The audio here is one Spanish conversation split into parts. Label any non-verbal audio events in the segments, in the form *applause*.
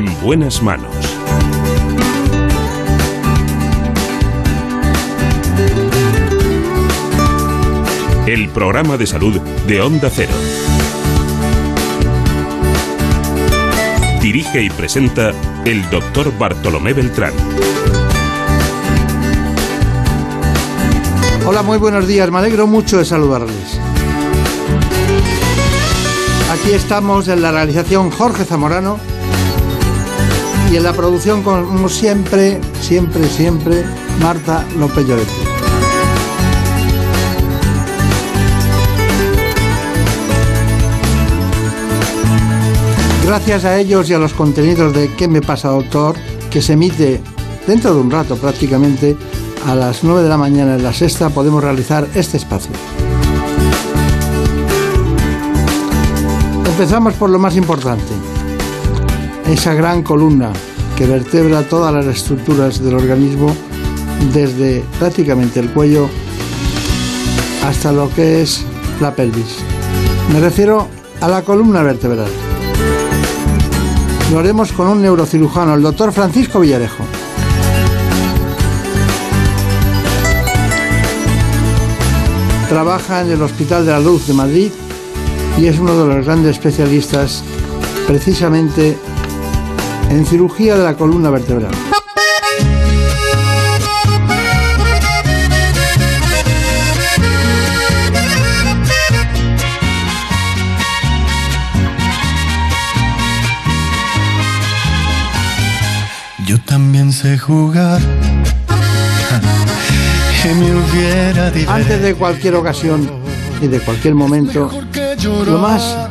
En buenas manos. El programa de salud de Onda Cero. Dirige y presenta el doctor Bartolomé Beltrán. Hola, muy buenos días. Me alegro mucho de saludarles. Aquí estamos en la realización Jorge Zamorano y en la producción, como siempre, siempre, siempre, Marta López Llorente. Gracias a ellos y a los contenidos de ¿Qué me pasa, doctor? que se emite dentro de un rato prácticamente a las 9 de la mañana en la sexta, podemos realizar este espacio. Empezamos por lo más importante, esa gran columna que vertebra todas las estructuras del organismo desde prácticamente el cuello hasta lo que es la pelvis. Me refiero a la columna vertebral. Lo haremos con un neurocirujano, el doctor Francisco Villarejo. Trabaja en el Hospital de la Luz de Madrid y es uno de los grandes especialistas precisamente en cirugía de la columna vertebral. Yo también sé jugar. *laughs* Me hubiera. Antes de cualquier ocasión y de cualquier momento, lo más,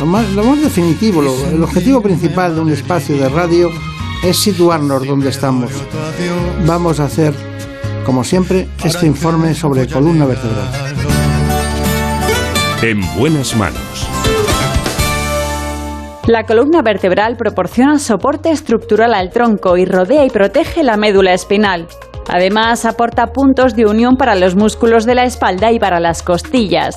lo más, lo más definitivo, lo- el objetivo principal de un espacio de radio es situarnos donde estamos. Vamos a hacer, como siempre, este informe sobre columna vertebral. En buenas manos. La columna vertebral proporciona soporte estructural al tronco y rodea y protege la médula espinal. Además, aporta puntos de unión para los músculos de la espalda y para las costillas.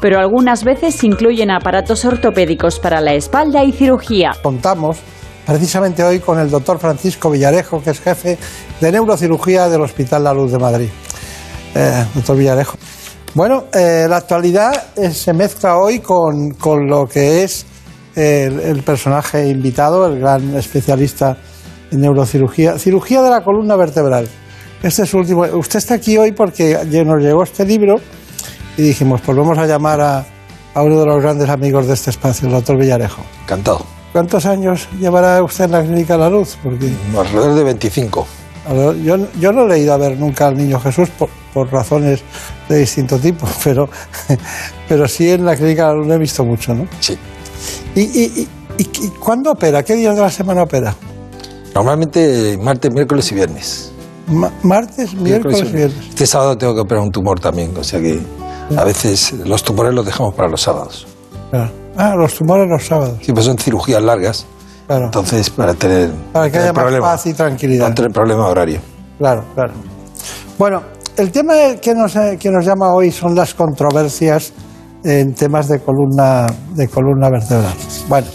pero algunas veces incluyen aparatos ortopédicos para la espalda y cirugía. Contamos precisamente hoy con el doctor Francisco Villarejo, que es jefe de neurocirugía del Hospital La Luz de Madrid. Eh, doctor Villarejo. Bueno, eh, la actualidad eh, se mezcla hoy con, con lo que es el, el personaje invitado, el gran especialista en neurocirugía, cirugía de la columna vertebral. Este es su último. Usted está aquí hoy porque nos llegó este libro y dijimos, pues vamos a llamar a, a uno de los grandes amigos de este espacio, el doctor Villarejo. Encantado. ¿Cuántos años llevará usted en la clínica La Luz? Porque Alrededor de 25. yo, yo no he leído a ver nunca al niño Jesús por, por razones de distinto tipo, *laughs* pero, pero sí en la clínica La Luz lo he visto mucho, ¿no? Sí. ¿Y, y, y, y- cuándo opera? ¿Qué días de la semana opera? Normalmente martes, miércoles y viernes. Ma- ¿Martes, miércoles, y viernes? Este sábado tengo que operar un tumor también, o sea que a veces los tumores los dejamos para los sábados. Claro. Ah, los tumores los sábados. Sí, pues son cirugías largas, Claro. entonces para tener, Para que haya más problema, paz y tranquilidad. No tener problema horario. Claro, claro. Bueno, el tema que nos, que nos llama hoy son las controversias en temas de columna, de columna vertebral. Bueno,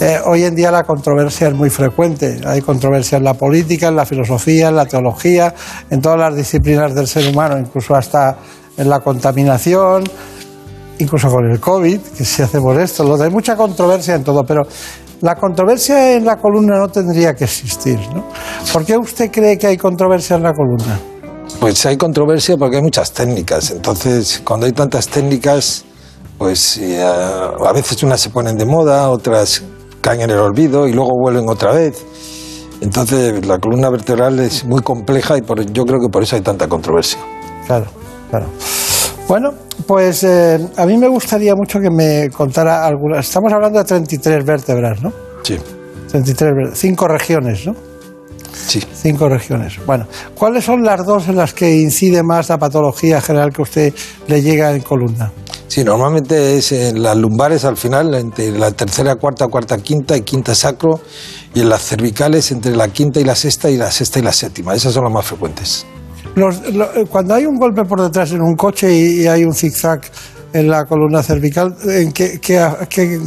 eh, hoy en día la controversia es muy frecuente. Hay controversia en la política, en la filosofía, en la teología, en todas las disciplinas del ser humano, incluso hasta en la contaminación, incluso con el COVID, que si hacemos esto, lo- hay mucha controversia en todo, pero la controversia en la columna no tendría que existir, ¿no? ¿Por qué usted cree que hay controversia en la columna? Pues hay controversia porque hay muchas técnicas. Entonces, cuando hay tantas técnicas, pues eh, a veces unas se ponen de moda, otras caen en el olvido y luego vuelven otra vez. Entonces, la columna vertebral es muy compleja y por- yo creo que por eso hay tanta controversia. Claro, claro. Bueno, pues eh, a mí me gustaría mucho que me contara algunas. Estamos hablando de 33 vértebras, ¿no? Sí, 33 vértebras, cinco regiones, ¿no? sí. Cinco regiones. Bueno, ¿cuáles son las dos en las que incide más la patología general que usted le llega en columna? Sí, normalmente es en las lumbares al final, entre la tercera, cuarta, cuarta, quinta y quinta sacro, y en las cervicales entre la quinta y la sexta y la sexta y la séptima. Esas son las más frecuentes. Los- lo- eh, cuando hay un golpe por detrás en un coche y, y hay un zigzag en la columna cervical, ¿en qué, qué- qué-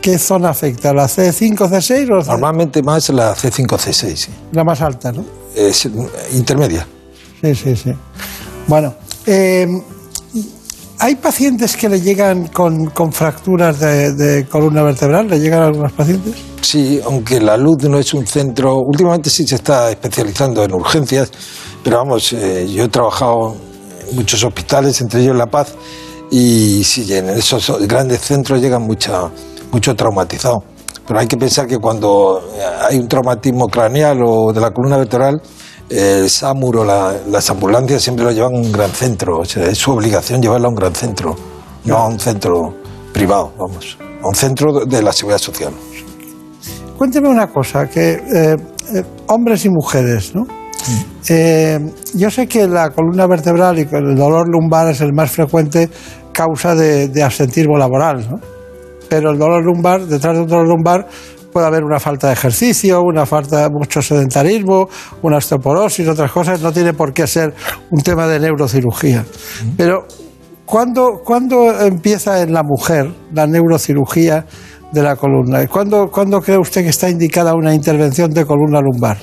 qué zona afecta? ¿La C5, C6 o la C- Normalmente más la C5, C6, sí. la más alta, no? es intermedia. Sí, sí, sí. Bueno, eh, ¿hay pacientes que le llegan con, con fracturas de, de columna vertebral? ¿Le llegan a algunos pacientes? Sí, aunque la luz no es un centro, últimamente sí se está especializando en urgencias, pero vamos, eh, yo he trabajado en muchos hospitales, entre ellos La Paz, y sí, en esos grandes centros llegan mucha, mucho traumatizado. Pero hay que pensar que cuando hay un traumatismo craneal o de la columna vertebral, eh, el SAMUR o la- las ambulancias siempre lo llevan a un gran centro, o sea, es su obligación llevarlo a un gran centro, no a un centro privado, vamos, a un centro de la seguridad social. Cuénteme una cosa, que eh, eh, hombres y mujeres, ¿no? Eh, yo sé que la columna vertebral y el dolor lumbar es el más frecuente causa de, de absentismo laboral, ¿no? Pero el dolor lumbar, detrás del dolor lumbar puede haber una falta de ejercicio, una falta de mucho sedentarismo, una osteoporosis, otras cosas, no tiene por qué ser un tema de neurocirugía. Pero ¿cuándo, cuándo empieza en la mujer la neurocirugía de la columna? ¿Y ¿Cuándo, ¿Cuándo cree usted que está indicada una intervención de columna lumbar?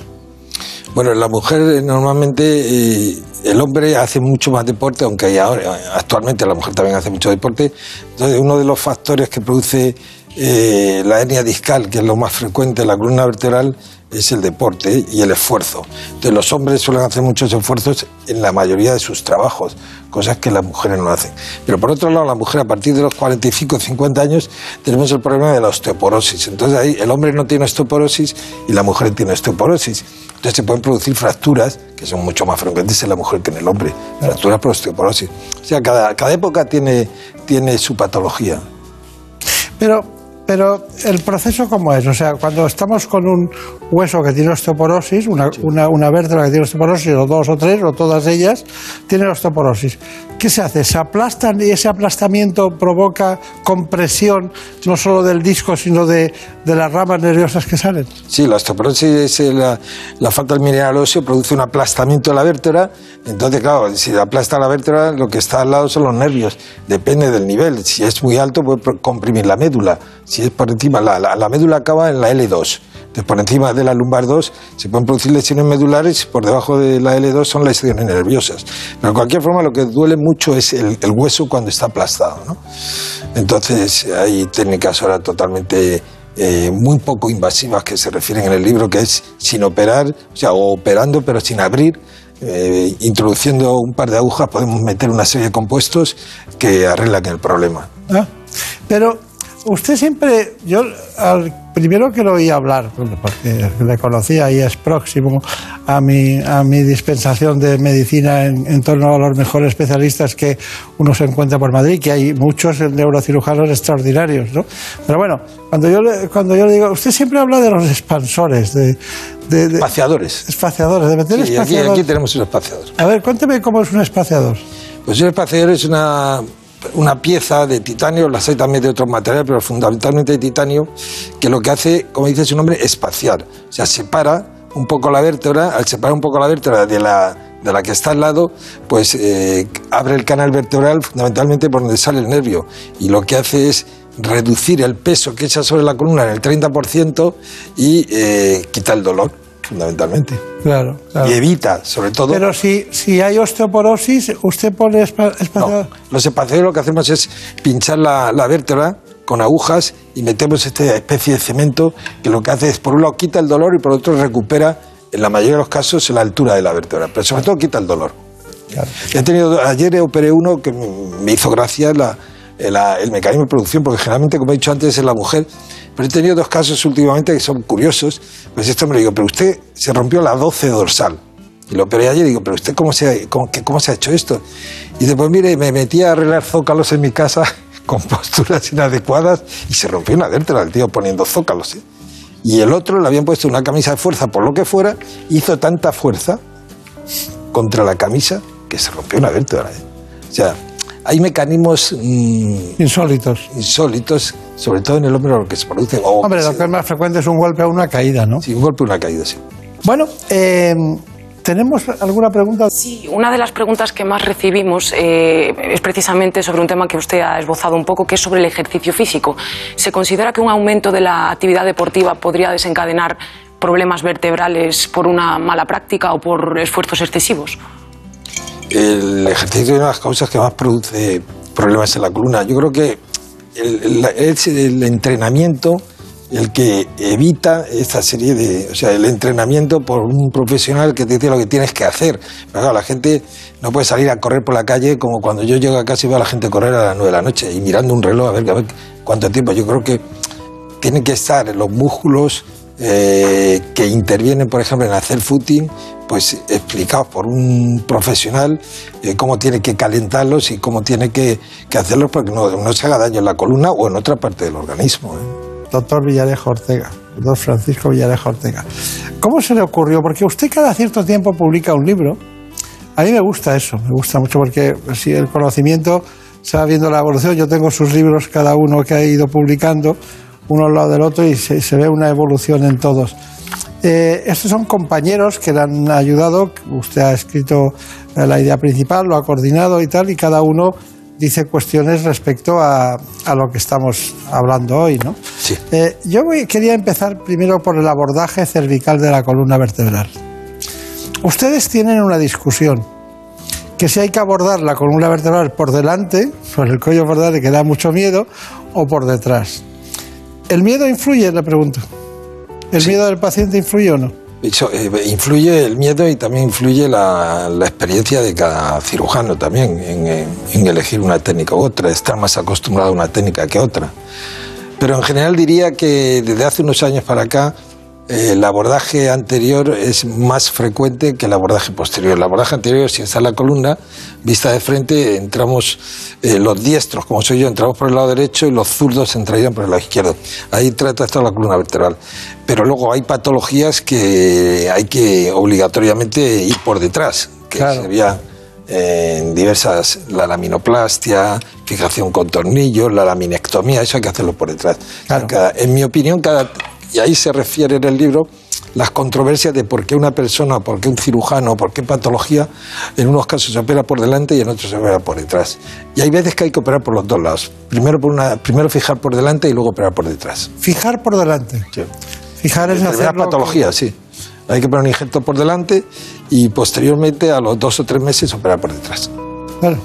Bueno, la mujer eh, normalmente, eh, el hombre hace mucho más deporte, aunque hay ahora, actualmente la mujer también hace mucho deporte. Entonces, uno de los factores que produce eh, la hernia discal, que es lo más frecuente en la columna vertebral, es el deporte y el esfuerzo. Entonces, los hombres suelen hacer muchos esfuerzos en la mayoría de sus trabajos, cosas que las mujeres no hacen. Pero por otro lado, la mujer a partir de los 45 o 50 años tenemos el problema de la osteoporosis. Entonces ahí el hombre no tiene osteoporosis y la mujer tiene osteoporosis. Entonces se pueden producir fracturas, que son mucho más frecuentes en la mujer que en el hombre. Fracturas por osteoporosis. O sea, cada, cada época tiene, tiene su patología. Pero, pero el proceso cómo es, o sea, cuando estamos con un hueso que tiene osteoporosis, una, una, una vértebra que tiene osteoporosis, o dos o tres, o todas ellas, tienen osteoporosis. ¿Qué se hace? ¿Se aplastan y ese aplastamiento provoca compresión no solo del disco, sino de, de las ramas nerviosas que salen? Sí, la osteoporosis es la, la falta del mineral óseo, produce un aplastamiento de la vértebra. Entonces, claro, si aplasta la vértebra, lo que está al lado son los nervios. Depende del nivel. Si es muy alto, puede comprimir la médula. Si es por encima, la, la- la médula acaba en la L2. Por encima de la lumbar 2 se pueden producir lesiones medulares, por debajo de la L2 son lesiones nerviosas. Pero de cualquier forma, lo que duele mucho es el, hueso cuando está aplastado. ¿no? Entonces, hay técnicas ahora totalmente eh, muy poco invasivas que se refieren en el libro, que es sin operar, o sea, operando pero sin abrir, eh, introduciendo un par de agujas, podemos meter una serie de compuestos que arreglan el problema. Pero usted siempre, yo al primero que lo oí hablar, porque le conocía y es próximo a mi, a mi dispensación de medicina en, en torno a los mejores especialistas que uno se encuentra por Madrid, que hay muchos neurocirujanos extraordinarios, ¿no? Pero bueno, cuando yo le, cuando yo le digo, usted siempre habla de los expansores, de, de, de- Espaciadores. espaciadores, de meter Sí, aquí, espaciadores. aquí tenemos un espaciador. A ver, cuénteme cómo es un espaciador. Pues un espaciador es una, una pieza de titanio, las hay también de otros materiales, pero fundamentalmente de titanio, que lo que hace, como dice su nombre, espaciar. O sea, separa un poco la vértebra, al separar un poco la vértebra de la, de la que está al lado, pues eh, abre el canal vertebral fundamentalmente por donde sale el nervio. Y lo que hace es reducir el peso que echa sobre la columna en el 30% y eh, quita el dolor, fundamentalmente. Claro, claro. Y evita, sobre todo... Pero si, si hay osteoporosis, ¿usted pone espa- espaciador? No, los espaciadores lo que hacemos es pinchar la, la vértebra con agujas y metemos esta especie de cemento que lo que hace es, por un lado, quita el dolor y por otro recupera, en la mayoría de los casos, la altura de la vértebra, pero sobre todo quita el dolor. He tenido, ayer operé uno que me hizo gracia la, la- el mecanismo de producción, porque generalmente, como he dicho antes, es la mujer. Pero he tenido dos casos últimamente que son curiosos. Pues esto me lo digo, pero usted se rompió la 12 dorsal. Y lo operé ayer y digo, pero usted cómo se, cómo, cómo se ha hecho esto? Y dice, pues mire, me metí a arreglar zócalos en mi casa *laughs* con posturas inadecuadas y se rompió una vértebra el tío poniendo zócalos. ¿eh? Y el otro le habían puesto una camisa de fuerza por lo que fuera, hizo tanta fuerza contra la camisa que se rompió una vértebra. ¿eh? O sea, hay mecanismos mm, Insólitos. insólitos, sobre todo en el hombre, lo que se produce. o Hombre, lo que es más frecuente es un golpe o una caída, ¿no? sí, un golpe o una caída, sí. Bueno, eh, ¿tenemos alguna pregunta? Sí, una de las preguntas que más recibimos eh, es precisamente sobre un tema que usted ha esbozado un poco, que es sobre el ejercicio físico. ¿Se considera que un aumento de la actividad deportiva podría desencadenar problemas vertebrales por una mala práctica o por esfuerzos excesivos? El ejercicio es una de las causas que más produce problemas en la columna. Yo creo que el, el- entrenamiento el que evita esta serie de. O sea, el entrenamiento por un profesional que te dice lo que tienes que hacer. Pero la gente no puede salir a correr por la calle como cuando yo llego a casa y veo a la gente correr a las 9 de la noche y mirando un reloj a ver, a ver cuánto tiempo. Yo creo que tienen que estar los músculos eh, que intervienen, por ejemplo, en hacer footing, pues explicados por un profesional eh, cómo tiene que calentarlos y cómo tiene que, que hacerlos para que no, no se haga daño en la columna o en otra parte del organismo. ¿eh? Doctor Villarejo Ortega, doctor Francisco Villarejo Ortega. ¿Cómo se le ocurrió? Porque usted cada cierto tiempo publica un libro. A mí me gusta eso, me gusta mucho porque si el conocimiento se va viendo la evolución, yo tengo sus libros cada uno que ha ido publicando, uno al lado del otro y se, se ve una evolución en todos. Eh, estos son compañeros que le han ayudado, usted ha escrito eh, la idea principal, lo ha coordinado y tal, y cada uno dice cuestiones respecto a, a lo que estamos hablando hoy, ¿no? Sí. Eh, yo voy- quería empezar primero por el abordaje cervical de la columna vertebral. Ustedes tienen una discusión que si hay que abordar la columna vertebral por delante, por el cuello vertebral que da mucho miedo, o por detrás. ¿El miedo influye? Le pregunto. ¿El miedo del paciente influye o no? Eso, eh, influye el miedo y también influye la, la experiencia de cada cirujano también en, en- elegir una técnica u otra, estar más acostumbrado a una técnica que a otra. Pero en general diría que desde hace unos años para acá el abordaje anterior es más frecuente que el abordaje posterior. El abordaje anterior, si está en la columna, vista de frente, entramos eh, los diestros, como soy yo, entramos por el lado derecho y los zurdos entrarían por el lado izquierdo. Ahí trata toda la columna vertebral. Pero luego hay patologías que hay que obligatoriamente ir por detrás, que Claro. sería eh, en diversas, la laminoplastia, fijación con tornillos, la laminectomía, eso hay que hacerlo por detrás. Claro. Cada- en mi opinión, cada, y ahí se refiere en el libro las controversias de por qué una persona, por qué un cirujano, por qué patología, en unos casos se opera por delante y en otros se opera por detrás. Y hay veces que hay que operar por los dos lados. Primero, por una, primero fijar por delante y luego operar por detrás. Fijar por delante. Sí. Fijar es hacerlo... patologías, sí. Hay que poner un injerto por delante y posteriormente, a los dos o tres meses, operar por detrás. Claro.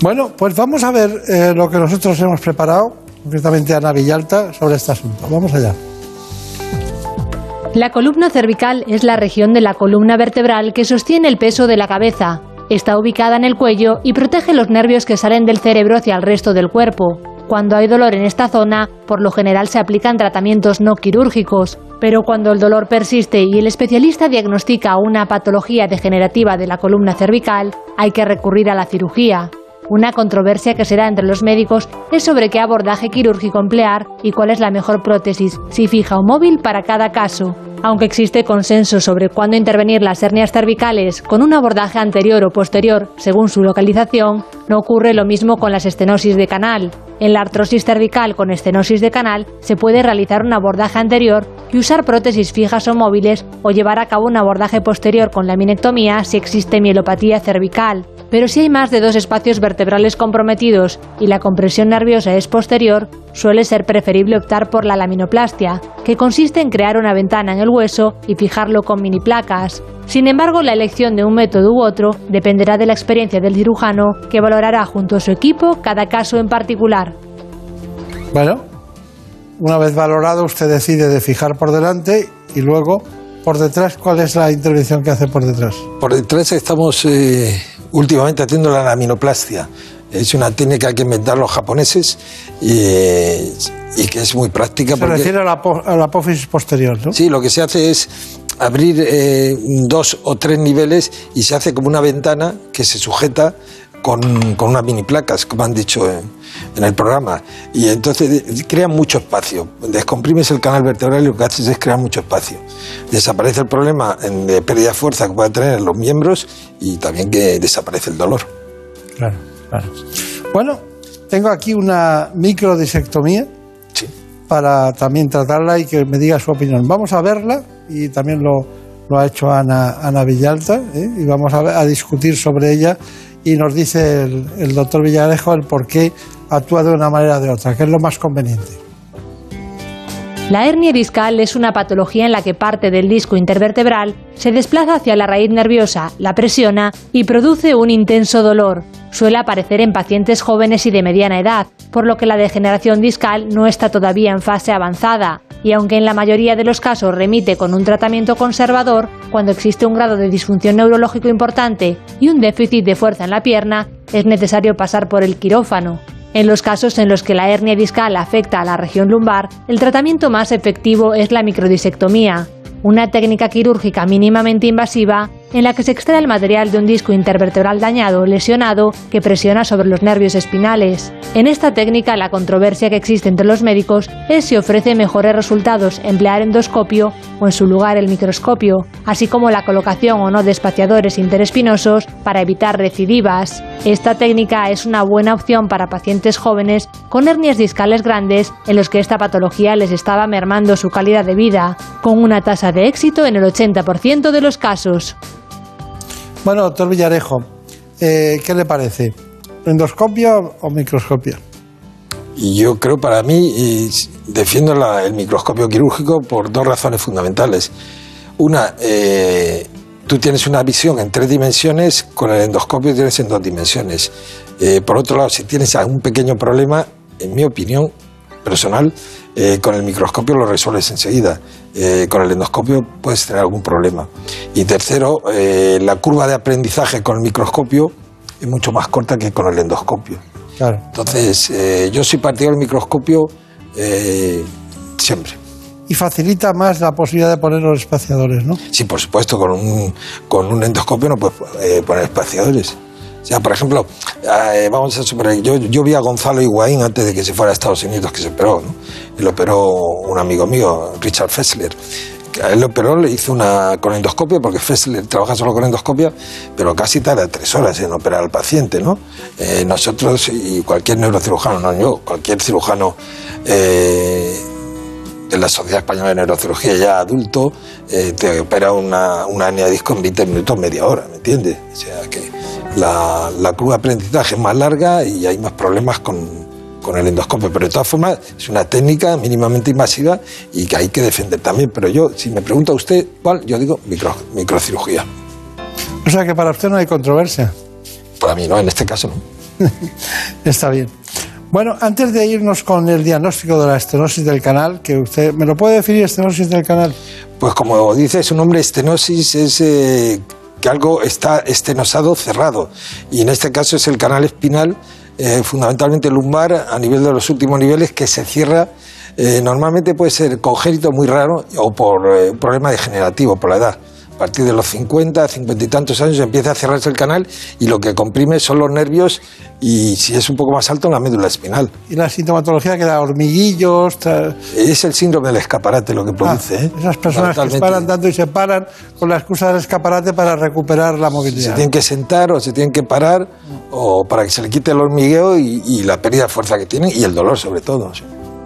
Bueno, pues vamos a ver eh, lo que nosotros hemos preparado, concretamente Ana Villalta, sobre este asunto. Vamos allá. La columna cervical es la región de la columna vertebral que sostiene el peso de la cabeza. Está ubicada en el cuello y protege los nervios que salen del cerebro hacia el resto del cuerpo. Cuando hay dolor en esta zona, por lo general se aplican tratamientos no quirúrgicos, pero cuando el dolor persiste y el especialista diagnostica una patología degenerativa de la columna cervical, hay que recurrir a la cirugía. Una controversia que será entre los médicos es sobre qué abordaje quirúrgico emplear y cuál es la mejor prótesis, si fija o móvil para cada caso. Aunque existe consenso sobre cuándo intervenir las hernias cervicales con un abordaje anterior o posterior según su localización, no ocurre lo mismo con las estenosis de canal. En la artrosis cervical con estenosis de canal se puede realizar un abordaje anterior y usar prótesis fijas o móviles o llevar a cabo un abordaje posterior con laminectomía si existe mielopatía cervical. Pero si hay más de dos espacios vertebrales comprometidos y la compresión nerviosa es posterior, suele ser preferible optar por la laminoplastia, que consiste en crear una ventana en el hueso y fijarlo con mini placas. Sin embargo, la elección de un método u otro dependerá de la experiencia del cirujano, que valorará junto a su equipo cada caso en particular. Bueno, una vez valorado, usted decide de fijar por delante y luego por detrás, ¿cuál es la intervención que hace por detrás? Por detrás estamos eh, últimamente haciendo la laminoplastia. Es una técnica que inventaron los japoneses y, y que es muy práctica. Se porque- refiere a la, a la apófisis posterior, ¿no? Sí, lo que se hace es abrir eh, dos o tres niveles y se hace como una ventana que se sujeta con, con unas mini placas, como han dicho en, en el programa. Y entonces crea mucho espacio. Descomprimes el canal vertebral y lo que haces es crear mucho espacio. Desaparece el problema de pérdida de fuerza que puedan tener los miembros y también que desaparece el dolor. Claro, claro. Bueno, tengo aquí una microdisectomía Sí. para también tratarla y que me diga su opinión. Vamos a verla y también lo, lo ha hecho Ana, Ana Villalta ¿eh? y vamos a, a discutir sobre ella y nos dice el, el doctor Villarejo el por qué actúa de una manera o de otra, que es lo más conveniente. La hernia discal es una patología en la que parte del disco intervertebral se desplaza hacia la raíz nerviosa, la presiona y produce un intenso dolor. Suele aparecer en pacientes jóvenes y de mediana edad, por lo que la degeneración discal no está todavía en fase avanzada. Y aunque en la mayoría de los casos remite con un tratamiento conservador, cuando existe un grado de disfunción neurológico importante y un déficit de fuerza en la pierna, es necesario pasar por el quirófano. En los casos en los que la hernia discal afecta a la región lumbar, el tratamiento más efectivo es la microdisectomía, una técnica quirúrgica mínimamente invasiva en la que se extrae el material de un disco intervertebral dañado o lesionado que presiona sobre los nervios espinales. En esta técnica la controversia que existe entre los médicos es si ofrece mejores resultados emplear endoscopio o en su lugar el microscopio, así como la colocación o no de espaciadores interespinosos para evitar recidivas. Esta técnica es una buena opción para pacientes jóvenes con hernias discales grandes en los que esta patología les estaba mermando su calidad de vida, con una tasa de éxito en el 80% de los casos. Bueno, doctor Villarejo, eh, ¿qué le parece? ¿Endoscopio o microscopio? Yo creo, para mí, defiendo el microscopio quirúrgico por dos razones fundamentales. Una, eh, tú tienes una visión en tres dimensiones, con el endoscopio tienes en dos dimensiones. Eh, por otro lado, si tienes algún pequeño problema, en mi opinión personal, eh, con el microscopio lo resuelves enseguida. Eh, con el endoscopio puedes tener algún problema. Y tercero, eh, la curva de aprendizaje con el microscopio es mucho más corta que con el endoscopio. Claro. Entonces, eh, yo soy partidario del microscopio siempre. Y facilita más la posibilidad de poner los espaciadores, ¿no? Sí, por supuesto, con un, con un endoscopio no puedes eh, poner espaciadores. O sea, por ejemplo, eh, vamos a suponer, yo, yo vi a Gonzalo Higuaín antes de que se fuera a Estados Unidos, que se operó, ¿no? Y lo operó un amigo mío, Richard Fessler. A él lo operó, le hizo una con endoscopio, porque Fessler trabaja solo con endoscopia, pero casi tarda tres horas en operar al paciente, ¿no? Eh, nosotros y cualquier neurocirujano, no yo, cualquier cirujano eh, de la Sociedad Española de Neurocirugía ya adulto, eh, te opera una, una hernia de disco en 20 minutos, media hora, ¿me entiendes? O sea que la, la curva de aprendizaje es más larga y hay más problemas con, con el endoscopio. Pero de todas formas es una técnica mínimamente invasiva y que hay que defender también. Pero yo, si me pregunta usted cuál, yo digo micro, microcirugía. O sea que para usted no hay controversia. Para mí no, en este caso no. *laughs* Está bien. Bueno, antes de irnos con el diagnóstico de la estenosis del canal, que usted me lo puede definir estenosis del canal. Pues como dice su nombre, estenosis es eh, que algo está estenosado cerrado. Y en este caso es el canal espinal, eh, fundamentalmente lumbar, a nivel de los últimos niveles, que se cierra. eh, normalmente puede ser congénito muy raro o por eh, problema degenerativo, por la edad. A partir de los 50, 50 y tantos años empieza a cerrarse el canal y lo que comprime son los nervios y si es un poco más alto la médula espinal. Y la sintomatología que da hormiguillos. tra- Es el síndrome del escaparate lo que Ah, produce. ¿eh? esas personas que Fundamentalmente. paran tanto y se paran con la excusa del escaparate para recuperar la se movilidad. tienen que sentar o se tienen que parar o para que se le quite el hormigueo y, y la pérdida de fuerza que tienen y el dolor sobre todo, sí.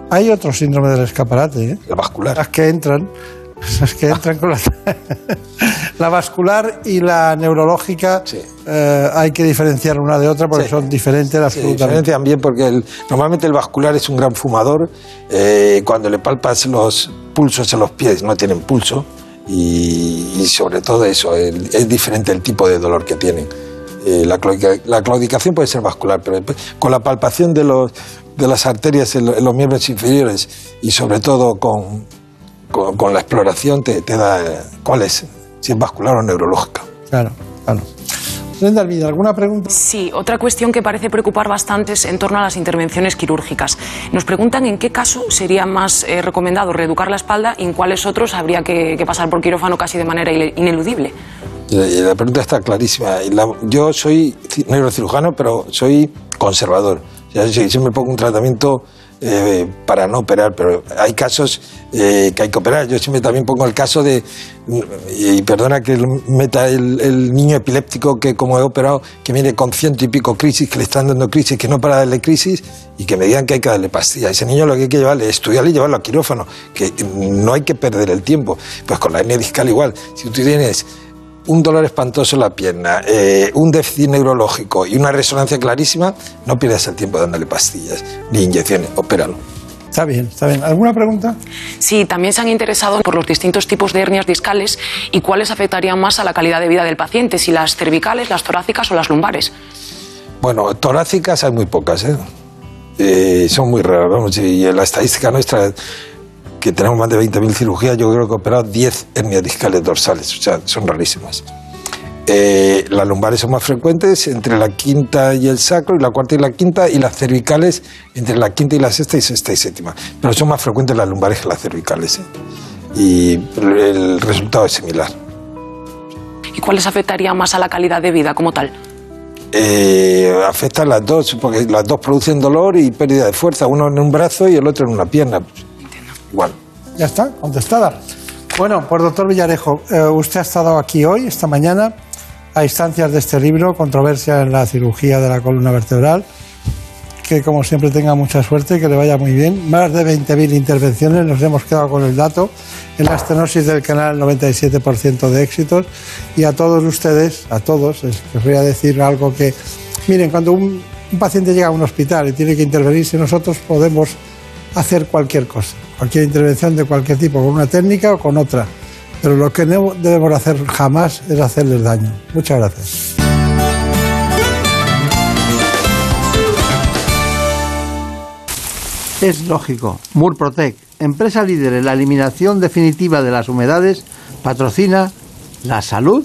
Hay otro síndrome del escaparate, ¿eh? la vascular. las que entran, *laughs* las que entran con la, *laughs* la vascular y la neurológica, Sí. eh, hay que diferenciar una de otra porque Sí. son diferentes Se absolutamente. diferencian bien porque el- normalmente el vascular es un gran fumador. eh, cuando le palpas los pulsos en los pies no tienen pulso y, y sobre todo eso, el- es diferente el tipo de dolor que tienen. eh, la, claudicación puede ser vascular, pero con la palpación de, los, de las arterias en, los miembros inferiores y sobre todo con, con, la exploración te, te da eh, cuál es, si es vascular o neurológica. Claro, claro. ¿alguna pregunta? Sí, otra cuestión que parece preocupar bastante es en torno a las intervenciones quirúrgicas. Nos preguntan en qué caso sería más eh, recomendado reeducar la espalda y en cuáles otros habría que, pasar por quirófano casi de manera ineludible. La, pregunta está clarísima. yo soy neurocirujano, pero soy conservador. si me pongo un tratamiento eh, para no operar, pero hay casos eh, que hay que operar. Yo siempre también pongo el caso de, y perdona que meta el, niño epiléptico que como he operado, que viene con ciento y pico crisis, que le están dando crisis, que no para darle crisis y que me digan que hay que darle pastillas. Ese niño lo que hay que llevarle es estudiarle y llevarlo a quirófano, que no hay que perder el tiempo. Pues con la hernia discal igual. Si tú tienes un dolor espantoso en la pierna, eh, un déficit neurológico y una resonancia clarísima, no pierdas el tiempo dándole pastillas ni inyecciones, opéralo. Está bien, está bien. ¿Alguna pregunta? Sí, también se han interesado por los distintos tipos de hernias discales y cuáles afectarían más a la calidad de vida del paciente, si las cervicales, las torácicas o las lumbares. Bueno, torácicas hay muy pocas, ¿eh? eh son muy raras, vamos, y la estadística nuestra que tenemos más de 20.000 cirugías, yo creo que he operado 10 hernias discales dorsales, o sea, son rarísimas. Eh, las lumbares son más frecuentes entre la quinta y el sacro, y la cuarta y la quinta, y las cervicales entre la quinta y la sexta y sexta y séptima. Pero son más frecuentes las lumbares que las cervicales. ¿eh? Y el resultado es similar. ¿Y cuáles afectarían más a la calidad de vida como tal? Eh, afectan las dos, porque las dos producen dolor y pérdida de fuerza, uno en un brazo y el otro en una pierna. Igual. Ya está, contestada. Bueno, pues doctor Villarejo, eh, usted ha estado aquí hoy, esta mañana, a instancias de este libro, Controversia en la cirugía de la columna vertebral. Que como siempre tenga mucha suerte y que le vaya muy bien. Más de 20.000 intervenciones, nos hemos quedado con el dato. En la estenosis del canal, 97% de éxitos. Y a todos ustedes, a todos, les querría decir algo que. Miren, cuando un paciente llega a un hospital y tiene que intervenirse, nosotros podemos hacer cualquier cosa, cualquier intervención de cualquier tipo, con una técnica o con otra. Pero lo que no debemos hacer jamás es hacerles daño. Muchas gracias. Es lógico. Murprotec, empresa líder en la eliminación definitiva de las humedades, patrocina la salud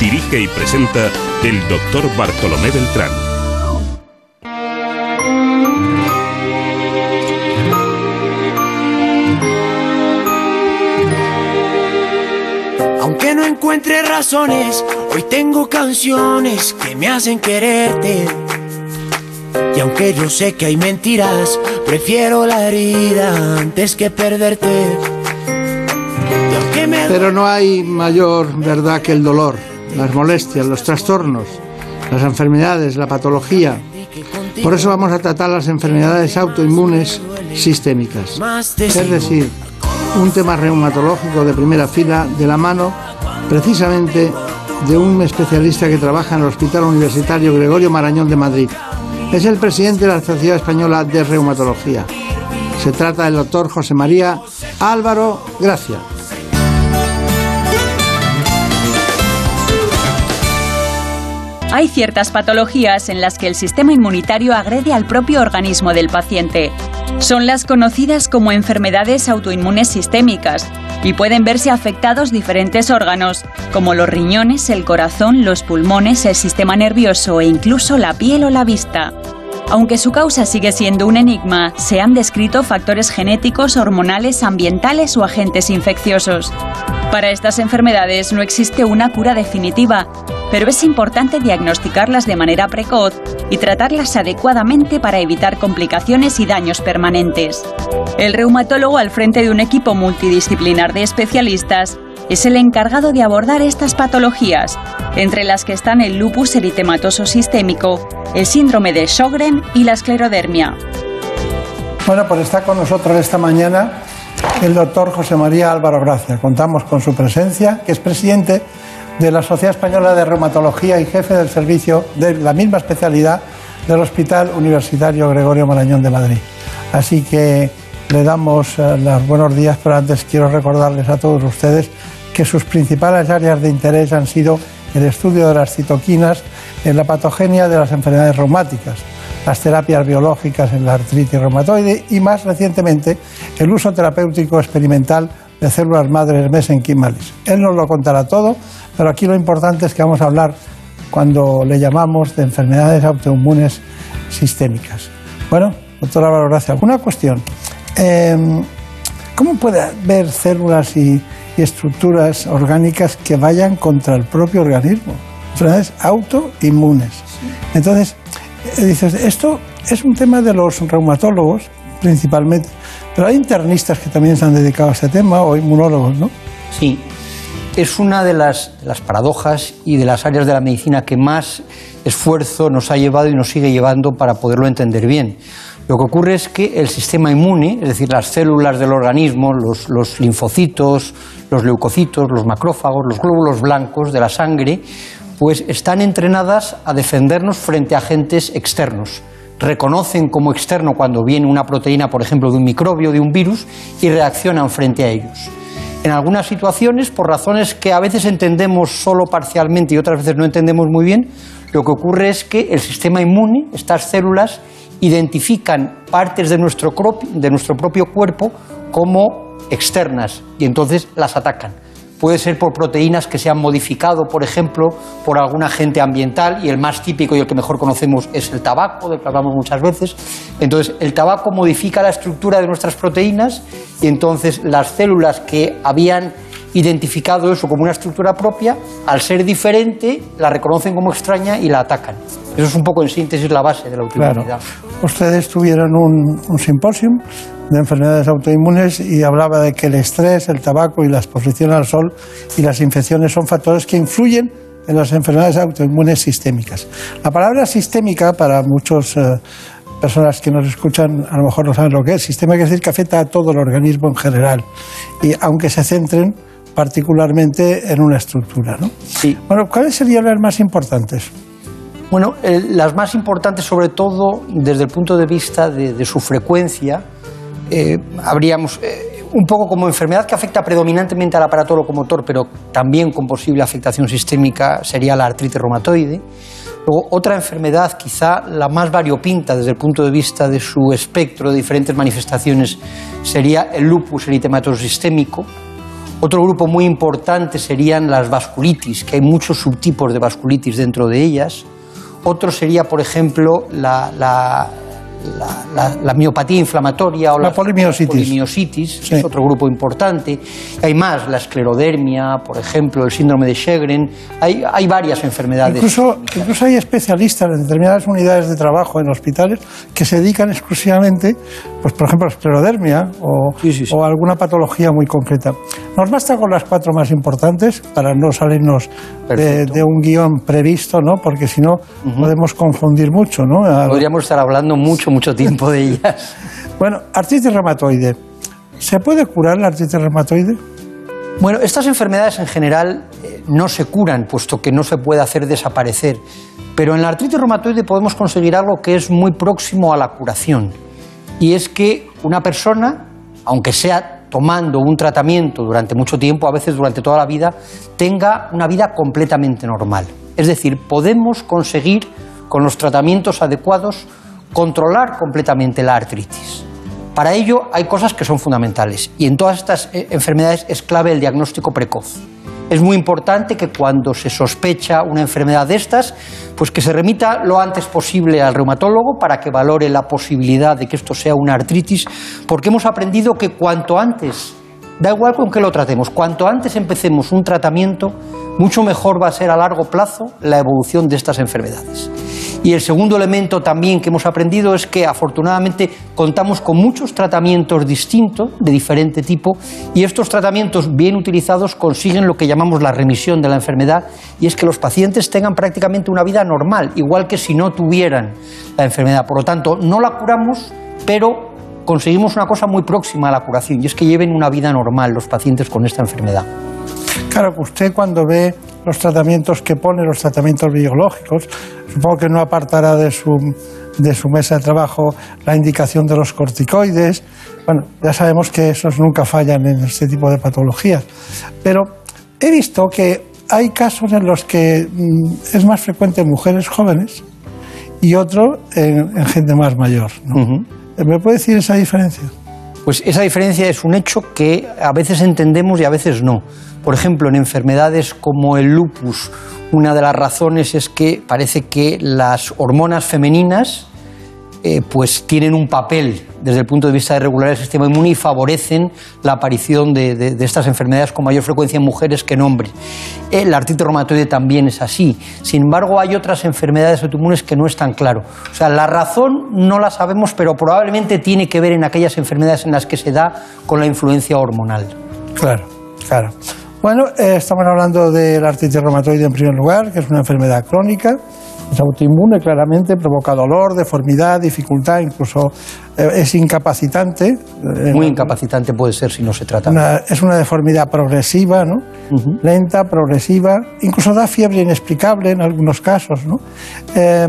Dirige y presenta el doctor Bartolomé Beltrán. Aunque no encuentre razones, hoy tengo canciones que me hacen quererte. Y aunque yo sé que hay mentiras, prefiero la herida antes que perderte. Pero no hay mayor verdad que el dolor las molestias, los trastornos, las enfermedades, la patología. Por eso vamos a tratar las enfermedades autoinmunes sistémicas, es decir, un tema reumatológico de primera fila de la mano precisamente de un especialista que trabaja en el Hospital Universitario Gregorio Marañón de Madrid. Es el presidente de la Sociedad Española de Reumatología. Se trata del doctor José María Álvaro Gracia. Hay ciertas patologías en las que el sistema inmunitario agrede al propio organismo del paciente. Son las conocidas como enfermedades autoinmunes sistémicas y pueden verse afectados diferentes órganos, como los riñones, el corazón, los pulmones, el sistema nervioso e incluso la piel o la vista. Aunque su causa sigue siendo un enigma, se han descrito factores genéticos, hormonales, ambientales o agentes infecciosos. Para estas enfermedades no existe una cura definitiva, pero es importante diagnosticarlas de manera precoz y tratarlas adecuadamente para evitar complicaciones y daños permanentes. El reumatólogo al frente de un equipo multidisciplinar de especialistas es el encargado de abordar estas patologías entre las que están el lupus eritematoso sistémico, el síndrome de Sjögren y la esclerodermia. Bueno, pues está con nosotros esta mañana el doctor José María Álvaro Gracia. Contamos con su presencia, que es presidente de la Sociedad Española de Reumatología y jefe del servicio de la misma especialidad del Hospital Universitario Gregorio Marañón de Madrid. Así que le damos eh, los buenos días, pero antes quiero recordarles a todos ustedes que sus principales áreas de interés han sido el estudio de las citoquinas en la patogenia de las enfermedades reumáticas, las terapias biológicas en la artritis reumatoide y más recientemente el uso terapéutico experimental de células madres mesenquimales. Él nos lo contará todo, pero aquí lo importante es que vamos a hablar cuando le llamamos de enfermedades autoinmunes sistémicas. Bueno, doctora Álvaro, gracias. Una cuestión. Em, ¿Cómo puede haber células y, y estructuras orgánicas que vayan contra el propio organismo? Enfermedades autoinmunes. Entonces, eh, dices, esto es un tema de los reumatólogos principalmente, pero hay internistas que también se han dedicado a este tema o inmunólogos, ¿no? Sí, es una de las, de las paradojas y de las áreas de la medicina que más esfuerzo nos ha llevado y nos sigue llevando para poderlo entender bien. Lo que ocurre es que el sistema inmune, es decir, las células del organismo, los, los linfocitos, los leucocitos, los macrófagos, los glóbulos blancos de la sangre, pues están entrenadas a defendernos frente a agentes externos. Reconocen como externo cuando viene una proteína, por ejemplo, de un microbio, de un virus, y reaccionan frente a ellos. En algunas situaciones, por razones que a veces entendemos solo parcialmente y otras veces no entendemos muy bien, lo que ocurre es que el sistema inmune, estas células, identifican partes de nuestro, propio cuerpo como externas y entonces las atacan. Puede ser por proteínas que se han modificado, por ejemplo, por algún agente ambiental, y el más típico y el que mejor conocemos es el tabaco, del que hablamos muchas veces. Entonces, el tabaco modifica la estructura de nuestras proteínas y entonces las células que habían identificado eso como una estructura propia, al ser diferente, la reconocen como extraña y la atacan. Eso es un poco en síntesis la base de la autoinmunidad. Claro. Ustedes tuvieron un, un simposium de enfermedades autoinmunes y hablaba de que el estrés, el tabaco y la exposición al sol y las infecciones son factores que influyen en las enfermedades autoinmunes sistémicas. La palabra sistémica para muchas eh, personas que nos escuchan a lo mejor no saben lo que es. Sistema quiere decir que afecta a todo el organismo en general y aunque se centren particularmente en una estructura. ¿no? Sí. Bueno, ¿cuáles serían las más importantes? Bueno, eh, las más importantes, sobre todo desde el punto de vista de, de su frecuencia, eh, habríamos eh, un poco como enfermedad que afecta predominantemente al aparato locomotor, pero también con posible afectación sistémica, sería la artritis reumatoide. Luego, otra enfermedad, quizá la más variopinta desde el punto de vista de su espectro de diferentes manifestaciones, sería el lupus eritematoso sistémico. Otro grupo muy importante serían las vasculitis, que hay muchos subtipos de vasculitis dentro de ellas. Otro sería, por ejemplo, la, la, la, la miopatía inflamatoria o La polimiositis. polimiositis, Sí. es otro grupo importante. Hay más, la esclerodermia, por ejemplo, el síndrome de Sjögren. Hay, hay varias enfermedades. Incluso, incluso hay especialistas en determinadas unidades de trabajo en hospitales que se dedican exclusivamente, pues por ejemplo, a la esclerodermia o, Sí, sí, o alguna patología muy concreta. Nos basta con las cuatro más importantes para no salirnos de, de un guion previsto, ¿no? Porque si no podemos confundir mucho, ¿no? Podríamos estar hablando mucho, mucho tiempo de ellas. *laughs* Bueno, artritis reumatoide. ¿Se puede curar la artritis reumatoide? Bueno, estas enfermedades en general eh, no se curan, puesto que no se puede hacer desaparecer. Pero en la artritis reumatoide podemos conseguir algo que es muy próximo a la curación. Y es que una persona, aunque sea tomando un tratamiento durante mucho tiempo, a veces durante toda la vida, tenga una vida completamente normal. Es decir, podemos conseguir con los tratamientos adecuados controlar completamente la artritis. Para ello hay cosas que son fundamentales y en todas estas eh, enfermedades es clave el diagnóstico precoz. Es muy importante que cuando se sospecha una enfermedad de estas, pues que se remita lo antes posible al reumatólogo para que valore la posibilidad de que esto sea una artritis, porque hemos aprendido que cuanto antes Da igual con qué lo tratemos. Cuanto antes empecemos un tratamiento, mucho mejor va a ser a largo plazo la evolución de estas enfermedades. Y el segundo elemento también que hemos aprendido es que afortunadamente contamos con muchos tratamientos distintos, de diferente tipo, y estos tratamientos bien utilizados consiguen lo que llamamos la remisión de la enfermedad, y es que los pacientes tengan prácticamente una vida normal, igual que si no tuvieran la enfermedad. Por lo tanto, no la curamos, pero conseguimos una cosa muy próxima a la curación, y es que lleven una vida normal los pacientes con esta enfermedad. Claro, usted cuando ve los tratamientos que pone, los tratamientos biológicos, supongo que no apartará de su, de su mesa de trabajo la indicación de los corticoides. Bueno, ya sabemos que esos nunca fallan en este tipo de patologías. Pero he visto que hay casos en los que mm, es más frecuente en mujeres jóvenes y otro en, en gente más mayor. ¿no? ¿Me puede decir esa diferencia? Pues esa diferencia es un hecho que a veces entendemos y a veces no. Por ejemplo, en enfermedades como el lupus, una de las razones es que parece que las hormonas femeninas eh, pues tienen un papel desde el punto de vista de regular el sistema inmune y favorecen la aparición de, estas enfermedades con mayor frecuencia en mujeres que en hombres. El artritis reumatoide también es así. Sin embargo, hay otras enfermedades autoinmunes que no es tan claro. O sea, la razón no la sabemos, pero probablemente tiene que ver en aquellas enfermedades en las que se da con la influencia hormonal. Claro, claro. Bueno, eh, estamos hablando de la artritis reumatoide en primer lugar, que es una enfermedad crónica, es autoinmune claramente, provoca dolor, deformidad, dificultad, incluso eh, es incapacitante. eh, Muy incapacitante puede ser si no se trata. una- es una deformidad progresiva, ¿no? Lenta, progresiva, incluso da fiebre inexplicable en algunos casos, ¿no? Eh,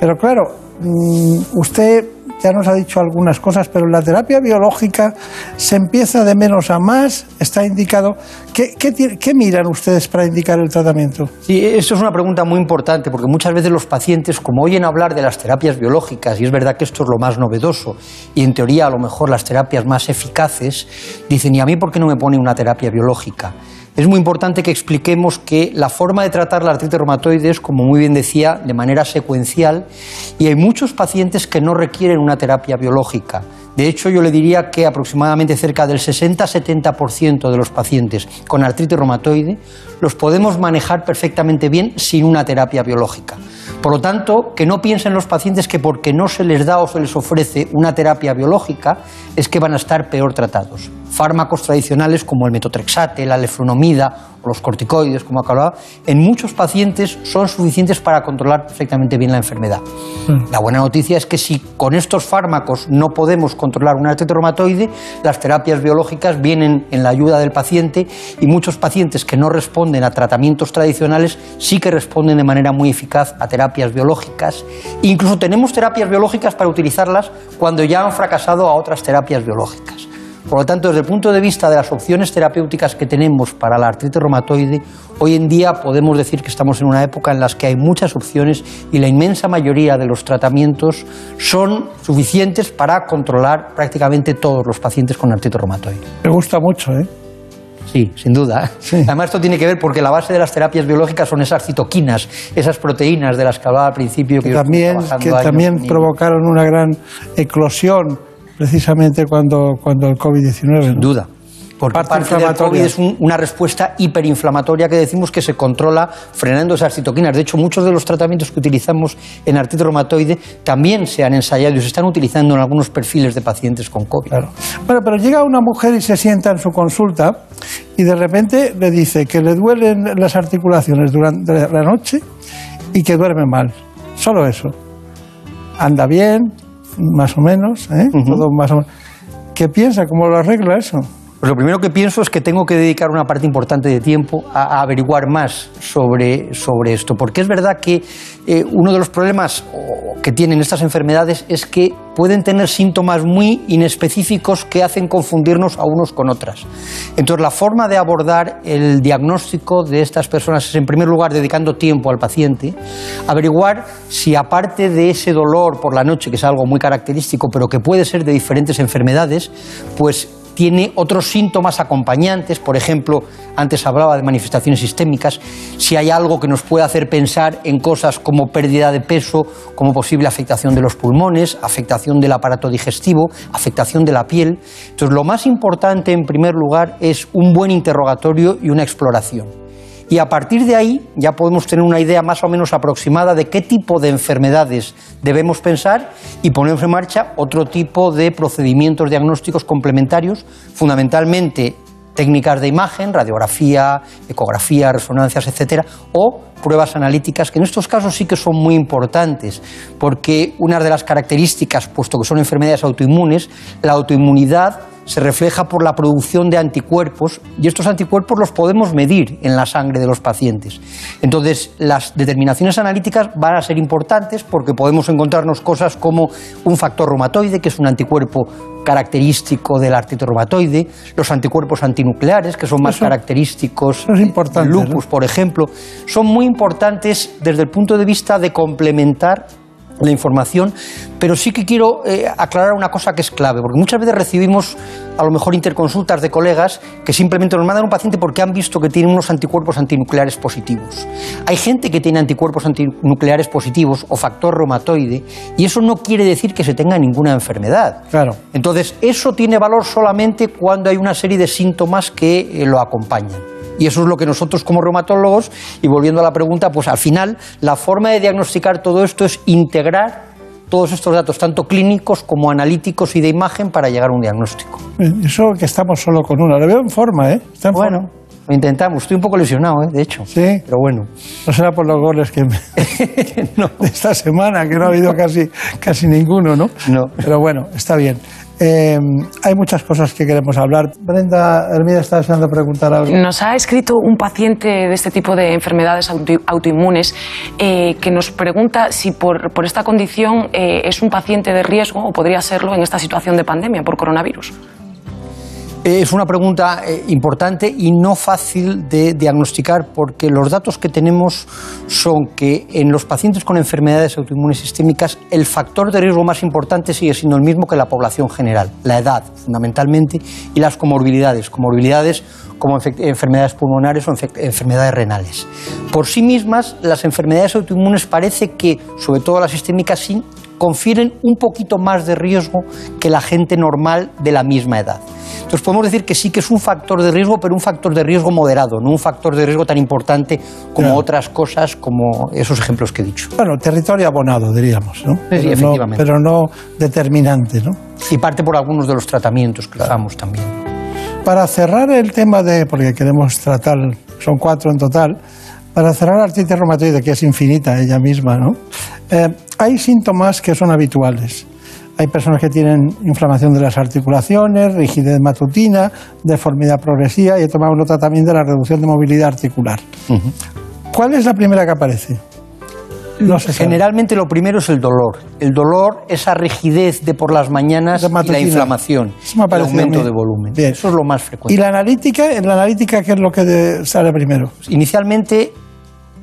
pero claro, mm, usted ya nos ha dicho algunas cosas, pero la terapia biológica se empieza de menos a más, está indicado. ¿Qué, qué miran ustedes para indicar el tratamiento? Sí, eso es una pregunta muy importante porque muchas veces los pacientes, como oyen hablar de las terapias biológicas, y es verdad que esto es lo más novedoso, y en teoría a lo mejor las terapias más eficaces, dicen, ¿y a mí por qué no me pone una terapia biológica? Es muy importante que expliquemos que la forma de tratar la artritis reumatoide es, como muy bien decía, de manera secuencial y hay muchos pacientes que no requieren una terapia biológica. De hecho, yo le diría que aproximadamente cerca del 60-70% de los pacientes con artritis reumatoide los podemos manejar perfectamente bien sin una terapia biológica. Por lo tanto, que no piensen los pacientes que porque no se les da o se les ofrece una terapia biológica es que van a estar peor tratados. Fármacos tradicionales como el metotrexate, la leflunomida o los corticoides, como acababa, en muchos pacientes son suficientes para controlar perfectamente bien la enfermedad. La buena noticia es que si con estos fármacos no podemos controlar una artritis reumatoide, las terapias biológicas vienen en la ayuda del paciente y muchos pacientes que no responden a tratamientos tradicionales sí que responden de manera muy eficaz a terapias biológicas. Incluso tenemos terapias biológicas para utilizarlas cuando ya han fracasado a otras terapias biológicas. Por lo tanto, desde el punto de vista de las opciones terapéuticas que tenemos para la artritis reumatoide, hoy en día podemos decir que estamos en una época en la que hay muchas opciones y la inmensa mayoría de los tratamientos son suficientes para controlar prácticamente todos los pacientes con artritis reumatoide. Me gusta mucho, ¿eh? Sí, sin duda. Además, esto tiene que ver porque la base de las terapias biológicas son esas citoquinas, esas proteínas de las que hablaba al principio. Que estuve también, que también provocaron una gran eclosión precisamente cuando, cuando el COVID-19. Sin duda. Porque Parte parte, del. COVID es un- una respuesta hiperinflamatoria que decimos que se controla frenando esas citoquinas. De hecho, muchos de los tratamientos que utilizamos en artritis reumatoide también se han ensayado y se están utilizando en algunos perfiles de pacientes con COVID. Bueno, pero llega una mujer y se sienta en su consulta y de repente le dice que le duelen las articulaciones durante la noche y que duerme mal. Solo eso. Anda bien, más o menos, ¿eh? Todo más o menos. ¿Qué piensa? ¿Cómo lo arregla eso? Pues lo primero que pienso es que tengo que dedicar una parte importante de tiempo a, averiguar más sobre, sobre esto, porque es verdad que eh, uno de los problemas que tienen estas enfermedades es que pueden tener síntomas muy inespecíficos que hacen confundirnos a unos con otras. Entonces, la forma de abordar el diagnóstico de estas personas es, en primer lugar, dedicando tiempo al paciente, averiguar si aparte de ese dolor por la noche, que es algo muy característico, pero que puede ser de diferentes enfermedades, pues tiene otros síntomas acompañantes, por ejemplo, antes hablaba de manifestaciones sistémicas, si hay algo que nos puede hacer pensar en cosas como pérdida de peso, como posible afectación de los pulmones, afectación del aparato digestivo, afectación de la piel. Entonces, lo más importante, en primer lugar, es un buen interrogatorio y una exploración y a partir de ahí ya podemos tener una idea más o menos aproximada de qué tipo de enfermedades debemos pensar y ponemos en marcha otro tipo de procedimientos diagnósticos complementarios, fundamentalmente técnicas de imagen, radiografía, ecografía, resonancias, etcétera, o pruebas analíticas, que en estos casos sí que son muy importantes, porque una de las características, puesto que son enfermedades autoinmunes, la autoinmunidad se refleja por la producción de anticuerpos y estos anticuerpos los podemos medir en la sangre de los pacientes. Entonces, las determinaciones analíticas van a ser importantes porque podemos encontrarnos cosas como un factor reumatoide, que es un anticuerpo característico del artrite reumatoide, los anticuerpos antinucleares, que son más característicos del lupus, por ejemplo, son muy importantes desde el punto de vista de complementar la información, pero sí que quiero eh, aclarar una cosa que es clave, porque muchas veces recibimos a lo mejor interconsultas de colegas que simplemente nos mandan un paciente porque han visto que tiene unos anticuerpos antinucleares positivos. Hay gente que tiene anticuerpos antinucleares positivos o factor reumatoide y eso no quiere decir que se tenga ninguna enfermedad. Claro. Entonces, eso tiene valor solamente cuando hay una serie de síntomas que eh, lo acompañan. Y eso es lo que nosotros como reumatólogos, y volviendo a la pregunta, pues al final la forma de diagnosticar todo esto es integrar todos estos datos, tanto clínicos como analíticos y de imagen, para llegar a un diagnóstico. Eso que estamos solo con uno. Lo veo en forma, ¿eh? Está en bueno. Lo intentamos. Estoy un poco lesionado, ¿eh? de hecho. Sí. Pero bueno. No será por los goles que me... *laughs* no. *laughs* de esta semana, que no ha habido casi, casi ninguno, ¿no? No. Pero bueno, está bien. Eh, hay muchas cosas que queremos hablar. Brenda Hermida está deseando preguntar algo. Nos ha escrito un paciente de este tipo de enfermedades autoinmunes eh, que nos pregunta si por, esta condición eh, es un paciente de riesgo o podría serlo en esta situación de pandemia por coronavirus. Es una pregunta eh, importante y no fácil de diagnosticar porque los datos que tenemos son que en los pacientes con enfermedades autoinmunes sistémicas el factor de riesgo más importante sigue siendo el mismo que la población general, la edad fundamentalmente y las comorbilidades, comorbilidades como enfermedades pulmonares o enfermedades renales. Por sí mismas, las enfermedades autoinmunes parece que, sobre todo las sistémicas, confieren un poquito más de riesgo que la gente normal de la misma edad. Entonces podemos decir que sí que es un factor de riesgo, pero un factor de riesgo moderado, no un factor de riesgo tan importante como otras cosas, como esos ejemplos que he dicho. Bueno, territorio abonado, diríamos, ¿no? Sí, pero efectivamente. No, pero no determinante, ¿no? Y parte por algunos de los tratamientos que usamos también. Para cerrar el tema de, porque queremos tratar, son cuatro en total, para cerrar la artritis reumatoide, que es infinita ella misma, ¿no? Eh, hay síntomas que son habituales. Hay personas que tienen inflamación de las articulaciones, rigidez matutina, deformidad progresiva y he tomado nota también de la reducción de movilidad articular. ¿Cuál es la primera que aparece? Generalmente lo primero es el dolor. El dolor, esa rigidez de por las mañanas y la inflamación, el aumento de volumen. Eso es lo más frecuente. ¿Y la analítica? ¿En la analítica qué es lo que sale primero? Inicialmente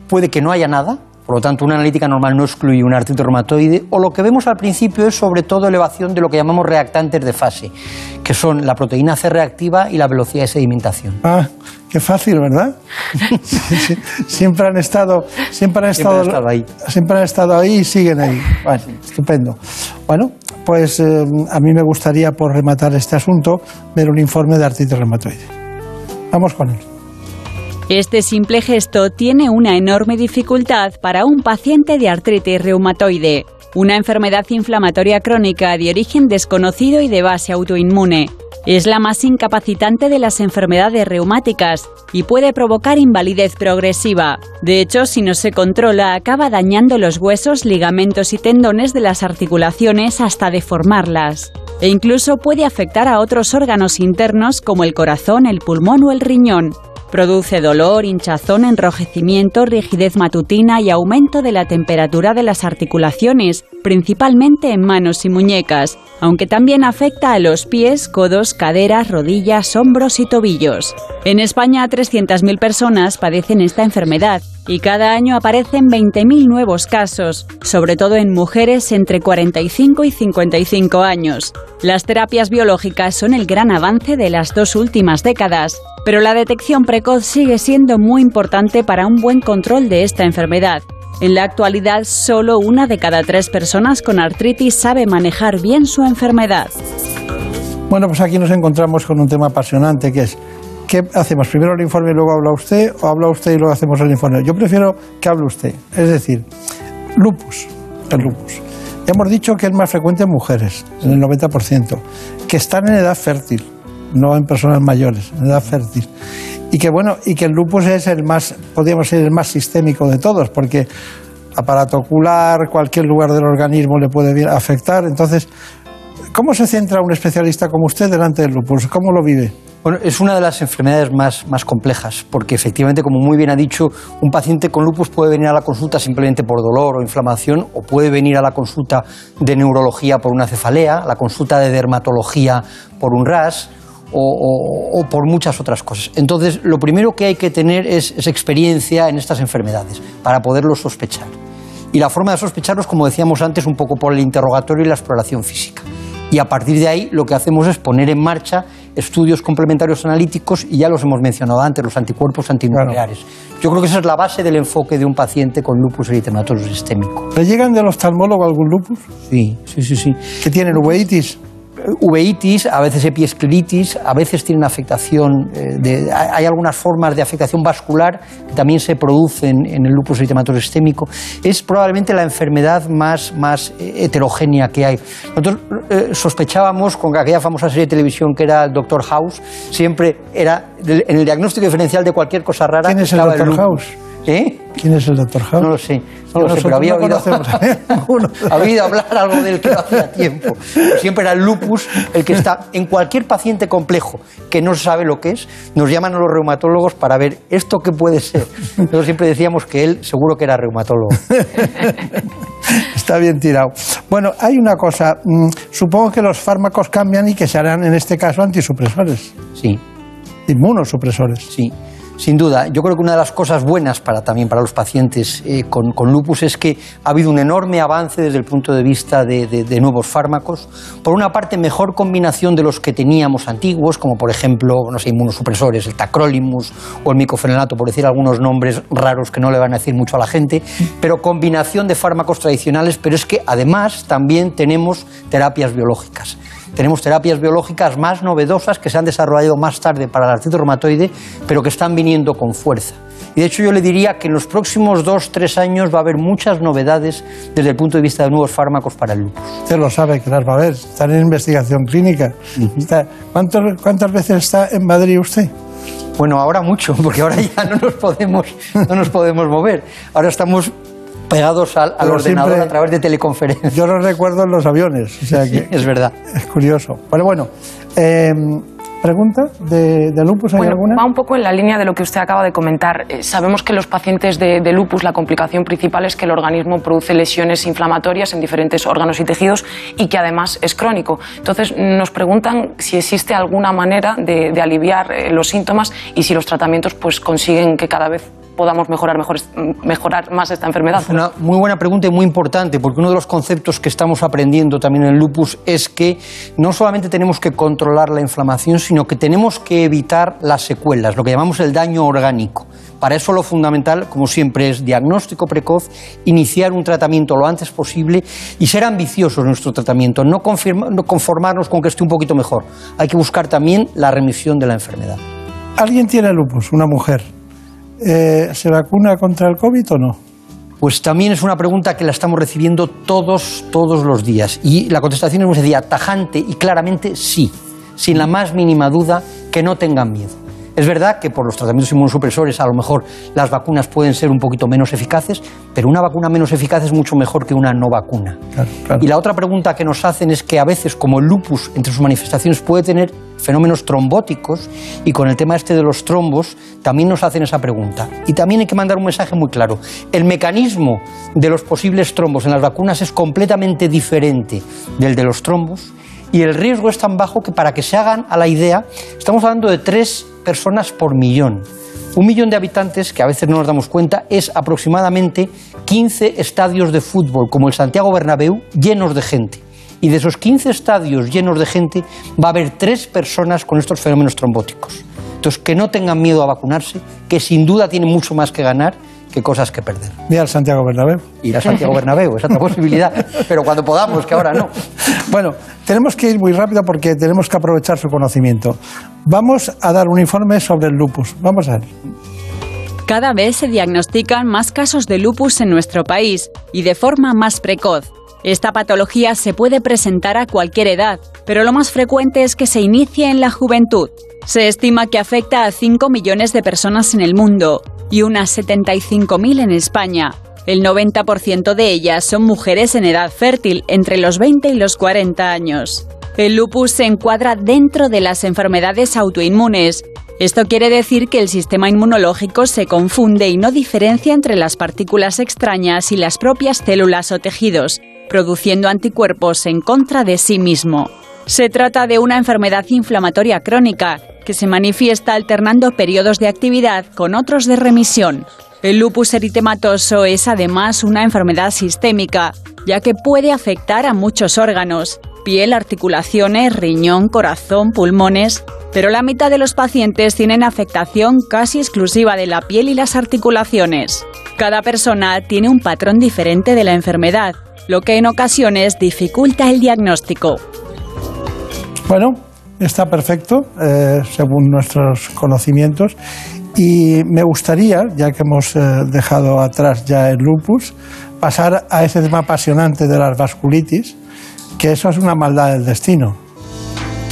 puede que no haya nada, por lo tanto, una analítica normal no excluye un artrito reumatoide. O lo que vemos al principio es sobre todo elevación de lo que llamamos reactantes de fase, que son la proteína C reactiva y la velocidad de sedimentación. Ah, qué fácil, ¿verdad? *laughs* siempre han estado, siempre han estado, ahí. Siempre han estado ahí y siguen ahí. Bueno, estupendo. Bueno, pues eh, a mí me gustaría, por rematar este asunto, ver un informe de artritis reumatoide. Vamos con él. Este simple gesto tiene una enorme dificultad para un paciente de artritis reumatoide, una enfermedad inflamatoria crónica de origen desconocido y de base autoinmune. Es la más incapacitante de las enfermedades reumáticas y puede provocar invalidez progresiva. De hecho, si no se controla, acaba dañando los huesos, ligamentos y tendones de las articulaciones hasta deformarlas. E incluso puede afectar a otros órganos internos como el corazón, el pulmón o el riñón. Produce dolor, hinchazón, enrojecimiento, rigidez matutina y aumento de la temperatura de las articulaciones, principalmente en manos y muñecas, aunque también afecta a los pies, codos, caderas, rodillas, hombros y tobillos. En España, 300.000 personas padecen esta enfermedad y cada año aparecen 20.000 nuevos casos, sobre todo en mujeres entre 45 y 55 años. Las terapias biológicas son el gran avance de las dos últimas décadas, pero la detección precoz sigue siendo muy importante para un buen control de esta enfermedad. En la actualidad, solo una de cada tres personas con artritis sabe manejar bien su enfermedad. Bueno, pues aquí nos encontramos con un tema apasionante que es, ¿qué hacemos? ¿Primero el informe y luego habla usted o habla usted y luego hacemos el informe? Yo prefiero que hable usted. Es decir, lupus, el lupus. Hemos dicho que es más frecuente en mujeres, en el 90%, que están en edad fértil, no en personas mayores, en edad fértil. Y que bueno, y que el lupus es el más, podríamos ser el más sistémico de todos, porque aparato ocular, cualquier lugar del organismo le puede afectar. Entonces, ¿cómo se centra un especialista como usted delante del lupus? ¿Cómo lo vive? Bueno, es una de las enfermedades más, más complejas, porque efectivamente, como muy bien ha dicho, un paciente con lupus puede venir a la consulta simplemente por dolor o inflamación, o puede venir a la consulta de neurología por una cefalea, la consulta de dermatología por un RAS, o, por muchas otras cosas. Entonces, lo primero que hay que tener es, experiencia en estas enfermedades para poderlo sospechar. Y la forma de sospecharlos, como decíamos antes, un poco por el interrogatorio y la exploración física. Y a partir de ahí lo que hacemos es poner en marcha estudios complementarios analíticos y ya los hemos mencionado antes, los anticuerpos antinucleares. Yo creo que esa es la base del enfoque de un paciente con lupus eritematoso sistémico. ¿Le llegan del oftalmólogo algún lupus? Sí, sí, sí. sí. ¿Que tienen uveitis? Uveitis, a veces epiescleritis, a veces tienen afectación, eh, de, hay algunas formas de afectación vascular que también se producen en el lupus eritematoso sistémico. Es probablemente la enfermedad más, más eh, heterogénea que hay. Nosotros eh, sospechábamos con aquella famosa serie de televisión que era el Doctor House, siempre era en el diagnóstico diferencial de cualquier cosa rara. ¿Quién es el Doctor House? ¿Eh? ¿Quién es el Dr. House? No lo sé, no lo sé, pero había oído, *laughs* había oído hablar algo del que hacía tiempo. siempre era el lupus el que está en cualquier paciente complejo que no sabe lo que es, nos llaman a los reumatólogos para ver esto qué puede ser. Nosotros siempre decíamos que él seguro que era reumatólogo. *laughs* Está bien tirado. Bueno, hay una cosa, mm, supongo que los fármacos cambian y que se harán en este caso antisupresores. Sí. Inmunosupresores. Sí. Sin duda, yo creo que una de las cosas buenas para, también para los pacientes eh, con, lupus es que ha habido un enorme avance desde el punto de vista de, nuevos fármacos. Por una parte, mejor combinación de los que teníamos antiguos, como por ejemplo, no sé, inmunosupresores, el tacrolimus o el micofenolato, por decir algunos nombres raros que no le van a decir mucho a la gente, pero combinación de fármacos tradicionales, pero es que además también tenemos terapias biológicas. Tenemos terapias biológicas más novedosas que se han desarrollado más tarde para el artritis reumatoide, pero que están viniendo con fuerza. Y de hecho yo le diría que en los próximos dos, tres años va a haber muchas novedades desde el punto de vista de nuevos fármacos para el lupus. Usted lo sabe que las va a haber, están en investigación clínica. ¿Cuántas veces está en Madrid usted? Bueno, ahora mucho, porque ahora ya no nos podemos, no nos podemos mover. Ahora estamos pegados al, ordenador a través de teleconferencia. Yo lo recuerdo en los aviones. O sea *laughs* que es verdad. Es curioso. Bueno, bueno. Eh, ¿Pregunta de, lupus? ¿Hay alguna? Va un poco en la línea de lo que usted acaba de comentar. Eh, sabemos que los pacientes de, lupus la complicación principal es que el organismo produce lesiones inflamatorias en diferentes órganos y tejidos y que además es crónico. Entonces nos preguntan si existe alguna manera de, aliviar eh, los síntomas y si los tratamientos pues, consiguen que cada vez podamos mejorar, mejorar más esta enfermedad. Es una muy buena pregunta y muy importante, porque uno de los conceptos que estamos aprendiendo también en el lupus es que no solamente tenemos que controlar la inflamación, sino que tenemos que evitar las secuelas, lo que llamamos el daño orgánico. Para eso lo fundamental, como siempre, es diagnóstico precoz, iniciar un tratamiento lo antes posible y ser ambiciosos en nuestro tratamiento, no, no conformarnos con que esté un poquito mejor. Hay que buscar también la remisión de la enfermedad. ¿Alguien tiene lupus? Una mujer. Eh, ¿Se vacuna contra el COVID o no? Pues también es una pregunta que la estamos recibiendo todos, todos los días. Y la contestación es muy sencilla, tajante y claramente sí, sin la más mínima duda, que no tengan miedo. Es verdad que por los tratamientos inmunosupresores a lo mejor las vacunas pueden ser un poquito menos eficaces, pero una vacuna menos eficaz es mucho mejor que una no vacuna. Y la otra pregunta que nos hacen es que a veces, como el lupus entre sus manifestaciones puede tener fenómenos trombóticos y con el tema este de los trombos también nos hacen esa pregunta. Y también hay que mandar un mensaje muy claro. El mecanismo de los posibles trombos en las vacunas es completamente diferente del de los trombos y el riesgo es tan bajo que para que se hagan a la idea, estamos hablando de tres personas por millón. Un millón de habitantes, que a veces no nos damos cuenta, es aproximadamente 15 estadios de fútbol, como el Santiago Bernabéu, llenos de gente. Y de esos 15 estadios llenos de gente, va a haber tres personas con estos fenómenos trombóticos. Entonces, que no tengan miedo a vacunarse, que sin duda tienen mucho más que ganar que cosas que perder. Ir al Santiago Bernabéu. Ir al Santiago Bernabéu, esa es otra posibilidad, pero cuando podamos, que ahora no. Bueno, tenemos que ir muy rápido porque tenemos que aprovechar su conocimiento. Vamos a dar un informe sobre el lupus. Vamos a ver. Cada vez se diagnostican más casos de lupus en nuestro país y de forma más precoz. Esta patología se puede presentar a cualquier edad, pero lo más frecuente es que se inicie en la juventud. Se estima que afecta a 5 millones de personas en el mundo y unas 75.000 en España. El 90% de ellas son mujeres en edad fértil, entre los 20 y los 40 años. El lupus se encuadra dentro de las enfermedades autoinmunes. Esto quiere decir que el sistema inmunológico se confunde y no diferencia entre las partículas extrañas y las propias células o tejidos, produciendo anticuerpos en contra de sí mismo. Se trata de una enfermedad inflamatoria crónica que se manifiesta alternando periodos de actividad con otros de remisión. El lupus eritematoso es además una enfermedad sistémica, ya que puede afectar a muchos órganos, piel, articulaciones, riñón, corazón, pulmones, pero la mitad de los pacientes tienen afectación casi exclusiva de la piel y las articulaciones. Cada persona tiene un patrón diferente de la enfermedad, lo que en ocasiones dificulta el diagnóstico. Bueno, está perfecto, eh, según nuestros conocimientos. Y me gustaría, ya que hemos eh, dejado atrás ya el lupus, pasar a ese tema apasionante de las vasculitis, que eso es una maldad del destino.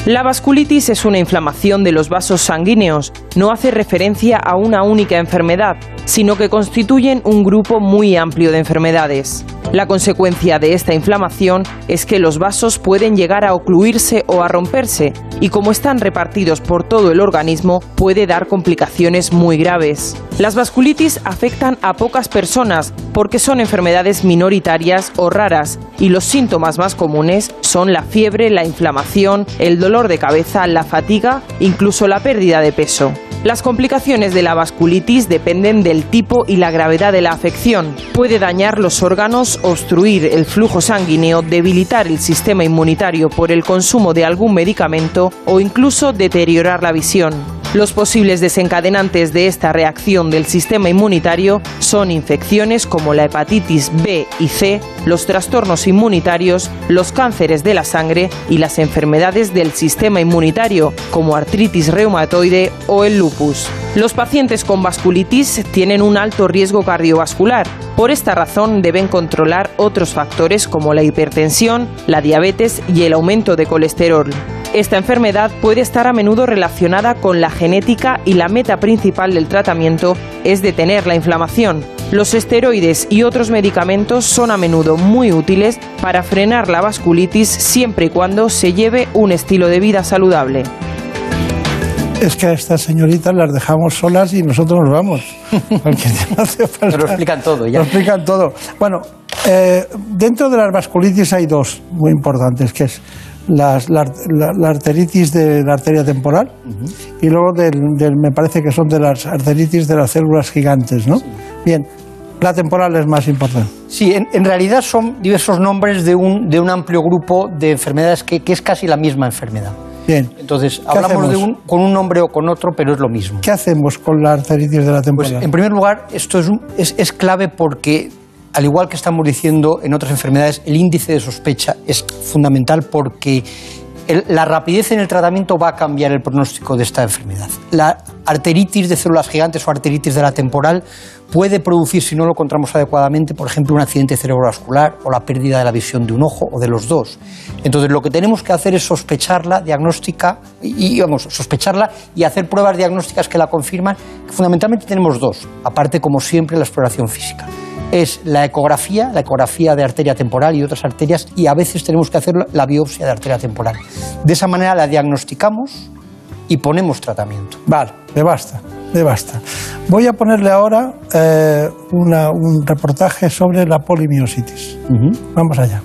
La vasculitis es una inflamación de los vasos sanguíneos. No hace referencia a una única enfermedad, sino que constituyen un grupo muy amplio de enfermedades. La consecuencia de esta inflamación es que los vasos pueden llegar a ocluirse o a romperse y como están repartidos por todo el organismo puede dar complicaciones muy graves. Las vasculitis afectan a pocas personas porque son enfermedades minoritarias o raras y los síntomas más comunes son la fiebre, la inflamación, el dolor de cabeza, la fatiga, incluso la pérdida de peso. Las complicaciones de la vasculitis dependen del tipo y la gravedad de la afección. Puede dañar los órganos, obstruir el flujo sanguíneo, debilitar el sistema inmunitario por el consumo de algún medicamento o incluso deteriorar la visión. Los posibles desencadenantes de esta reacción del sistema inmunitario son infecciones como la hepatitis B y C, los trastornos inmunitarios, los cánceres de la sangre y las enfermedades del sistema inmunitario como artritis reumatoide o el lupus. Los pacientes con vasculitis tienen un alto riesgo cardiovascular. Por esta razón deben controlar otros factores como la hipertensión, la diabetes y el aumento de colesterol. Esta enfermedad puede estar a menudo relacionada con la genética y la meta principal del tratamiento es detener la inflamación. Los esteroides y otros medicamentos son a menudo muy útiles para frenar la vasculitis siempre y cuando se lleve un estilo de vida saludable. Es que a estas señoritas las dejamos solas y nosotros nos vamos. *laughs* Porque no hace falta. Lo explican todo ya. Lo explican todo. Bueno, eh, dentro de las vasculitis hay dos muy importantes, que es las- la, la- la arteritis de la arteria temporal y luego del, del- me parece que son de las arteritis de las células gigantes, ¿no? Bien, la temporal es más importante. Sí, en, en realidad son diversos nombres de un, de un amplio grupo de enfermedades que, que es casi la misma enfermedad. Bien. Entonces, ¿Qué hablamos de un, con un nombre o con otro, pero es lo mismo. ¿Qué hacemos con la arteritis de la Pues, temporal? en primer lugar, esto es, un- es, es clave porque, al igual que estamos diciendo en otras enfermedades, el índice de sospecha es fundamental porque la rapidez en el tratamiento va a cambiar el pronóstico de esta enfermedad. La arteritis de células gigantes o arteritis de la temporal puede producir, si no lo encontramos adecuadamente, por ejemplo, un accidente cerebrovascular o la pérdida de la visión de un ojo o de los dos. Entonces, lo que tenemos que hacer es sospecharla, diagnóstica, y, vamos, sospecharla y hacer pruebas diagnósticas que la confirman. Fundamentalmente tenemos dos, aparte, como siempre, la exploración física. Es la ecografía, la ecografía de arteria temporal y otras arterias, y a veces tenemos que hacer la biopsia de arteria temporal. De esa manera la diagnosticamos y ponemos tratamiento. Vale, me basta, me basta. Voy a ponerle ahora eh, una- un reportaje sobre la polimiositis. Vamos allá.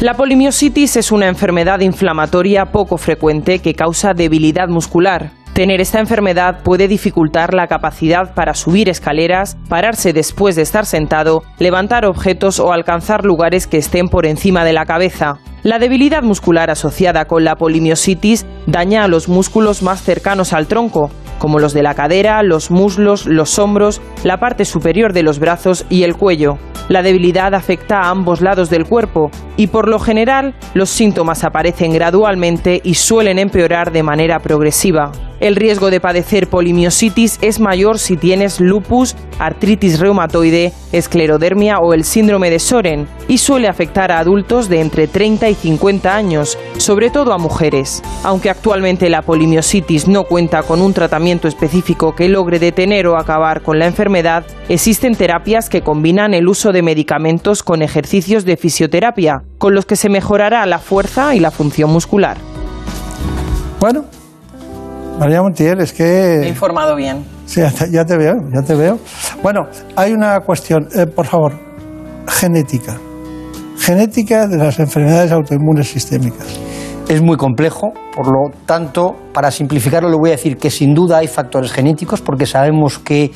La polimiositis es una enfermedad inflamatoria poco frecuente que causa debilidad muscular. Tener esta enfermedad puede dificultar la capacidad para subir escaleras, pararse después de estar sentado, levantar objetos o alcanzar lugares que estén por encima de la cabeza. La debilidad muscular asociada con la polimiositis daña a los músculos más cercanos al tronco, como los de la cadera, los muslos, los hombros, la parte superior de los brazos y el cuello. La debilidad afecta a ambos lados del cuerpo y por lo general los síntomas aparecen gradualmente y suelen empeorar de manera progresiva. El riesgo de padecer polimiositis es mayor si tienes lupus, artritis reumatoide, esclerodermia o el síndrome de Soren y suele afectar a adultos de entre 30 y 50 años, sobre todo a mujeres. Aunque actualmente la polimiositis no cuenta con un tratamiento específico que logre detener o acabar con la enfermedad, existen terapias que combinan el uso de medicamentos con ejercicios de fisioterapia, con los que se mejorará la fuerza y la función muscular. Bueno, María Montiel, es que... Me he informado bien. Sí, ya te, veo, ya te veo. Bueno, hay una cuestión, eh, por favor, genética. Genética de las enfermedades autoinmunes sistémicas. Es muy complejo, por lo tanto, para simplificarlo le voy a decir que sin duda hay factores genéticos porque sabemos que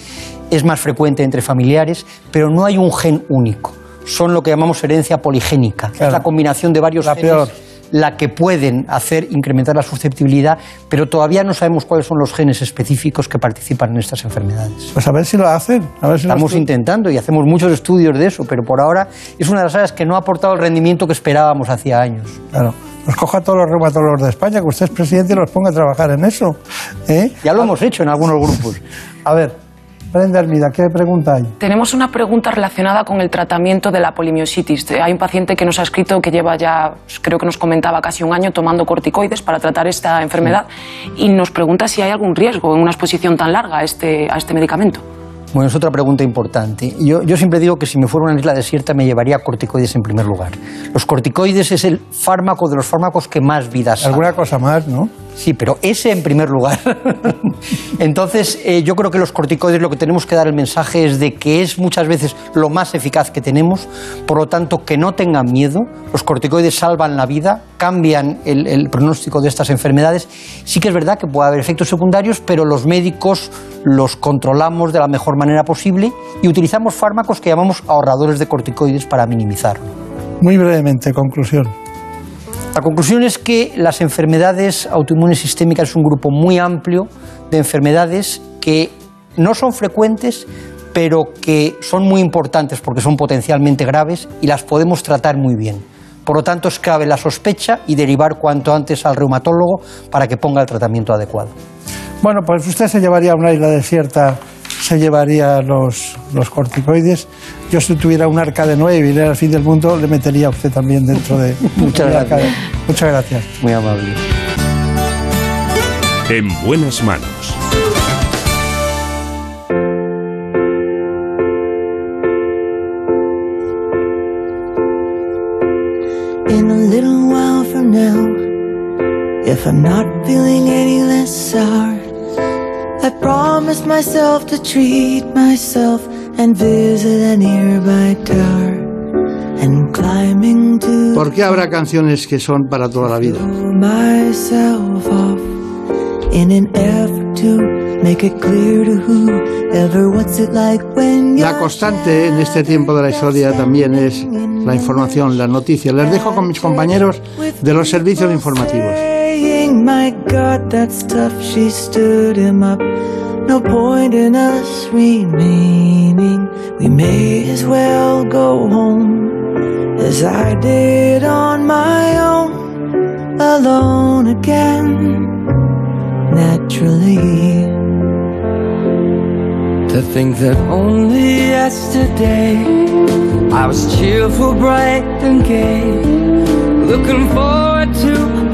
es más frecuente entre familiares, pero no hay un gen único. Son lo que llamamos herencia poligénica. Es la combinación de varios genes peor. La que pueden hacer incrementar la susceptibilidad, pero todavía no sabemos cuáles son los genes específicos que participan en estas enfermedades. Pues a ver si lo hacen. A ver si lo Estamos estu- intentando y hacemos muchos estudios de eso, pero por ahora es una de las áreas que no ha aportado el rendimiento que esperábamos hacía años. Claro. Pues coja a todos los reumatólogos de España, que usted es presidente y los ponga a trabajar en eso. ¿eh? Ya lo hemos hecho en algunos grupos. *laughs* A ver, Brenda Hermida, ¿qué pregunta hay? Tenemos una pregunta relacionada con el tratamiento de la polimiositis. Hay un paciente que nos ha escrito que lleva ya, creo que nos comentaba, casi un año tomando corticoides para tratar esta enfermedad y nos pregunta si hay algún riesgo en una exposición tan larga a este, a este medicamento. Bueno, es otra pregunta importante. Yo, yo siempre digo que si me fuera a una isla desierta me llevaría corticoides en primer lugar. Los corticoides es el fármaco de los fármacos que más vidas salva. Alguna cosa más, ¿no? Sí, pero ese en primer lugar. *laughs* Entonces, eh, yo creo que los corticoides lo que tenemos que dar el mensaje es de que es muchas veces lo más eficaz que tenemos, por lo tanto, que no tengan miedo. Los corticoides salvan la vida, cambian el, el pronóstico de estas enfermedades. Sí que es verdad que puede haber efectos secundarios, pero los médicos los controlamos de la mejor manera posible y utilizamos fármacos que llamamos ahorradores de corticoides para minimizarlo. Muy brevemente, conclusión. La conclusión es que las enfermedades autoinmunes sistémicas es un grupo muy amplio de enfermedades que no son frecuentes, pero que son muy importantes porque son potencialmente graves y las podemos tratar muy bien. Por lo tanto, es clave la sospecha y derivar cuanto antes al reumatólogo para que ponga el tratamiento adecuado. Bueno, pues usted se llevaría a una isla desierta, se llevaría los, los corticoides. Yo si tuviera un arca de Noé y viniera al fin del mundo, le metería a usted también dentro de *laughs* Muchas de- gracias. Muchas gracias. Muy amable. En buenas manos. In a little while from now, if I'm not feeling any less sour, I promised myself to treat myself and visit a nearby tower. And climbing to ¿Por qué habrá canciones que son para toda la vida? myself off in an effort to make it clear to whoever what's it like when La constante en este tiempo de la historia también es la información, las noticias. Les dejo con mis compañeros de los servicios informativos. My God, that's tough. She stood him up. No point in us remaining. We may as well go home as I did on my own, alone again. Naturally. To think that only yesterday I was cheerful, bright and gay, looking forward to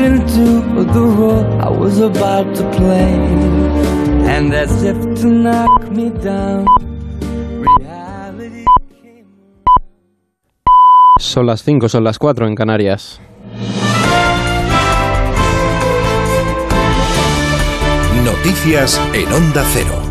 do the role I was about to play, and as if to knock me down. Son las 5, son las 4 en Canarias. Noticias en Onda Cero.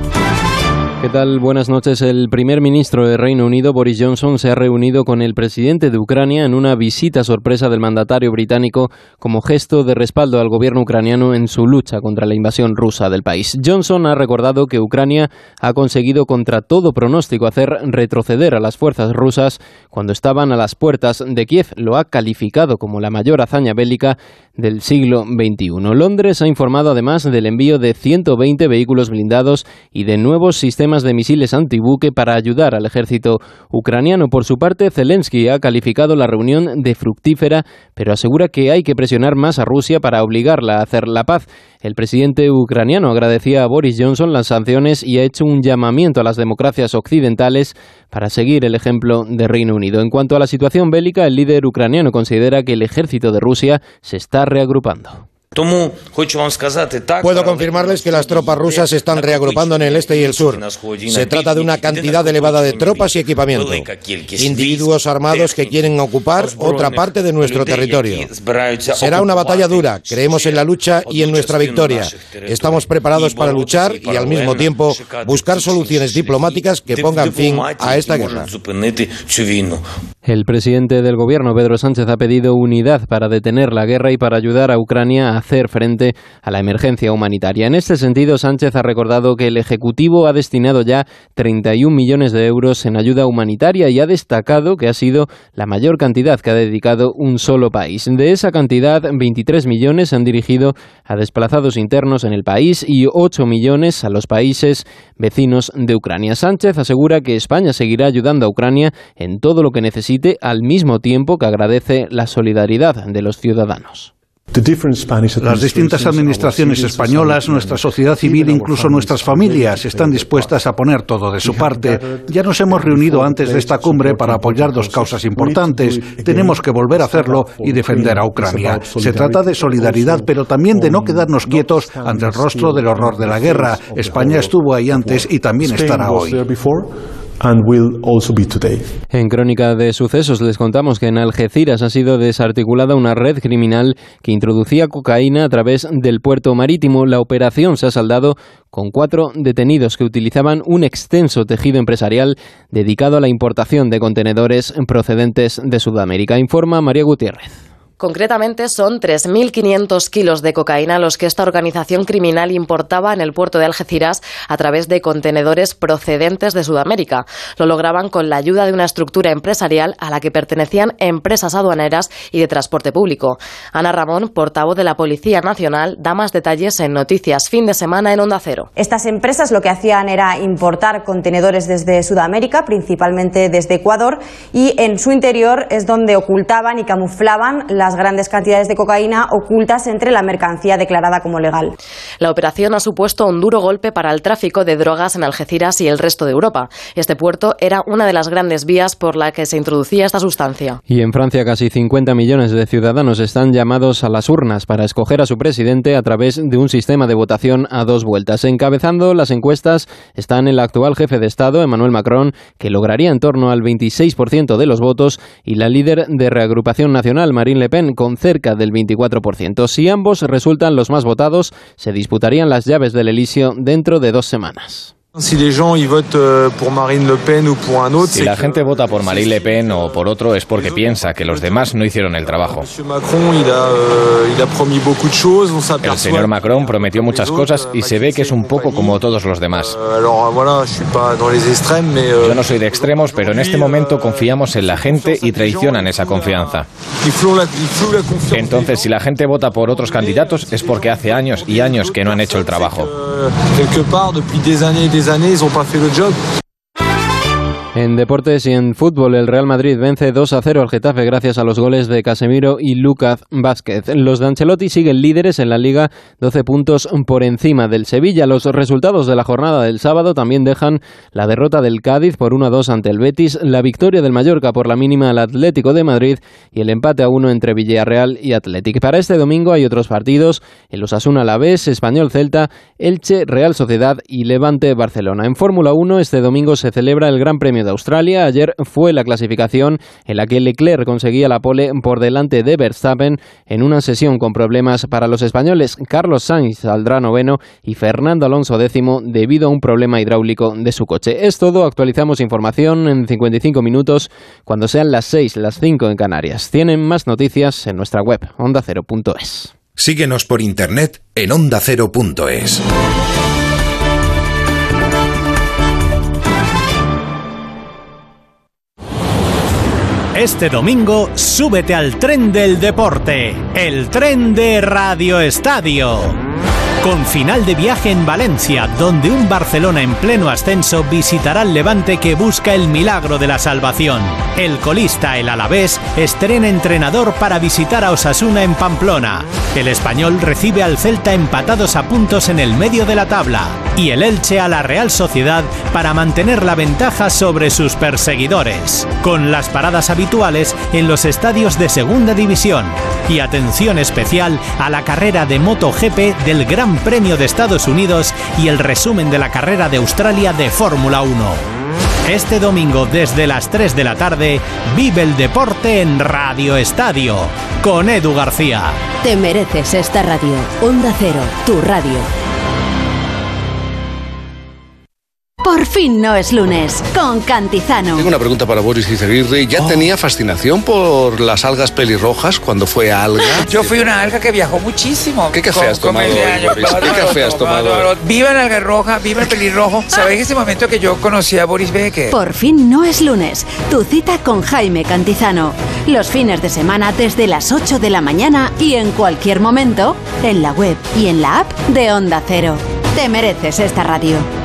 ¿Qué tal? Buenas noches. El primer ministro de Reino Unido, Boris Johnson, se ha reunido con el presidente de Ucrania en una visita sorpresa del mandatario británico como gesto de respaldo al gobierno ucraniano en su lucha contra la invasión rusa del país. Johnson ha recordado que Ucrania ha conseguido contra todo pronóstico hacer retroceder a las fuerzas rusas cuando estaban a las puertas de Kiev. Lo ha calificado como la mayor hazaña bélica del siglo XXI. Londres ha informado además del envío de 120 vehículos blindados y de nuevos sistemas de misiles antibuque para ayudar al ejército ucraniano. Por su parte, Zelensky ha calificado la reunión de fructífera, pero asegura que hay que presionar más a Rusia para obligarla a hacer la paz. El presidente ucraniano agradecía a Boris Johnson las sanciones y ha hecho un llamamiento a las democracias occidentales para seguir el ejemplo de Reino Unido. En cuanto a la situación bélica, el líder ucraniano considera que el ejército de Rusia se está reagrupando. Puedo confirmarles que las tropas rusas se están reagrupando en el este y el sur. Se trata de una cantidad elevada de tropas y equipamiento. Individuos armados que quieren ocupar otra parte de nuestro territorio. Será una batalla dura. Creemos en la lucha y en nuestra victoria. Estamos preparados para luchar y al mismo tiempo buscar soluciones diplomáticas que pongan fin a esta guerra. El presidente del gobierno, Pedro Sánchez, ha pedido unidad para detener la guerra y para ayudar a Ucrania a hacer frente a la emergencia humanitaria. En este sentido, Sánchez ha recordado que el Ejecutivo ha destinado ya 31 millones de euros en ayuda humanitaria y ha destacado que ha sido la mayor cantidad que ha dedicado un solo país. De esa cantidad, 23 millones se han dirigido a desplazados internos en el país y 8 millones a los países vecinos de Ucrania. Sánchez asegura que España seguirá ayudando a Ucrania en todo lo que necesite al mismo tiempo que agradece la solidaridad de los ciudadanos. Las distintas administraciones españolas, nuestra sociedad civil, incluso nuestras familias, están dispuestas a poner todo de su parte. Ya nos hemos reunido antes de esta cumbre para apoyar dos causas importantes. Tenemos que volver a hacerlo y defender a Ucrania. Se trata de solidaridad, pero también de no quedarnos quietos ante el rostro del horror de la guerra. España estuvo ahí antes y también estará hoy. En Crónica de Sucesos les contamos que en Algeciras ha sido desarticulada una red criminal que introducía cocaína a través del puerto marítimo. La operación se ha saldado con cuatro detenidos que utilizaban un extenso tejido empresarial dedicado a la importación de contenedores procedentes de Sudamérica, informa María Gutiérrez. Concretamente son 3.500 kilos de cocaína los que esta organización criminal importaba en el puerto de Algeciras a través de contenedores procedentes de Sudamérica. Lo lograban con la ayuda de una estructura empresarial a la que pertenecían empresas aduaneras y de transporte público. Ana Ramón, portavoz de la Policía Nacional, da más detalles en Noticias Fin de Semana en Onda Cero. Estas empresas lo que hacían era importar contenedores desde Sudamérica, principalmente desde Ecuador, y en su interior es donde ocultaban y camuflaban la las grandes cantidades de cocaína ocultas entre la mercancía declarada como legal. La operación ha supuesto un duro golpe para el tráfico de drogas en Algeciras y el resto de Europa. Este puerto era una de las grandes vías por la que se introducía esta sustancia. Y en Francia casi 50 millones de ciudadanos están llamados a las urnas para escoger a su presidente a través de un sistema de votación a dos vueltas. Encabezando las encuestas están el actual jefe de Estado, Emmanuel Macron, que lograría en torno al 26% de los votos, y la líder de Reagrupación Nacional, Marine Le Pen, con cerca del 24%. Si ambos resultan los más votados, se disputarían las llaves del Elíseo dentro de dos semanas. Si la gente vota por Marine Le Pen o por otro es porque piensa que los demás no hicieron el trabajo. El señor Macron prometió muchas cosas y se ve que es un poco como todos los demás. Yo no soy de extremos, pero en este momento confiamos en la gente y traicionan esa confianza. Entonces, si la gente vota por otros candidatos es porque hace años y años que no han hecho el trabajo. années, ils n'ont pas fait le job. En deportes y en fútbol, el Real Madrid vence 2 a 0 al Getafe gracias a los goles de Casemiro y Lucas Vázquez. Los de Ancelotti siguen líderes en la liga, 12 puntos por encima del Sevilla. Los resultados de la jornada del sábado también dejan la derrota del Cádiz por 1 a 2 ante el Betis, la victoria del Mallorca por la mínima al Atlético de Madrid y el empate a 1 entre Villarreal y Atlético. Para este domingo hay otros partidos, el Osasuna Vez, Español Celta, Elche, Real Sociedad y Levante Barcelona. En Fórmula 1 este domingo se celebra el Gran Premio de Australia. Ayer fue la clasificación en la que Leclerc conseguía la pole por delante de Verstappen en una sesión con problemas para los españoles. Carlos Sainz saldrá noveno y Fernando Alonso décimo debido a un problema hidráulico de su coche. Es todo, actualizamos información en 55 minutos cuando sean las 6, las 5 en Canarias. Tienen más noticias en nuestra web ondacero.es. Síguenos por internet en ondacero.es. Este domingo, súbete al tren del deporte, el tren de Radio Estadio. Con final de viaje en Valencia, donde un Barcelona en pleno ascenso visitará al Levante que busca el milagro de la salvación. El colista, el Alavés, estrena entrenador para visitar a Osasuna en Pamplona. El español recibe al Celta empatados a puntos en el medio de la tabla. Y el Elche a la Real Sociedad para mantener la ventaja sobre sus perseguidores. Con las paradas habituales en los estadios de Segunda División. Y atención especial a la carrera de MotoGP del Gran Premio de Estados Unidos y el resumen de la carrera de Australia de Fórmula 1. Este domingo desde las 3 de la tarde, vive el deporte en Radio Estadio con Edu García. Te mereces esta radio. Onda Cero, tu radio. Por fin no es lunes, con Cantizano. Tengo una pregunta para Boris Izaguirre. ¿Ya tenía fascinación por las algas pelirrojas cuando fue alga? *laughs* Yo fui una alga que viajó muchísimo. ¿Qué café has tomado hoy, Boris? ¿Qué café has tomado. Viva la alga roja, viva el pelirrojo. *laughs* ¿Sabéis ese momento que yo conocí a Boris Becker? Por fin no es lunes, tu cita con Jaime Cantizano. Los fines de semana desde las 8 de la mañana y en cualquier momento en la web y en la app de Onda Cero. Te mereces esta radio.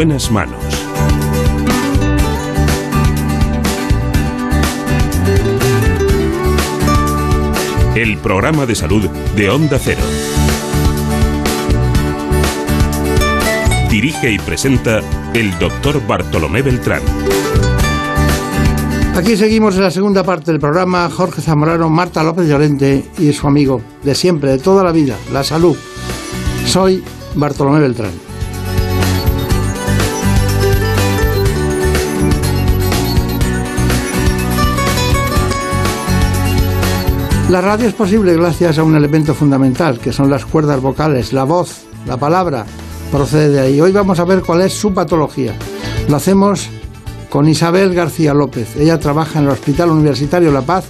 Buenas manos. El programa de salud de Onda Cero. Dirige y presenta el doctor Bartolomé Beltrán. Aquí seguimos en la segunda parte del programa. Jorge Zamorano, Marta López Llorente y su amigo de siempre, de toda la vida, la salud. Soy Bartolomé Beltrán. La radio es posible gracias a un elemento fundamental, que son las cuerdas vocales, la voz, la palabra, procede de ahí. Hoy vamos a ver cuál es su patología. Lo hacemos con Isabel García López. Ella trabaja en el Hospital Universitario La Paz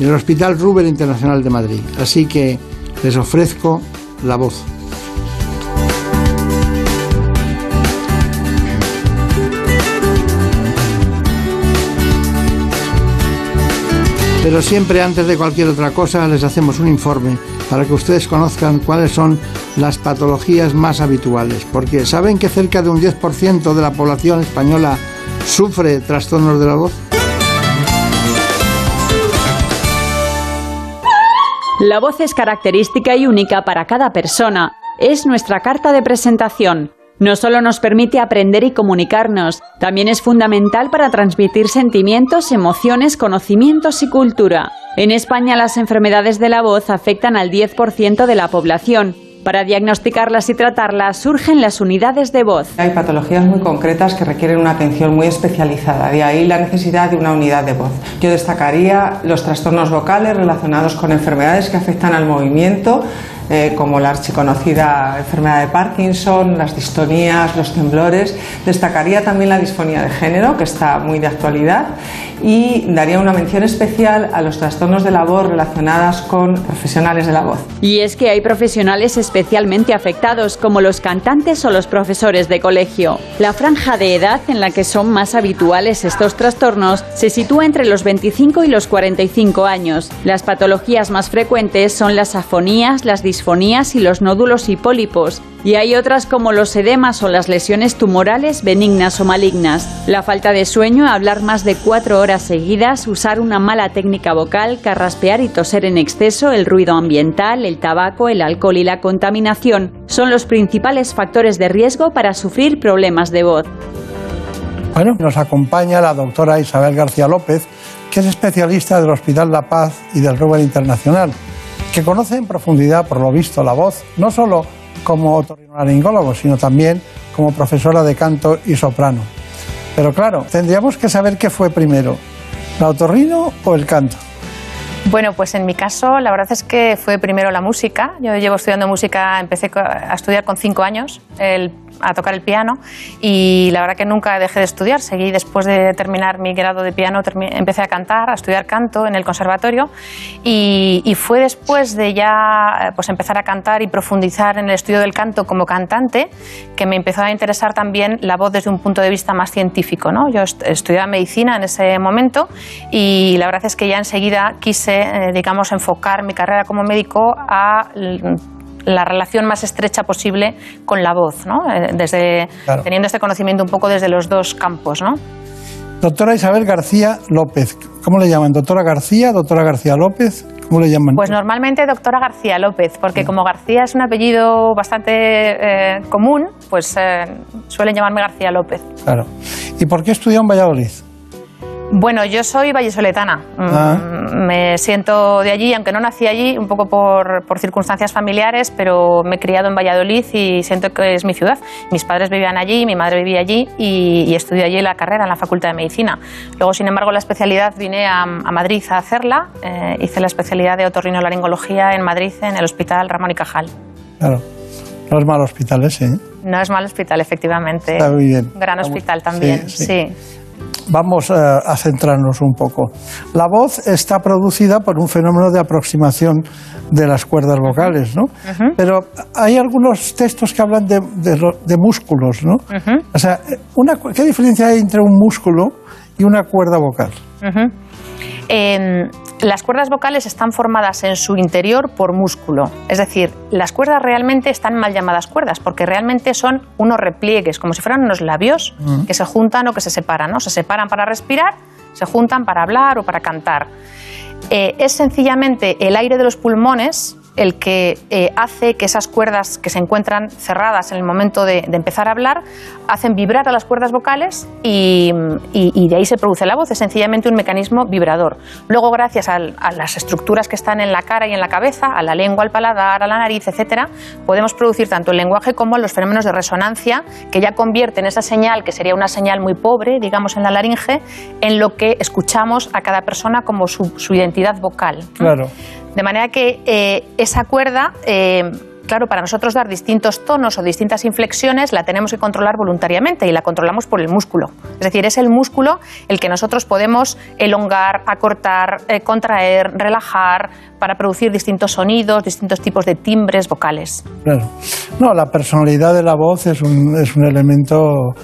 y en el Hospital Ruber Internacional de Madrid. Así que les ofrezco la voz. Pero siempre antes de cualquier otra cosa les hacemos un informe para que ustedes conozcan cuáles son las patologías más habituales. Porque ¿saben que cerca de un 10% de la población española sufre trastornos de la voz? La voz es característica y única para cada persona. Es nuestra carta de presentación. No solo nos permite aprender y comunicarnos, también es fundamental para transmitir sentimientos, emociones, conocimientos y cultura. En España las enfermedades de la voz afectan al 10% de la población. Para diagnosticarlas y tratarlas surgen las unidades de voz. Hay patologías muy concretas que requieren una atención muy especializada, de ahí la necesidad de una unidad de voz. Yo destacaría los trastornos vocales relacionados con enfermedades que afectan al movimiento, eh, como la archiconocida enfermedad de Parkinson, las distonías, los temblores. Destacaría también la disfonía de género, que está muy de actualidad, y daría una mención especial a los trastornos de la voz relacionadas con profesionales de la voz. Y es que hay profesionales especialmente afectados, como los cantantes o los profesores de colegio. La franja de edad en la que son más habituales estos trastornos se sitúa entre los 25 y los 45 años. Las patologías más frecuentes son las afonías, las disfonías y los nódulos y pólipos. Y hay otras como los edemas o las lesiones tumorales benignas o malignas. La falta de sueño, hablar más de cuatro horas seguidas, usar una mala técnica vocal, carraspear y toser en exceso, el ruido ambiental, el tabaco, el alcohol y la contaminación son los principales factores de riesgo para sufrir problemas de voz. Bueno, nos acompaña la doctora Isabel García López, que es especialista del Hospital La Paz y del Ruber Internacional, que conoce en profundidad, por lo visto, la voz, no solo como otorrinolaringólogo, sino también como profesora de canto y soprano. Pero claro, tendríamos que saber qué fue primero, la otorrino o el canto. Bueno, pues en mi caso la verdad es que fue primero la música. Yo llevo estudiando música, empecé a estudiar con cinco años a tocar el piano y la verdad que nunca dejé de estudiar. Seguí después de terminar mi grado de piano, empecé a cantar, a estudiar canto en el conservatorio y, fue después de ya pues empezar a cantar y profundizar en el estudio del canto como cantante que me empezó a interesar también la voz desde un punto de vista más científico. ¿no? Yo estudiaba medicina en ese momento y la verdad es que ya enseguida quise, eh, digamos, enfocar mi carrera como médico a la relación más estrecha posible con la voz, ¿no? Eh, desde, teniendo este conocimiento un poco desde los dos campos. ¿no? Doctora Isabel García López, ¿cómo le llaman? ¿Doctora García? ¿Doctora García López? ¿Cómo le llaman? Pues normalmente doctora García López, porque como García es un apellido bastante eh, común, pues eh, suelen llamarme García López. Claro. ¿Y por qué estudió en Valladolid? Bueno, yo soy vallesoletana. Ah. Mm, me siento de allí, aunque no nací allí, un poco por, circunstancias familiares, pero me he criado en Valladolid y siento que es mi ciudad. Mis padres vivían allí, mi madre vivía allí y, estudié allí la carrera en la Facultad de Medicina. Luego, sin embargo, la especialidad vine a, Madrid a hacerla. Eh, hice la especialidad de otorrinolaringología en Madrid, en el Hospital Ramón y Cajal. Claro. No es mal hospital ese, ¿eh? No es mal hospital, efectivamente. Está muy bien. Gran hospital también, sí vamos eh, a, centrarnos un poco. La voz está producida por un fenómeno de aproximación de las cuerdas vocales, ¿no? Pero hay algunos textos que hablan de, músculos, ¿no? O sea, ¿qué diferencia hay entre un músculo y una cuerda vocal? Las cuerdas vocales están formadas en su interior por músculo. Es decir, las cuerdas realmente están mal llamadas cuerdas porque realmente son unos repliegues, como si fueran unos labios mm. que se juntan o que se separan. ¿no? Se separan para respirar, se juntan para hablar o para cantar. Eh, es sencillamente el aire de los pulmones el que eh, hace que esas cuerdas que se encuentran cerradas en el momento de, empezar a hablar hacen vibrar a las cuerdas vocales y, de ahí se produce la voz. Es sencillamente un mecanismo vibrador. Luego, gracias a, las estructuras que están en la cara y en la cabeza, a la lengua, al paladar, a la nariz, etcétera, podemos producir tanto el lenguaje como los fenómenos de resonancia que ya convierten esa señal, que sería una señal muy pobre, digamos, en la laringe, en lo que escuchamos a cada persona como su, su identidad vocal. Claro. De manera que eh, esa cuerda, eh, claro, para nosotros dar distintos tonos o distintas inflexiones la tenemos que controlar voluntariamente y la controlamos por el músculo. Es decir, es el músculo el que nosotros podemos elongar, acortar, eh, contraer, relajar para producir distintos sonidos, distintos tipos de timbres vocales. Claro. No, la personalidad de la voz es un, es un elemento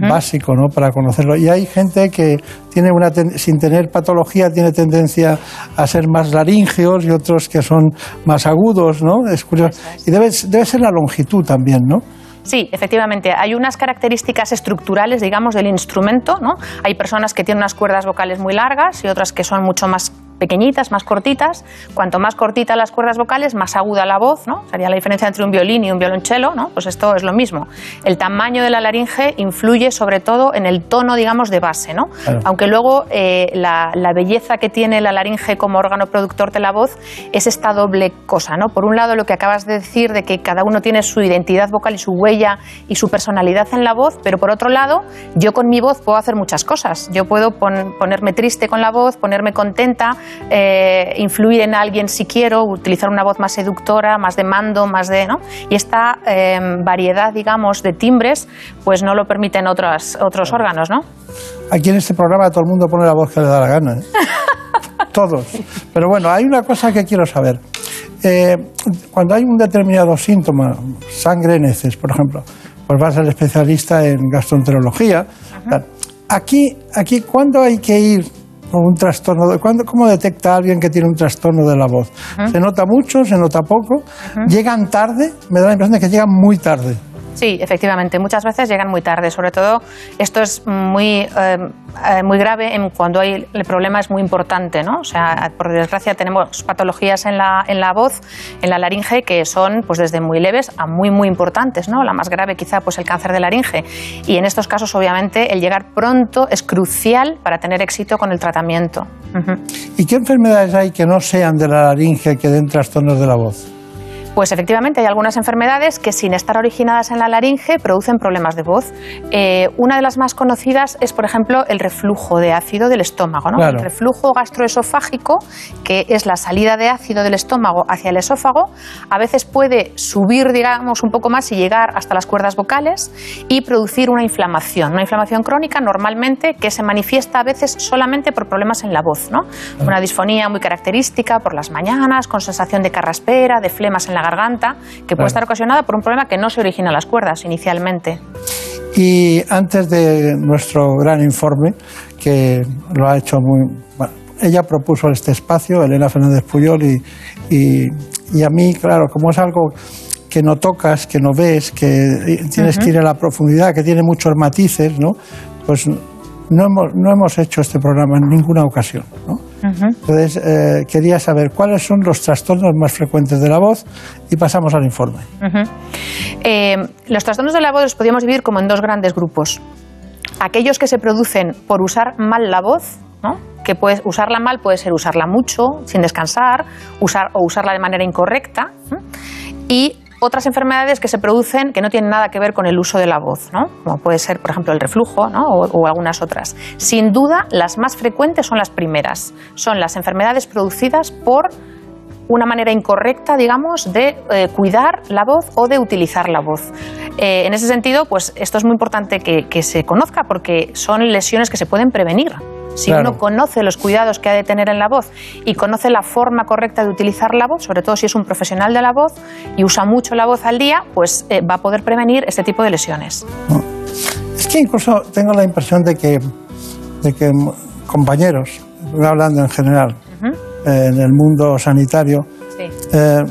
básico ¿no? para conocerlo. Y hay gente que tiene una sin tener patología tiene tendencia a ser más laríngeos y otros que son más agudos, ¿no? Es curioso. Y debe, debe ser la longitud también, ¿no? Sí, efectivamente. Hay unas características estructurales, digamos, del instrumento. ¿no? Hay personas que tienen unas cuerdas vocales muy largas y otras que son mucho más pequeñitas, más cortitas. Cuanto más cortitas las cuerdas vocales, más aguda la voz, ¿no? Sería la diferencia entre un violín y un violonchelo, ¿no? Pues esto es lo mismo. El tamaño de la laringe influye sobre todo en el tono, digamos, de base, ¿no? Aunque luego eh, la, belleza que tiene la laringe como órgano productor de la voz es esta doble cosa, ¿no? Por un lado, lo que acabas de decir de que cada uno tiene su identidad vocal y su huella y su personalidad en la voz, pero por otro lado, yo con mi voz puedo hacer muchas cosas. Yo puedo ponerme triste con la voz, ponerme contenta, eh, influir en alguien si quiero, utilizar una voz más seductora, más de mando, más de, ¿no? Y esta eh, variedad, digamos, de timbres, pues no lo permiten otros, otros órganos, ¿no? Aquí en este programa todo el mundo pone la voz que le da la gana. ¿eh? *laughs* Todos. Pero bueno, hay una cosa que quiero saber. Eh, cuando hay un determinado síntoma, sangre en heces, por ejemplo, pues vas al especialista en gastroenterología. Aquí, aquí, ¿cuándo hay que ir un trastorno? de- ¿cuándo, ¿Cómo detecta alguien que tiene un trastorno de la voz? ¿Se nota mucho? ¿Se nota poco? ¿Llegan tarde? Me da la impresión de que llegan muy tarde. Sí, efectivamente, muchas veces llegan muy tarde. Sobre todo, esto es muy, eh, eh, muy grave cuando hay, el problema es muy importante, ¿no? O sea, por desgracia tenemos patologías en la, en la voz, en la laringe, que son pues desde muy leves a muy, muy importantes, ¿no? La más grave quizá pues el cáncer de laringe. Y en estos casos, obviamente, el llegar pronto es crucial para tener éxito con el tratamiento. ¿Y qué enfermedades hay que no sean de la laringe que den trastornos de la voz? Pues efectivamente hay algunas enfermedades que sin estar originadas en la laringe producen problemas de voz. Eh, una de las más conocidas es, por ejemplo, el reflujo de ácido del estómago. ¿no? Claro. El reflujo gastroesofágico, que es la salida de ácido del estómago hacia el esófago, a veces puede subir, digamos, un poco más y llegar hasta las cuerdas vocales y producir una inflamación. Una inflamación crónica normalmente que se manifiesta a veces solamente por problemas en la voz. ¿no? Una disfonía muy característica por las mañanas, con sensación de carraspera, de flemas en la garganta, que puede estar ocasionada por un problema que no se origina en las cuerdas inicialmente. Y antes de nuestro gran informe, que lo ha hecho muy. bueno, ella propuso este espacio, Elena Fernández Puyol, y, y, y a mí, claro, como es algo que no tocas, que no ves, que tienes que ir a la profundidad, que tiene muchos matices, ¿no? Pues no hemos, no hemos hecho este programa en ninguna ocasión, ¿no? Entonces, eh, quería saber cuáles son los trastornos más frecuentes de la voz y pasamos al informe. Eh, los trastornos de la voz los podríamos dividir como en dos grandes grupos. Aquellos que se producen por usar mal la voz, ¿no? que puedes usarla mal puede ser usarla mucho, sin descansar, usar, o usarla de manera incorrecta. Y otras enfermedades que se producen que no tienen nada que ver con el uso de la voz, ¿no? como puede ser, por ejemplo, el reflujo ¿no? o, o algunas otras. Sin duda, las más frecuentes son las primeras. Son las enfermedades producidas por una manera incorrecta, digamos, de eh, cuidar la voz o de utilizar la voz. Eh, en ese sentido, pues esto es muy importante que, que se conozca porque son lesiones que se pueden prevenir. Si Claro. uno conoce los cuidados que ha de tener en la voz y conoce la forma correcta de utilizar la voz, sobre todo si es un profesional de la voz y usa mucho la voz al día, pues eh, va a poder prevenir este tipo de lesiones. Es que incluso tengo la impresión de que, de que compañeros, hablando en general, eh, en el mundo sanitario, Sí. eh,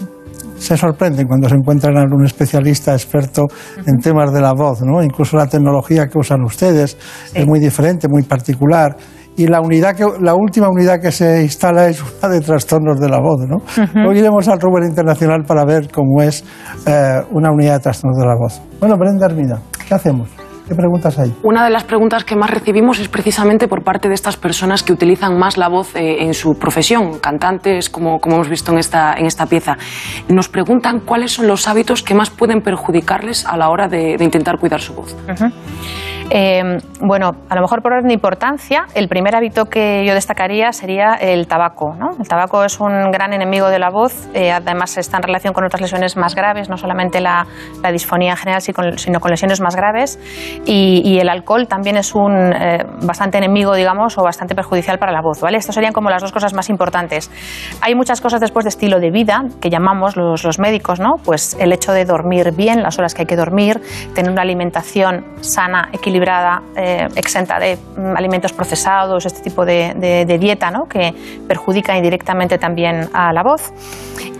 se sorprenden cuando se encuentran a un especialista experto en temas de la voz, ¿no? Incluso la tecnología que usan ustedes es muy diferente, muy particular. Y la unidad que, la última unidad que se instala es una de trastornos de la voz, ¿no? Ujú. Hoy iremos al Rubén Internacional para ver cómo es eh, una unidad de trastornos de la voz. Bueno, Brenda Hermida, ¿qué hacemos? ¿Qué preguntas hay? Una de las preguntas que más recibimos es precisamente por parte de estas personas que utilizan más la voz eh, en su profesión, cantantes, como, como hemos visto en esta, en esta pieza. Nos preguntan cuáles son los hábitos que más pueden perjudicarles a la hora de, de intentar cuidar su voz. Ujú. Eh, bueno, a lo mejor por orden de importancia, el primer hábito que yo destacaría sería el tabaco. ¿no? El tabaco es un gran enemigo de la voz, eh, además está en relación con otras lesiones más graves, no solamente la, la disfonía en general, sino con lesiones más graves. Y, y el alcohol también es un eh, bastante enemigo, digamos, o bastante perjudicial para la voz. ¿vale? Estas serían como las dos cosas más importantes. Hay muchas cosas después de estilo de vida que llamamos los, los médicos, ¿no? Pues el hecho de dormir bien, las horas que hay que dormir, tener una alimentación sana, equilibrada, eh, exenta de mm, alimentos procesados, este tipo de, de- de dieta, ¿no? Que perjudica indirectamente también a la voz.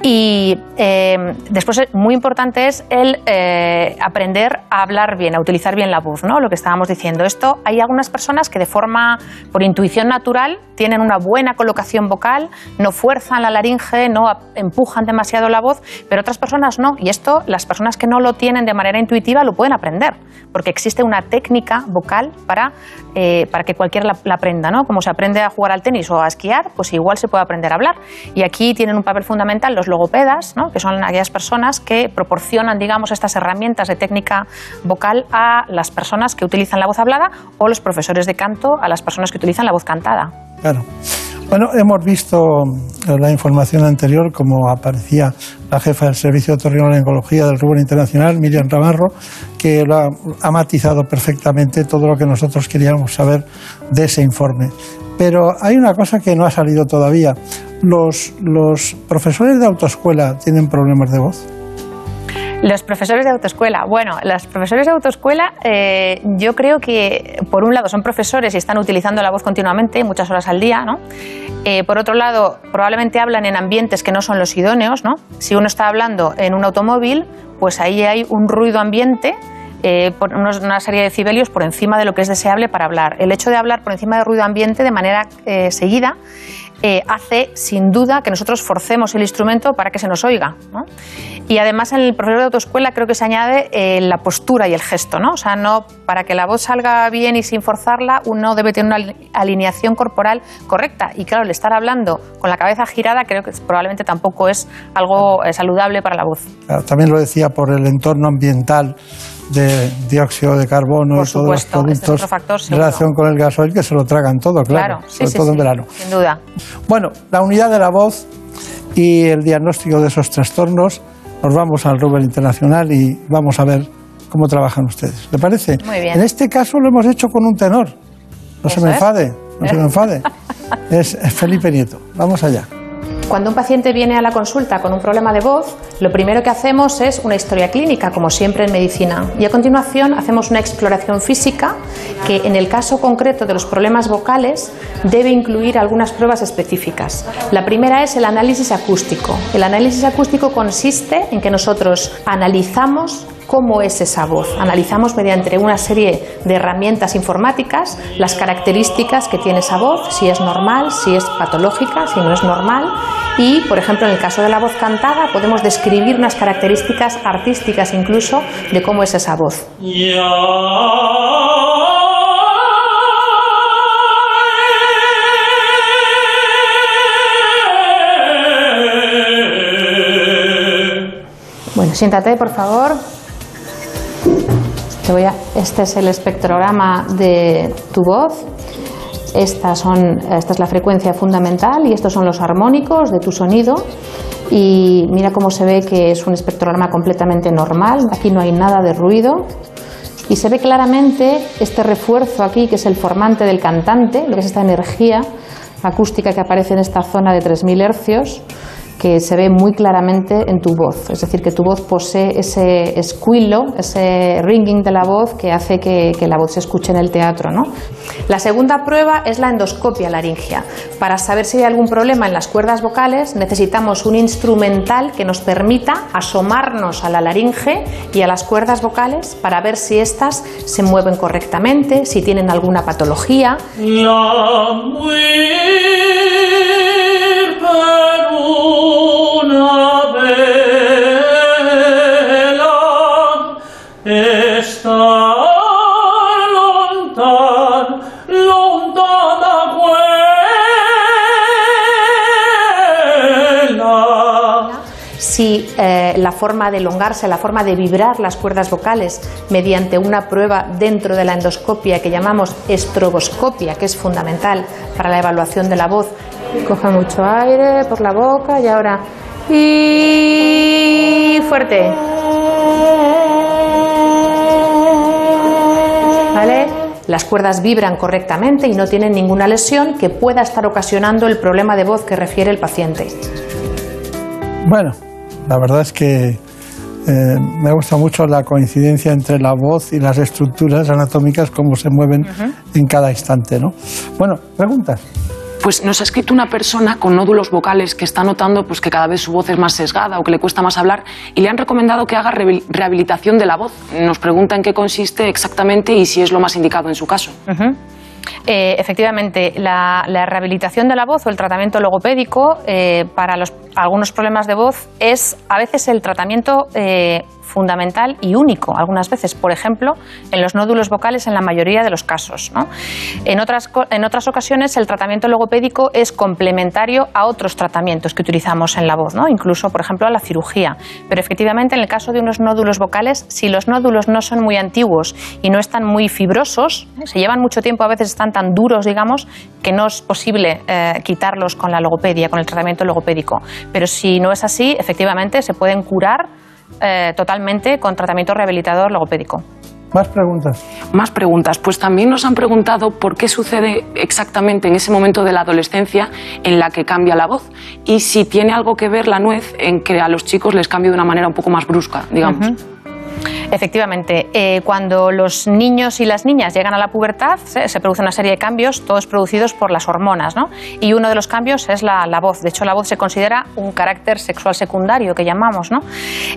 Y eh, después, eh, muy importante es el eh, aprender a hablar bien, a utilizar bien la voz, ¿no? Lo que estábamos diciendo. Esto hay algunas personas que de forma, por intuición natural, tienen una buena colocación vocal, no fuerzan la laringe, no empujan demasiado la voz, pero otras personas no. Y esto, las personas que no lo tienen de manera intuitiva lo pueden aprender, porque existe una técnica vocal para, eh, para que cualquiera la, la aprenda, ¿no? Como se aprende a jugar al tenis o a esquiar, pues igual se puede aprender a hablar. Y aquí tienen un papel fundamental los logopedas, ¿no? que son aquellas personas que proporcionan, digamos, estas herramientas de técnica vocal a las personas que utilizan la voz hablada o los profesores de canto a las personas que utilizan la voz cantada. Claro. Bueno, hemos visto en la información anterior como aparecía la jefa del Servicio de Otorrinolaringología del Rubén Internacional, Miriam Ramarro, que lo ha, ha matizado perfectamente todo lo que nosotros queríamos saber de ese informe. Pero hay una cosa que no ha salido todavía. ¿Los, los profesores de autoescuela tienen problemas de voz? Los profesores de autoescuela. Bueno, los profesores de autoescuela eh, yo creo que, por un lado, son profesores y están utilizando la voz continuamente, muchas horas al día, ¿no? Eh, por otro lado, probablemente hablan en ambientes que no son los idóneos, ¿no? Si uno está hablando en un automóvil, pues ahí hay un ruido ambiente eh, una serie de decibelios por encima de lo que es deseable para hablar. El hecho de hablar por encima del ruido ambiente de manera seguida eh, hace sin duda que nosotros forcemos el instrumento para que se nos oiga. ¿no? Y además en el profesor de autoescuela creo que se añade eh, la postura y el gesto. ¿no? O sea, no, para que la voz salga bien y sin forzarla, uno debe tener una ali- alineación corporal correcta. Y claro, el estar hablando con la cabeza girada creo que probablemente tampoco es algo eh, saludable para la voz. Claro, También lo decía por el entorno ambiental de dióxido de carbono Por y todos los este es productos factor, en relación con el gasoil que se lo tragan todo, claro, sí, sobre sí, todo en verano. Sin duda. Bueno, la unidad de la voz y el diagnóstico de esos trastornos, nos vamos al Rubén Internacional y vamos a ver cómo trabajan ustedes. ¿Le parece? Muy bien. En este caso lo hemos hecho con un tenor. No se me es. enfade, no se me enfade. *laughs* Es Felipe Nieto. Vamos allá. Cuando un paciente viene a la consulta con un problema de voz, lo primero que hacemos es una historia clínica, como siempre en medicina. Y a continuación hacemos una exploración física que en el caso concreto de los problemas vocales debe incluir algunas pruebas específicas. La primera es el análisis acústico. El análisis acústico consiste en que nosotros analizamos cómo es esa voz. Analizamos mediante una serie de herramientas informáticas las características que tiene esa voz, si es normal, si es patológica, si no es normal. Y, por ejemplo, en el caso de la voz cantada, podemos describir unas características artísticas incluso de cómo es esa voz. Bueno, siéntate, por favor. Este es el espectrograma de tu voz. Estas son, esta es la frecuencia fundamental y estos son los armónicos de tu sonido. Y mira cómo se ve que es un espectrograma completamente normal. Aquí no hay nada de ruido. Y se ve claramente este refuerzo aquí, que es el formante del cantante, lo que es esta energía acústica que aparece en esta zona de 3.000 hercios, que se ve muy claramente en tu voz. Es decir, que tu voz posee ese escuilo, ese ringing de la voz que hace que, que la voz se escuche en el teatro. ¿no? La segunda prueba es la endoscopia laringea. Para saber si hay algún problema en las cuerdas vocales, necesitamos un instrumental que nos permita asomarnos a la laringe y a las cuerdas vocales para ver si éstas se mueven correctamente, si tienen alguna patología. una si eh, la forma de elongarse, la forma de vibrar las cuerdas vocales mediante una prueba dentro de la endoscopia que llamamos estroboscopia, que es fundamental para la evaluación de la voz. Coja mucho aire por la boca y ahora y fuerte. ¿Vale? Las cuerdas vibran correctamente y no tienen ninguna lesión que pueda estar ocasionando el problema de voz que refiere el paciente. Bueno, la verdad es que eh, me gusta mucho la coincidencia entre la voz y las estructuras anatómicas, cómo se mueven en cada instante, ¿no? Bueno, preguntas. Pues nos ha escrito una persona con nódulos vocales que está notando pues, que cada vez su voz es más sesgada o que le cuesta más hablar y le han recomendado que haga rehabil- rehabilitación de la voz. Nos pregunta en qué consiste exactamente y si es lo más indicado en su caso. Eh, efectivamente, la, la rehabilitación de la voz o el tratamiento logopédico eh, para los, algunos problemas de voz es a veces el tratamiento eh, fundamental y único algunas veces, por ejemplo, en los nódulos vocales en la mayoría de los casos. ¿no? En, otras, en otras ocasiones el tratamiento logopédico es complementario a otros tratamientos que utilizamos en la voz, ¿no? incluso, por ejemplo, a la cirugía. Pero efectivamente, en el caso de unos nódulos vocales, si los nódulos no son muy antiguos y no están muy fibrosos, se llevan mucho tiempo, a veces están tan duros, digamos, que no es posible eh, quitarlos con la logopedia, con el tratamiento logopédico. Pero si no es así, efectivamente se pueden curar eh, totalmente con tratamiento rehabilitador logopédico. Más preguntas. Más preguntas. Pues también nos han preguntado por qué sucede exactamente en ese momento de la adolescencia en la que cambia la voz y si tiene algo que ver la nuez en que a los chicos les cambie de una manera un poco más brusca, digamos. Efectivamente, eh, cuando los niños y las niñas llegan a la pubertad se, produce una serie de cambios, todos producidos por las hormonas, ¿no? Y uno de los cambios es la, la, voz. De hecho, la voz se considera un carácter sexual secundario que llamamos, ¿no?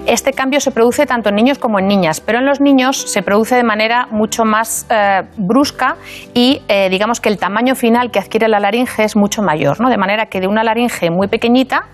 Este cambio se produce tanto en niños como en niñas, pero en los niños se produce de manera mucho más eh, brusca y eh, digamos que el tamaño final que adquiere la laringe es mucho mayor, ¿no? De manera que de una laringe muy pequeñita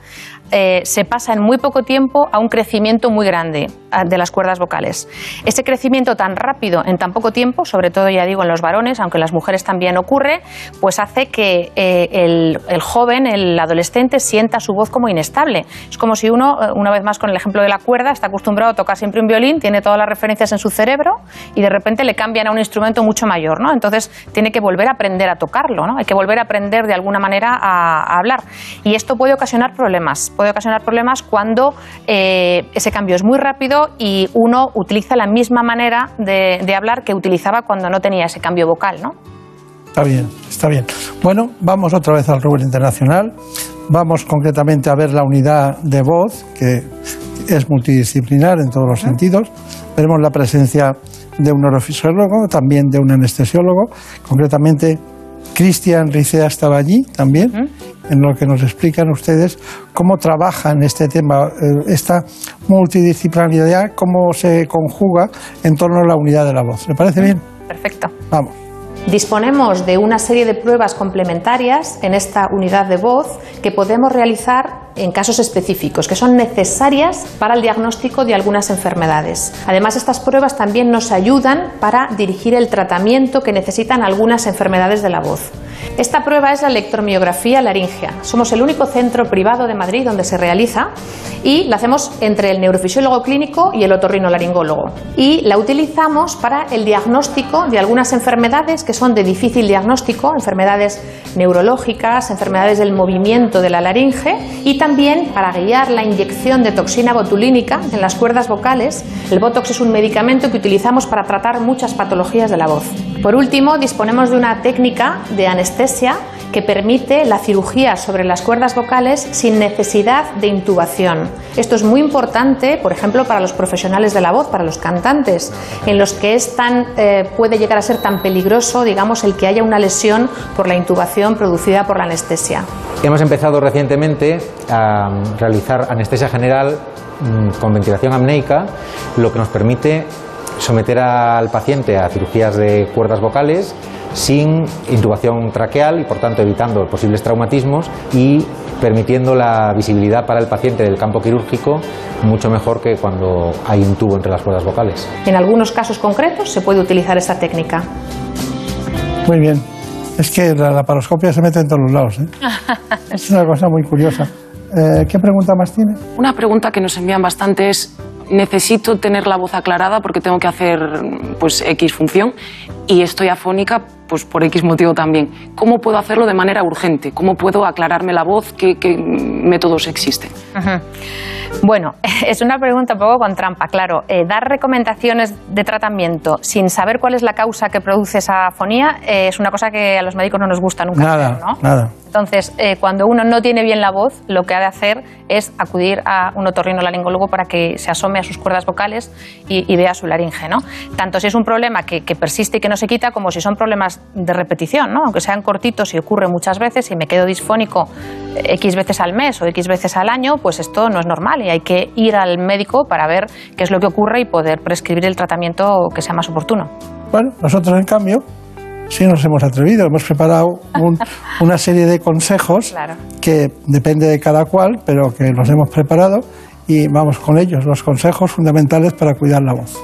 eh, se pasa en muy poco tiempo a un crecimiento muy grande de las cuerdas vocales. Ese crecimiento tan rápido en tan poco tiempo, sobre todo ya digo en los varones, aunque en las mujeres también ocurre, pues hace que eh, el, joven, el adolescente, sienta su voz como inestable. Es como si uno, eh, una vez más con el ejemplo de la cuerda, está acostumbrado a tocar siempre un violín, tiene todas las referencias en su cerebro y de repente le cambian a un instrumento mucho mayor, ¿no? Entonces tiene que volver a aprender a tocarlo, ¿no? Hay que volver a aprender de alguna manera a hablar. Y esto puede ocasionar problemas puede ocasionar problemas cuando eh, ese cambio es muy rápido y uno utiliza la misma manera de, de, hablar que utilizaba cuando no tenía ese cambio vocal, ¿no? Está bien, está bien. Bueno, vamos otra vez al rubro internacional. Vamos concretamente a ver la unidad de voz, que es multidisciplinar en todos los sentidos. Veremos la presencia de un neurofisiólogo, también de un anestesiólogo, concretamente Cristian Ricea estaba allí también, uh -huh. En lo que nos explican ustedes cómo trabajan este tema, esta multidisciplinaridad, cómo se conjuga en torno a la unidad de la voz. ¿Le parece bien? Perfecto. Vamos. Disponemos de una serie de pruebas complementarias en esta unidad de voz que podemos realizar en casos específicos, que son necesarias para el diagnóstico de algunas enfermedades. Además, estas pruebas también nos ayudan para dirigir el tratamiento que necesitan algunas enfermedades de la voz. Esta prueba es la electromiografía laringea. Somos el único centro privado de Madrid donde se realiza y la hacemos entre el neurofisiólogo clínico y el otorrinolaringólogo. Y la utilizamos para el diagnóstico de algunas enfermedades que son de difícil diagnóstico, enfermedades neurológicas, enfermedades del movimiento de la laringe y también para guiar la inyección de toxina botulínica en las cuerdas vocales. El Botox es un medicamento que utilizamos para tratar muchas patologías de la voz. Por último, disponemos de una técnica de anestesia que permite la cirugía sobre las cuerdas vocales sin necesidad de intubación. Esto es muy importante, por ejemplo, para los profesionales de la voz, para los cantantes, en los que es tan, eh, puede llegar a ser tan peligroso, digamos, el que haya una lesión por la intubación producida por la anestesia. Hemos empezado recientemente a realizar anestesia general con ventilación apneica, lo que nos permite someter al paciente a cirugías de cuerdas vocales sin intubación traqueal y por tanto evitando posibles traumatismos y permitiendo la visibilidad para el paciente del campo quirúrgico mucho mejor que cuando hay un tubo entre las cuerdas vocales. En algunos casos concretos se puede utilizar esta técnica. Muy bien. Es que la laparoscopia se mete en todos los lados. ¿eh? *laughs* es una cosa muy curiosa. Eh, ¿Qué pregunta más tiene? Una pregunta que nos envían bastante es necesito tener la voz aclarada porque tengo que hacer pues X función y estoy afónica pues por X motivo también. ¿Cómo puedo hacerlo de manera urgente? ¿Cómo puedo aclararme la voz? ¿Qué, qué métodos existen? Bueno, *laughs* es una pregunta un poco con trampa, claro. Eh, dar recomendaciones de tratamiento sin saber cuál es la causa que produce esa afonía eh, es una cosa que a los médicos no nos gusta nunca nada, hacer, ¿no? Nada. Entonces, eh, cuando uno no tiene bien la voz, lo que ha de hacer es acudir a un otorrinolaringólogo para que se asome a sus cuerdas vocales y, vea su laringe, ¿no? Tanto si es un problema que, que, persiste y que no se quita, como si son problemas de repetición, ¿no? Aunque sean cortitos y ocurre muchas veces y me quedo disfónico X veces al mes o X veces al año, pues esto no es normal y hay que ir al médico para ver qué es lo que ocurre y poder prescribir el tratamiento que sea más oportuno. Bueno, nosotros en cambio sí nos hemos atrevido, hemos preparado un, *laughs* una serie de consejos claro. que depende de cada cual, pero que los hemos preparado y vamos con ellos, los consejos fundamentales para cuidar la voz.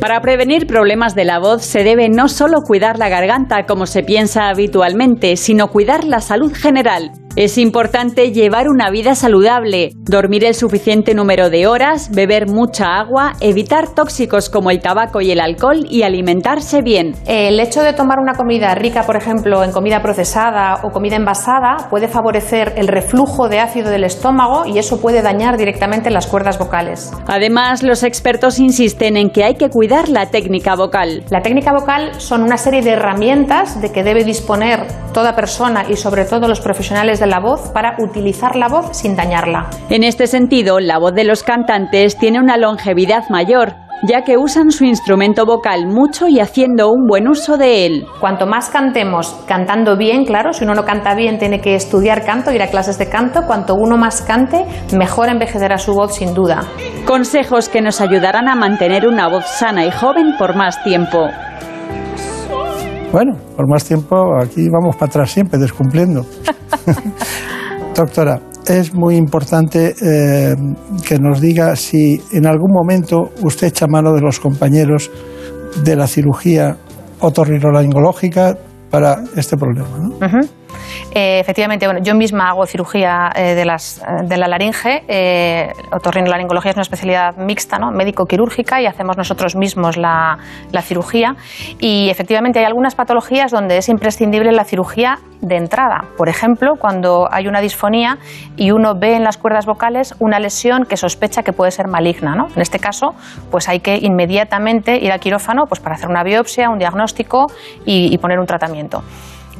Para prevenir problemas de la voz se debe no solo cuidar la garganta como se piensa habitualmente, sino cuidar la salud general. Es importante llevar una vida saludable, dormir el suficiente número de horas, beber mucha agua, evitar tóxicos como el tabaco y el alcohol y alimentarse bien. El hecho de tomar una comida rica, por ejemplo, en comida procesada o comida envasada, puede favorecer el reflujo de ácido del estómago y eso puede dañar directamente las cuerdas vocales. Además, los expertos insisten en que hay que cuidar la técnica vocal. La técnica vocal son una serie de herramientas de que debe disponer toda persona y sobre todo los profesionales de la voz para utilizar la voz sin dañarla. En este sentido, la voz de los cantantes tiene una longevidad mayor, ya que usan su instrumento vocal mucho y haciendo un buen uso de él. Cuanto más cantemos cantando bien, claro, si uno no canta bien tiene que estudiar canto, ir a clases de canto, cuanto uno más cante, mejor envejecerá su voz sin duda. Consejos que nos ayudarán a mantener una voz sana y joven por más tiempo. Bueno, por más tiempo aquí vamos para atrás siempre, descumpliendo. *laughs* Doctora, es muy importante eh, que nos diga si en algún momento usted echa mano de los compañeros de la cirugía otorrinolaringológica para este problema. ¿no? Eh, efectivamente, bueno, yo misma hago cirugía eh, de, las, eh, de la laringe. Eh, otorrinolaringología es una especialidad mixta, ¿no? médico-quirúrgica, y hacemos nosotros mismos la, la cirugía. Y efectivamente hay algunas patologías donde es imprescindible la cirugía de entrada. Por ejemplo, cuando hay una disfonía y uno ve en las cuerdas vocales una lesión que sospecha que puede ser maligna. ¿no? En este caso, pues hay que inmediatamente ir al quirófano pues, para hacer una biopsia, un diagnóstico y, y poner un tratamiento.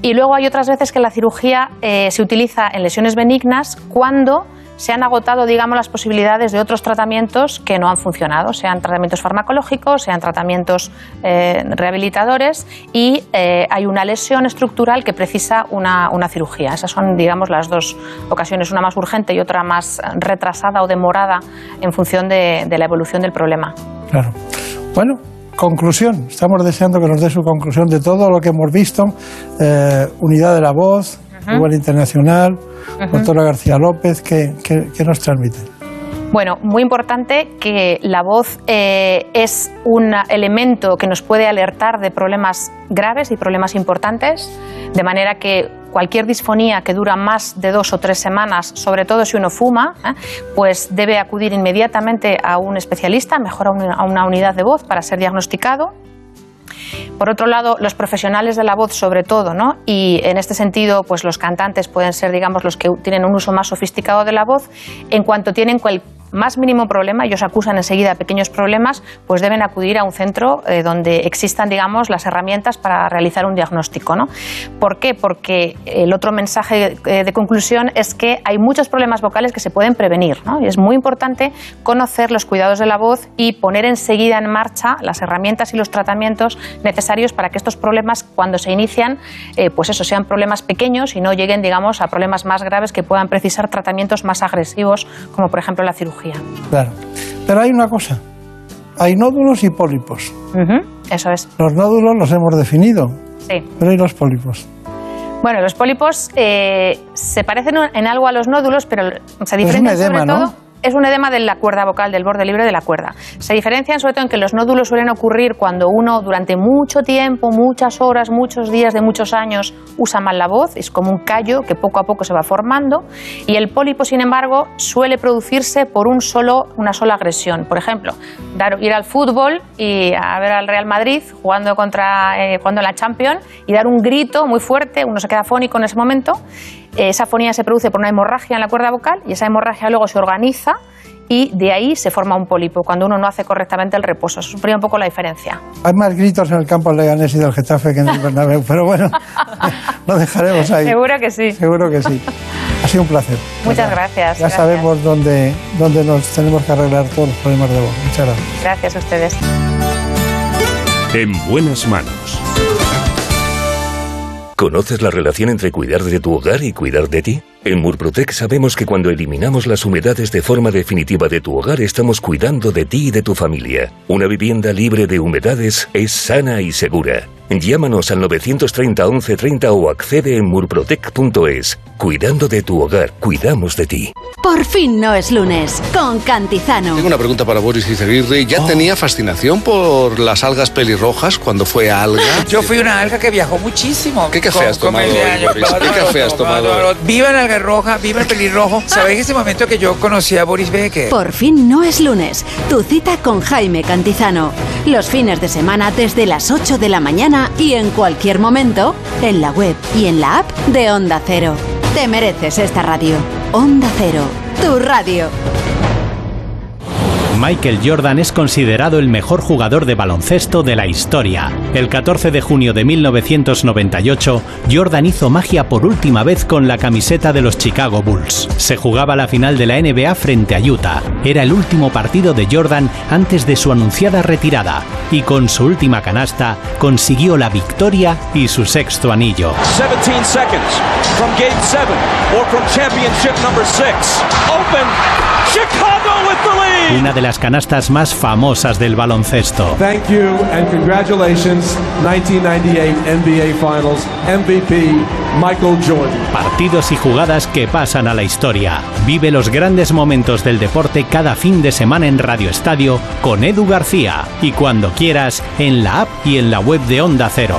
Y luego hay otras veces que la cirugía eh, se utiliza en lesiones benignas cuando se han agotado, digamos, las posibilidades de otros tratamientos que no han funcionado, sean tratamientos farmacológicos, sean tratamientos eh, rehabilitadores y eh, hay una lesión estructural que precisa una, una cirugía. Esas son, digamos, las dos ocasiones, una más urgente y otra más retrasada o demorada en función de, de la evolución del problema. Claro. Bueno, conclusión. Estamos deseando que nos dé su conclusión de todo lo que hemos visto. Eh, unidad de la voz, Igual Internacional, doctora García López, ¿qué, qué, qué nos transmite? Bueno, muy importante que la voz eh, es un elemento que nos puede alertar de problemas graves y problemas importantes, de manera que cualquier disfonía que dura más de dos o tres semanas, sobre todo si uno fuma, ¿eh? pues debe acudir inmediatamente a un especialista, mejor a una, a una unidad de voz para ser diagnosticado. Por otro lado, los profesionales de la voz, sobre todo, ¿no? y en este sentido, pues los cantantes pueden ser, digamos, los que tienen un uso más sofisticado de la voz, en cuanto tienen cual más mínimo problema, ellos acusan enseguida pequeños problemas, pues deben acudir a un centro eh, donde existan, digamos, las herramientas para realizar un diagnóstico. ¿no? ¿Por qué? Porque el otro mensaje eh, de conclusión es que hay muchos problemas vocales que se pueden prevenir. ¿no? Y es muy importante conocer los cuidados de la voz y poner enseguida en marcha las herramientas y los tratamientos necesarios para que estos problemas, cuando se inician, eh, pues eso, sean problemas pequeños y no lleguen, digamos, a problemas más graves que puedan precisar tratamientos más agresivos, como por ejemplo la cirugía. Claro. Pero hay una cosa. Hay nódulos y pólipos. Eso es. Los nódulos los hemos definido, Sí. pero hay los pólipos. Bueno, los pólipos eh, se parecen en algo a los nódulos, pero se un diferencian edema, sobre ¿no? Es un edema de la cuerda vocal, del borde libre de la cuerda. Se diferencian sobre todo en que los nódulos suelen ocurrir cuando uno durante mucho tiempo, muchas horas, muchos días de muchos años usa mal la voz, es como un callo que poco a poco se va formando. Y el pólipo, sin embargo, suele producirse por una sola agresión. Por ejemplo, ir al fútbol y a ver al Real Madrid jugando contra eh, jugando en la Champions y dar un grito muy fuerte, uno se queda afónico en ese momento. Eh, Esa afonía se produce por una hemorragia en la cuerda vocal y esa hemorragia luego se organiza y de ahí se forma un pólipo cuando uno no hace correctamente el reposo. Eso sería un poco la diferencia. Hay más gritos en el campo del Leganés y del Getafe que en el Bernabéu, pero bueno, *laughs* lo dejaremos ahí. Seguro que sí. Seguro que sí. Ha sido un placer. Muchas gracias. Ya gracias. sabemos dónde, dónde nos tenemos que arreglar todos los problemas de voz. Muchas gracias. Gracias a ustedes. En buenas manos. ¿Conoces la relación entre cuidar de tu hogar y cuidar de ti? En Murprotec sabemos que cuando eliminamos las humedades de forma definitiva de tu hogar estamos cuidando de ti y de tu familia. Una vivienda libre de humedades es sana y segura. Llámanos al 930 1130 o accede en murprotec.es. Cuidando de tu hogar, cuidamos de ti. Por fin no es lunes, con Cantizano. Tengo una pregunta para Boris Izaguirre. ¿Ya tenía fascinación por las algas pelirrojas cuando fue alga? *laughs* Yo fui una alga que viajó muchísimo. ¿Qué café has tomado hoy, Boris? ¿Qué café has tomado. Viva la alga roja, viva el pelirrojo. ¿Sabéis ese momento que yo conocí a Boris Becker? Por fin no es lunes, tu cita con Jaime Cantizano. Los fines de semana desde las 8 de la mañana y en cualquier momento, en la web y en la app de Onda Cero. Te mereces esta radio. Onda Cero, tu radio. Michael Jordan es considerado el mejor jugador de baloncesto de la historia. El 14 de junio de 1998, Jordan hizo magia por última vez con la camiseta de los Chicago Bulls. Se jugaba la final de la NBA frente a Utah. Era el último partido de Jordan antes de su anunciada retirada y con su última canasta consiguió la victoria y su sexto anillo. 17 seconds from game seven or from championship number six. Open. Chicago. Una de las canastas más famosas del baloncesto. Thank you and congratulations, 1998 NBA Finals MVP Michael Jordan. Partidos y jugadas que pasan a la historia. Vive los grandes momentos del deporte cada fin de semana en Radio Estadio con Edu García y cuando quieras en la app y en la web de Onda Cero.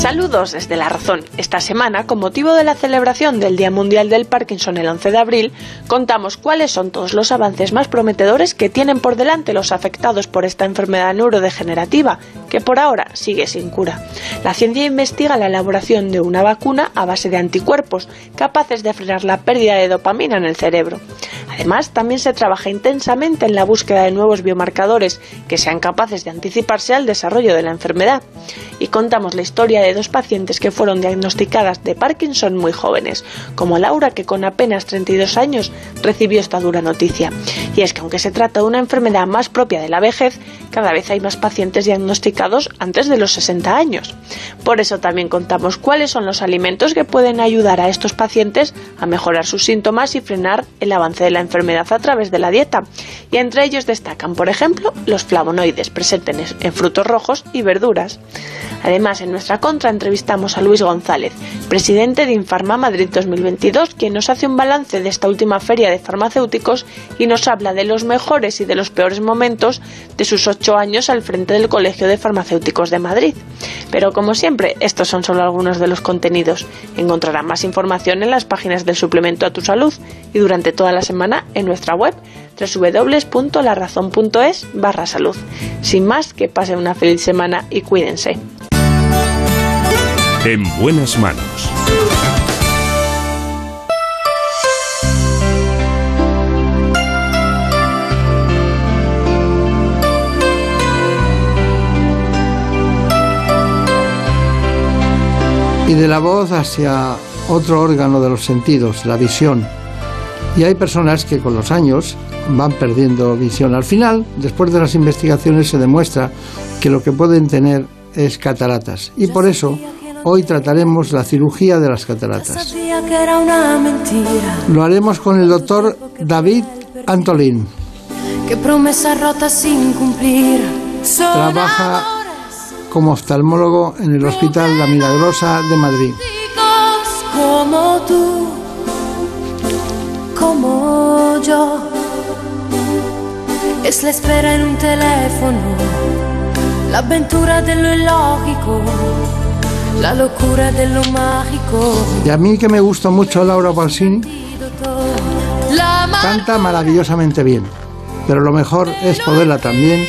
Saludos desde La Razón. Esta semana, con motivo de la celebración del Día Mundial del Parkinson el 11 de abril, contamos cuáles son todos los avances más prometedores que tienen por delante los afectados por esta enfermedad neurodegenerativa, que por ahora sigue sin cura. La ciencia investiga la elaboración de una vacuna a base de anticuerpos, capaces de frenar la pérdida de dopamina en el cerebro. Además, también se trabaja intensamente en la búsqueda de nuevos biomarcadores que sean capaces de anticiparse al desarrollo de la enfermedad. Y contamos la historia de dos pacientes que fueron diagnosticadas de Parkinson muy jóvenes, como Laura que con apenas 32 años recibió esta dura noticia. Y es que aunque se trata de una enfermedad más propia de la vejez, cada vez hay más pacientes diagnosticados antes de los 60 años. Por eso también contamos cuáles son los alimentos que pueden ayudar a estos pacientes a mejorar sus síntomas y frenar el avance de la enfermedad a través de la dieta. Y entre ellos destacan, por ejemplo, los flavonoides presentes en frutos rojos y verduras. Además, en nuestra entrevistamos a Luis González, presidente de Infarma Madrid 2022, quien nos hace un balance de esta última feria de farmacéuticos y nos habla de los mejores y de los peores momentos de sus ocho años al frente del Colegio de Farmacéuticos de Madrid. Pero como siempre, estos son solo algunos de los contenidos. Encontrarán más información en las páginas del suplemento a tu salud y durante toda la semana en nuestra web www.larazón.es barra salud. Sin más, que pasen una feliz semana y cuídense. En buenas manos. Y de la voz hacia otro órgano de los sentidos, la visión. Y hay personas que con los años van perdiendo visión. Al final, después de las investigaciones, se demuestra que lo que pueden tener es cataratas. Y por eso, hoy trataremos la cirugía de las cataratas. Lo haremos con el doctor David Antolín. Que sin cumplir. Trabaja como oftalmólogo en el Hospital La Milagrosa de Madrid. como tú, como yo. Es la espera en un teléfono, la aventura de lo ilógico, la locura de lo mágico. Y a mí que me gusta mucho Laura Pausini, canta maravillosamente bien. Pero lo mejor es poderla también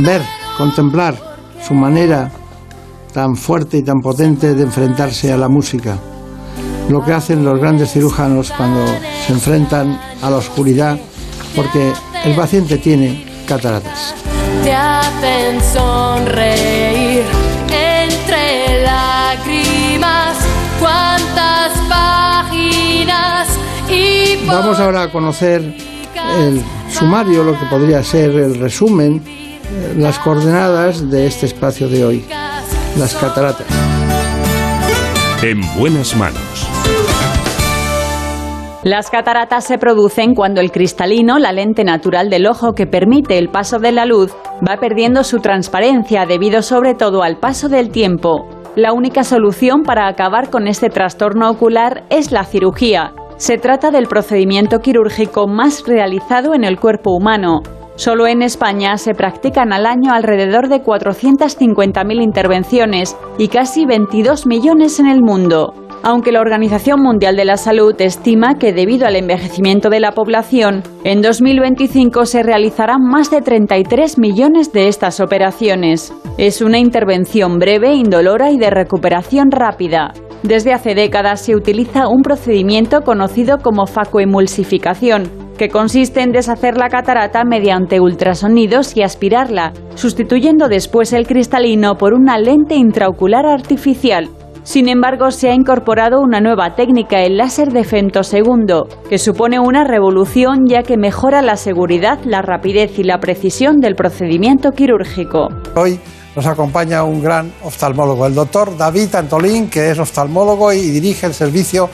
ver, contemplar su manera tan fuerte y tan potente de enfrentarse a la música. Lo que hacen los grandes cirujanos cuando se enfrentan a la oscuridad porque el paciente tiene cataratas. Vamos ahora a conocer el sumario, lo que podría ser el resumen eh, las coordenadas de este espacio de hoy, las cataratas. En buenas manos. Las cataratas se producen cuando el cristalino, la lente natural del ojo que permite el paso de la luz, va perdiendo su transparencia debido sobre todo al paso del tiempo. La única solución para acabar con este trastorno ocular es la cirugía. Se trata del procedimiento quirúrgico más realizado en el cuerpo humano. Solo en España se practican al año alrededor de 450.000 intervenciones y casi 22 millones en el mundo. Aunque la Organización Mundial de la Salud estima que debido al envejecimiento de la población, en 2025 se realizarán más de 33 millones de estas operaciones. Es una intervención breve, indolora y de recuperación rápida. Desde hace décadas se utiliza un procedimiento conocido como facoemulsificación, que consiste en deshacer la catarata mediante ultrasonidos y aspirarla, sustituyendo después el cristalino por una lente intraocular artificial. Sin embargo, se ha incorporado una nueva técnica, el láser de femtosegundo, que supone una revolución ya que mejora la seguridad, la rapidez y la precisión del procedimiento quirúrgico. Hoy nos acompaña un gran oftalmólogo, el doctor David Antolín, que es oftalmólogo y dirige el servicio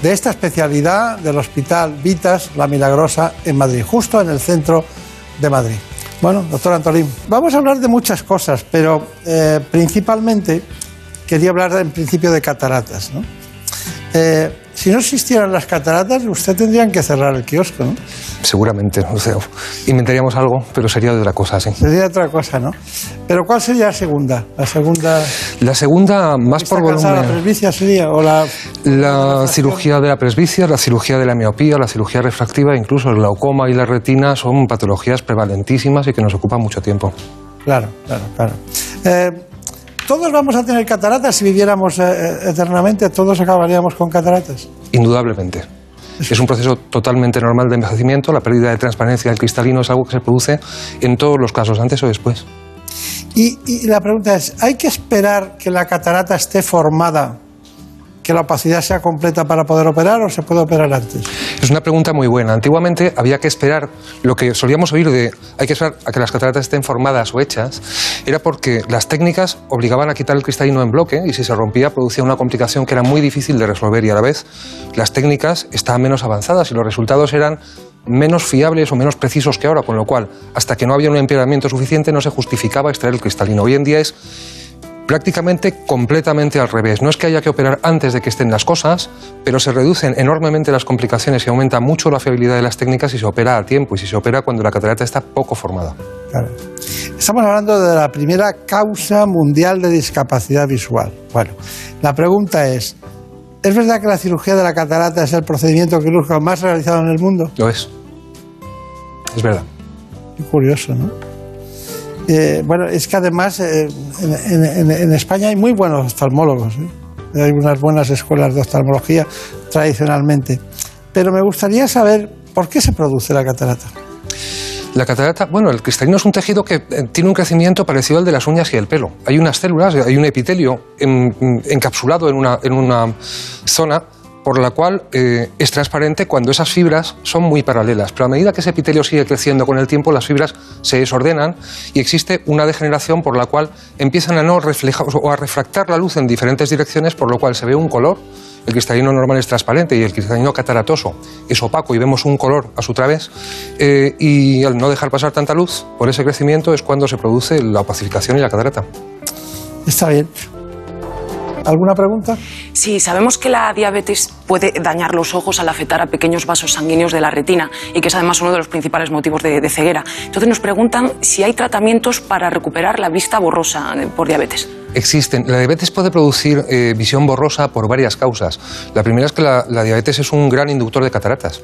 de esta especialidad del Hospital Vitas La Milagrosa en Madrid, justo en el centro de Madrid. Bueno, doctor Antolín, vamos a hablar de muchas cosas, pero eh, principalmente quería hablar en principio de cataratas. ¿no? Eh, si no existieran las cataratas, usted tendrían que cerrar el kiosco, ¿no? Seguramente, o sea, inventaríamos algo, pero sería de otra cosa, sí. Sería de otra cosa, ¿no? Pero ¿cuál sería la segunda? La segunda. La segunda, más por volumen. ¿La presbicia sería? ¿O la, la cirugía de la presbicia, la cirugía de la miopía, la cirugía refractiva, incluso el glaucoma y la retina son patologías prevalentísimas y que nos ocupan mucho tiempo. Claro, claro, claro. Eh, todos vamos a tener cataratas si viviéramos eh, eternamente, todos acabaríamos con cataratas. Indudablemente. Es un proceso totalmente normal de envejecimiento. La pérdida de transparencia del cristalino es algo que se produce en todos los casos, antes o después. Y, y la pregunta es, ¿hay que esperar que la catarata esté formada, que la opacidad sea completa para poder operar o se puede operar antes? Es una pregunta muy buena. Antiguamente había que esperar, lo que solíamos oír de hay que esperar a que las cataratas estén formadas o hechas, era porque las técnicas obligaban a quitar el cristalino en bloque y si se rompía producía una complicación que era muy difícil de resolver y a la vez las técnicas estaban menos avanzadas y los resultados eran menos fiables o menos precisos que ahora, con lo cual, hasta que no había un empeoramiento suficiente, no se justificaba extraer el cristalino. Hoy en día es prácticamente completamente al revés. No es que haya que operar antes de que estén las cosas, pero se reducen enormemente las complicaciones y aumenta mucho la fiabilidad de las técnicas si se opera a tiempo y si se opera cuando la catarata está poco formada. Claro. Estamos hablando de la primera causa mundial de discapacidad visual. Bueno, la pregunta es, ¿es verdad que la cirugía de la catarata es el procedimiento quirúrgico más realizado en el mundo? Lo es. Es verdad. Qué curioso, ¿no? Eh, bueno, es que además eh, en, en- España hay muy buenos oftalmólogos. ¿eh? Hay unas buenas escuelas de oftalmología tradicionalmente. Pero me gustaría saber por qué se produce la catarata. La catarata, bueno, el cristalino es un tejido que tiene un crecimiento parecido al de las uñas y el pelo. Hay unas células, hay un epitelio en- encapsulado en una zona por la cual eh, es transparente cuando esas fibras son muy paralelas. Pero a medida que ese epitelio sigue creciendo con el tiempo, las fibras se desordenan y existe una degeneración por la cual empiezan a no reflejar o a refractar la luz en diferentes direcciones, por lo cual se ve un color. El cristalino normal es transparente y el cristalino cataratoso es opaco y vemos un color a su través. Eh, y al no dejar pasar tanta luz, por ese crecimiento es cuando se produce la opacificación y la catarata. Está bien. ¿Alguna pregunta? Sí, sabemos que la diabetes puede dañar los ojos al afectar a pequeños vasos sanguíneos de la retina y que es además uno de los principales motivos de, ceguera. Entonces nos preguntan si hay tratamientos para recuperar la vista borrosa eh, por diabetes. Existen. La diabetes puede producir eh, visión borrosa por varias causas. La primera es que la, diabetes es un gran inductor de cataratas.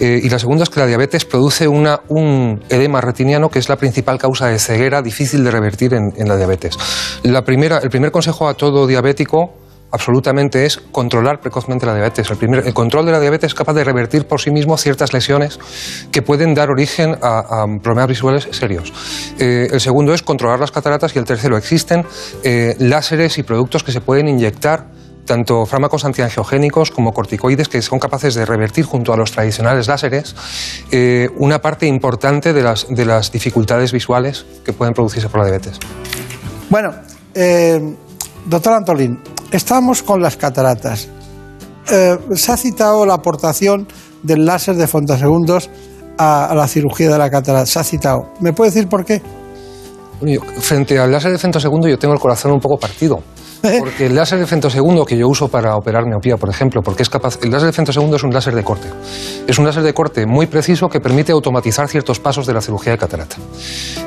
Eh, y la segunda es que la diabetes produce un edema retiniano que es la principal causa de ceguera difícil de revertir en, en la diabetes. La primera, el primer consejo a todo diabético absolutamente es controlar precozmente la diabetes. El, primer- el control de la diabetes es capaz de revertir por sí mismo ciertas lesiones que pueden dar origen a, problemas visuales serios. Eh, el segundo es controlar las cataratas y el tercero existen eh, láseres y productos que se pueden inyectar tanto fármacos antiangiogénicos como corticoides que son capaces de revertir junto a los tradicionales láseres eh, una parte importante de las, de las dificultades visuales que pueden producirse por la diabetes. Bueno, eh, doctor Antolín, estamos con las cataratas. Eh, se ha citado la aportación del láser de fontosegundos a, a la cirugía de la catarata. Se ha citado. ¿Me puede decir por qué? Frente al láser de femtosegundo yo tengo el corazón un poco partido. *laughs* Porque el láser de femtosegundo que yo uso para operar miopía, por ejemplo, porque es capaz. El láser de femtosegundo es un láser de corte. Es un láser de corte muy preciso que permite automatizar ciertos pasos de la cirugía de catarata.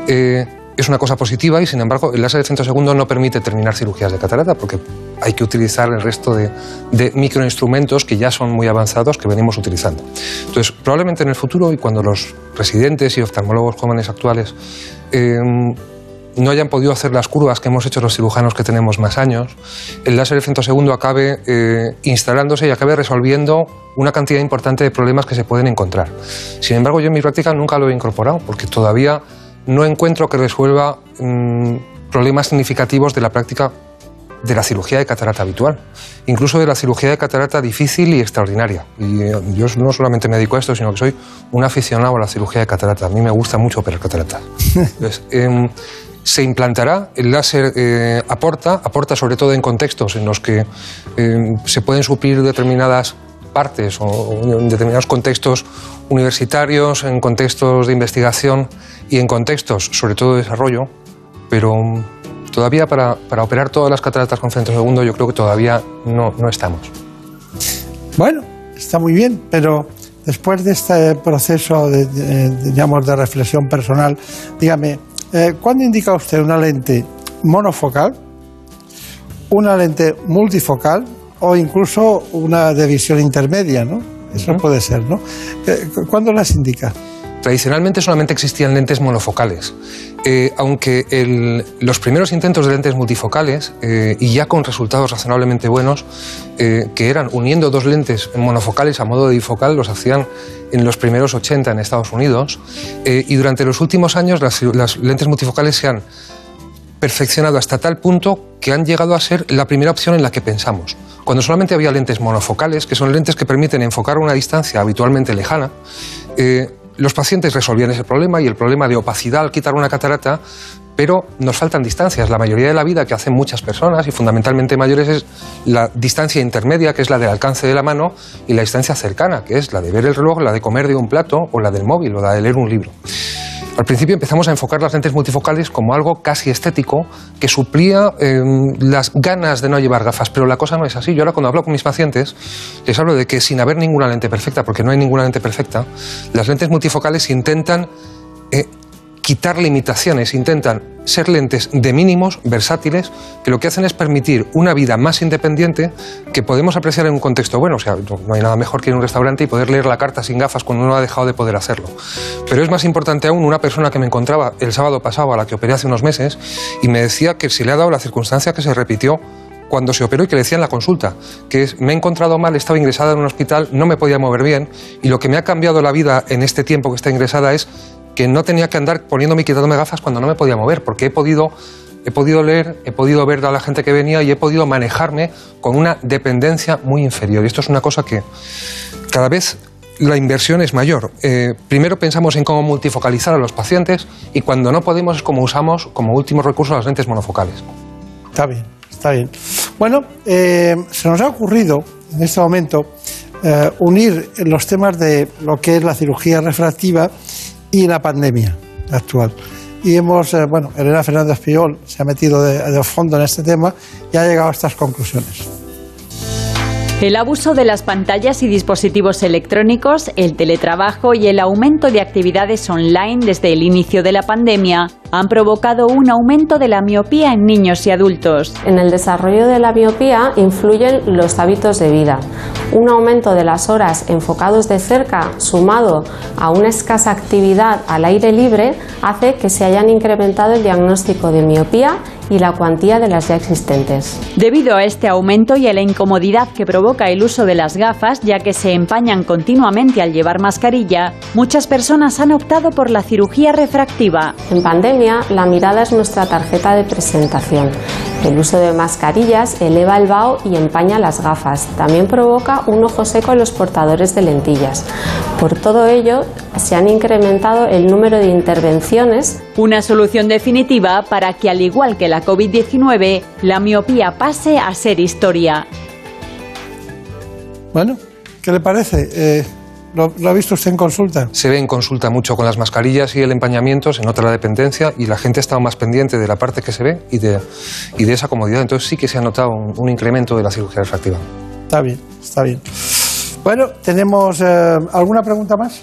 Eh, es una cosa positiva y, sin embargo, el láser de femtosegundo no permite terminar cirugías de catarata porque hay que utilizar el resto de, de microinstrumentos que ya son muy avanzados que venimos utilizando. Entonces, probablemente en el futuro y cuando los residentes y oftalmólogos jóvenes actuales eh, no hayan podido hacer las curvas que hemos hecho los cirujanos que tenemos más años, el láser de femtosegundo acabe eh, instalándose y acabe resolviendo una cantidad importante de problemas que se pueden encontrar. Sin embargo, yo en mi práctica nunca lo he incorporado porque todavía no encuentro que resuelva mm, problemas significativos de la práctica de la cirugía de catarata habitual, incluso de la cirugía de catarata difícil y extraordinaria. Y eh, yo no solamente me dedico a esto, sino que soy un aficionado a la cirugía de catarata. A mí me gusta mucho operar catarata. *laughs* Entonces, em, se implantará, el láser eh, aporta, aporta sobre todo en contextos en los que eh, se pueden suplir determinadas partes o en determinados contextos universitarios, en contextos de investigación y en contextos sobre todo de desarrollo, pero mm, todavía para, para operar todas las cataratas con segundo yo creo que todavía no, no estamos. Bueno, está muy bien, pero después de este proceso de, de, digamos, de reflexión personal, dígame, eh, ¿cuándo indica usted una lente monofocal, una lente multifocal o incluso una de visión intermedia, ¿no? Eso puede ser, ¿no? Eh, ¿Cuándo las indica? Tradicionalmente solamente existían lentes monofocales, eh, aunque los primeros intentos de lentes multifocales, eh, y ya con resultados razonablemente buenos, eh, que eran uniendo dos lentes monofocales a modo de bifocal, los hacían en los primeros 80 en Estados Unidos, y durante los últimos años las, lentes multifocales se han perfeccionado hasta tal punto que han llegado a ser la primera opción en la que pensamos. Cuando solamente había lentes monofocales, que son lentes que permiten enfocar a una distancia habitualmente lejana, los pacientes resolvían ese problema y el problema de opacidad al quitar una catarata, pero nos faltan distancias. La mayoría de la vida que hacen muchas personas y fundamentalmente mayores es la distancia intermedia, que es la del alcance de la mano, y la distancia cercana, que es la de ver el reloj, la de comer de un plato o la del móvil o la de leer un libro. Al principio empezamos a enfocar las lentes multifocales como algo casi estético que suplía eh, las ganas de no llevar gafas, pero la cosa no es así. Yo ahora cuando hablo con mis pacientes les hablo de que sin haber ninguna lente perfecta, porque no hay ninguna lente perfecta, las lentes multifocales intentan eh, quitar limitaciones, intentan ser lentes de mínimos, versátiles, que lo que hacen es permitir una vida más independiente que podemos apreciar en un contexto bueno. O sea, no, hay nada mejor que ir a un restaurante y poder leer la carta sin gafas cuando uno ha dejado de poder hacerlo. Pero es más importante aún una persona que me encontraba el sábado pasado, a la que operé hace unos meses, y me decía que se le ha dado la circunstancia que se repitió cuando se operó y que le decía en la consulta, que es, me he encontrado mal, estaba ingresada en un hospital, no me podía mover bien, y lo que me ha cambiado la vida en este tiempo que está ingresada es que no tenía que andar poniéndome y quitándome gafas cuando no me podía mover, porque he podido, he podido leer, he podido ver a la gente que venía y he podido manejarme con una dependencia muy inferior. Y esto es una cosa que cada vez la inversión es mayor. Eh, primero pensamos en cómo multifocalizar a los pacientes y cuando no podemos es como usamos como último recurso las lentes monofocales. Está bien, está bien. Bueno, eh, se nos ha ocurrido en este momento eh, unir los temas de lo que es la cirugía refractiva y la pandemia actual. Y hemos, eh, bueno, Elena Fernández Piol se ha metido de, de fondo en este tema y ha llegado a estas conclusiones. El abuso de las pantallas y dispositivos electrónicos, el teletrabajo y el aumento de actividades online desde el inicio de la pandemia han provocado un aumento de la miopía en niños y adultos. En el desarrollo de la miopía influyen los hábitos de vida. Un aumento de las horas enfocados de cerca sumado a una escasa actividad al aire libre hace que se hayan incrementado el diagnóstico de miopía y la cuantía de las ya existentes. Debido a este aumento y a la incomodidad que provoca el uso de las gafas, ya que se empañan continuamente al llevar mascarilla, muchas personas han optado por la cirugía refractiva. En pandemia, la mirada es nuestra tarjeta de presentación. El uso de mascarillas eleva el vaho y empaña las gafas. También provoca un ojo seco en los portadores de lentillas. Por todo ello, se han incrementado el número de intervenciones. Una solución definitiva para que, al igual que la COVID-19, la miopía pase a ser historia. Bueno, ¿qué le parece? Eh, ¿lo, ¿Lo ha visto usted en consulta? Se ve en consulta mucho con las mascarillas y el empañamiento, se nota la dependencia y la gente ha estado más pendiente de la parte que se ve y de, y de esa comodidad. Entonces sí que se ha notado un, un incremento de la cirugía refractiva. Está bien, está bien. Bueno, ¿tenemos eh, alguna pregunta más?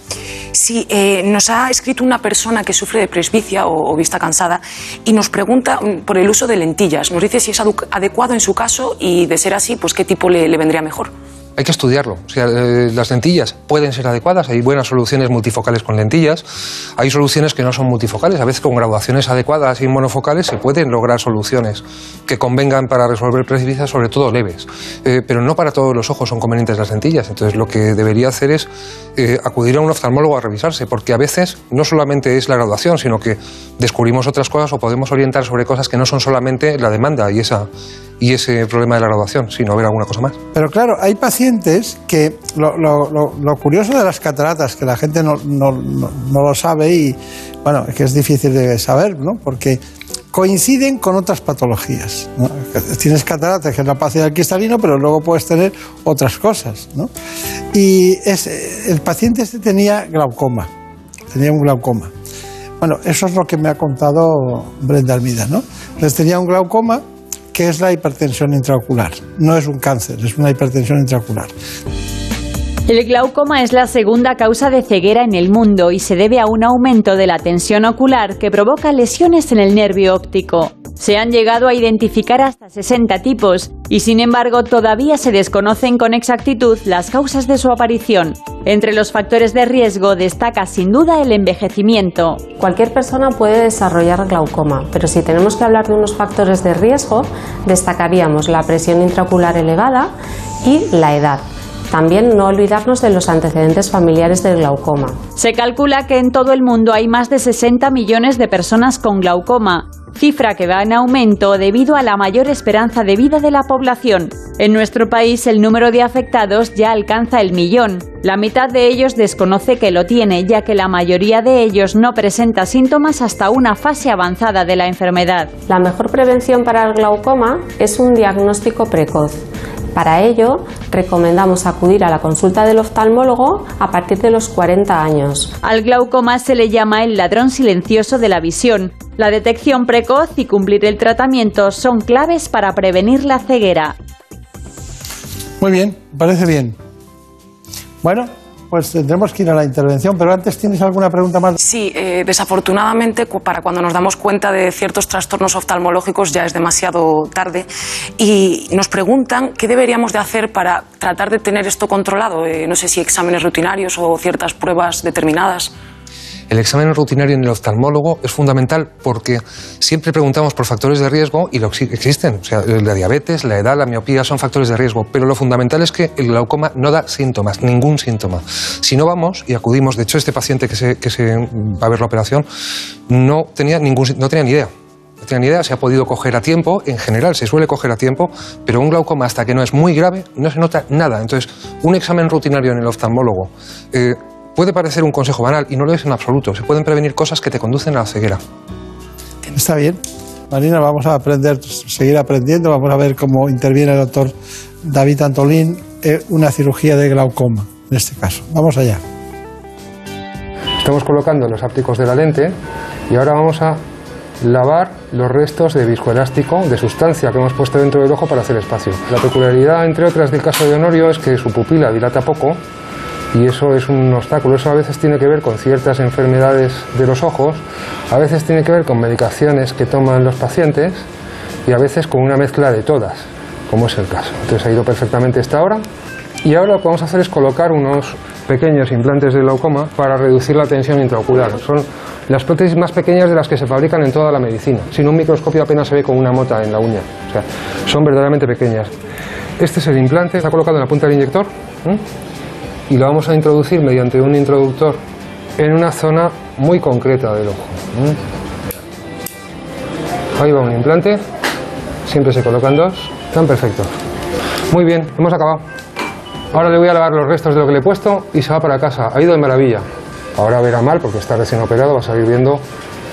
Sí, eh, nos ha escrito una persona que sufre de presbicia o, vista cansada y nos pregunta mm, por el uso de lentillas. Nos dice si es adecuado en su caso y, de ser así, pues qué tipo le vendría mejor. Hay que estudiarlo. O eh, las lentillas pueden ser adecuadas, hay buenas soluciones multifocales con lentillas, hay soluciones que no son multifocales, a veces con graduaciones adecuadas y monofocales se pueden lograr soluciones que convengan para resolver presbicias, sobre todo leves. Eh, pero no para todos los ojos son convenientes las lentillas. Entonces lo que debería hacer es eh, acudir a un oftalmólogo a revisarse, porque a veces no solamente es la graduación, sino que descubrimos otras cosas o podemos orientar sobre cosas que no son solamente la demanda y, esa, y ese problema de la graduación, sino ver alguna cosa más. Pero claro, hay pacientes que lo, lo- lo- lo curioso de las cataratas, que la gente no, no- no- no lo sabe y bueno, es que es difícil de saber, ¿no? Porque coinciden con otras patologías. ¿no? Tienes cataratas, que es la opacidad del cristalino, pero luego puedes tener otras cosas, ¿no? Y el paciente este tenía glaucoma, tenía un glaucoma. Bueno, eso es lo que me ha contado Brenda Almida, ¿no? Entonces tenía un glaucoma que es la hipertensión intraocular. No es un cáncer, es una hipertensión intraocular. El glaucoma es la segunda causa de ceguera en el mundo y se debe a un aumento de la tensión ocular que provoca lesiones en el nervio óptico. Se han llegado a identificar hasta 60 tipos y sin embargo todavía se desconocen con exactitud las causas de su aparición. Entre los factores de riesgo destaca sin duda el envejecimiento. Cualquier persona puede desarrollar glaucoma, pero si tenemos que hablar de unos factores de riesgo, destacaríamos la presión intraocular elevada y la edad. También no olvidarnos de los antecedentes familiares del glaucoma. Se calcula que en todo el mundo hay más de 60 millones de personas con glaucoma, cifra que va en aumento debido a la mayor esperanza de vida de la población. En nuestro país el número de afectados ya alcanza el millón. La mitad de ellos desconoce que lo tiene, ya que la mayoría de ellos no presenta síntomas hasta una fase avanzada de la enfermedad. La mejor prevención para el glaucoma es un diagnóstico precoz. Para ello, recomendamos acudir a la consulta del oftalmólogo a partir de los 40 años. Al glaucoma se le llama el ladrón silencioso de la visión. La detección precoz y cumplir el tratamiento son claves para prevenir la ceguera. Muy bien, parece bien. Bueno, pues tendremos que ir a la intervención, pero antes tienes alguna pregunta más. Sí, eh, desafortunadamente para cuando nos damos cuenta de ciertos trastornos oftalmológicos ya es demasiado tarde y nos preguntan qué deberíamos de hacer para tratar de tener esto controlado. Eh, no sé si exámenes rutinarios o ciertas pruebas determinadas. El examen rutinario en el oftalmólogo es fundamental porque siempre preguntamos por factores de riesgo y lo exi- existen. O sea, la diabetes, la edad, la miopía son factores de riesgo, pero lo fundamental es que el glaucoma no da síntomas, ningún síntoma. Si no vamos y acudimos, de hecho este paciente que se, va a ver la operación no tenía, ningún, no tenía ni idea. No tenía ni idea, se ha podido coger a tiempo, en general se suele coger a tiempo, pero un glaucoma hasta que no es muy grave no se nota nada. Entonces, un examen rutinario en el oftalmólogo eh, puede parecer un consejo banal y no lo es en absoluto. Se pueden prevenir cosas que te conducen a la ceguera. Está bien. Marina, vamos a aprender, seguir aprendiendo. Vamos a ver cómo interviene el doctor David Antolín en una cirugía de glaucoma, en este caso. Vamos allá. Estamos colocando los ápticos de la lente y ahora vamos a lavar los restos de viscoelástico, de sustancia que hemos puesto dentro del ojo para hacer espacio. La peculiaridad, entre otras, del caso de Honorio es que su pupila dilata poco y eso es un obstáculo. Eso a veces tiene que ver con ciertas enfermedades de los ojos, a veces tiene que ver con medicaciones que toman los pacientes y a veces con una mezcla de todas, como es el caso. Entonces ha ido perfectamente esta hora y ahora lo que vamos a hacer es colocar unos pequeños implantes de glaucoma para reducir la tensión intraocular. Son las prótesis más pequeñas de las que se fabrican en toda la medicina. Sin un microscopio apenas se ve con una mota en la uña. O sea, son verdaderamente pequeñas. Este es el implante, está colocado en la punta del inyector. Y lo vamos a introducir mediante un introductor en una zona muy concreta del ojo. ¿eh? Ahí va un implante siempre se colocan dos, están perfectos. Muy bien, hemos acabado. Ahora le voy a lavar los restos de lo que le he puesto y se va para casa. Ha ido de maravilla. Ahora verá mal porque está recién operado, va a salir viendo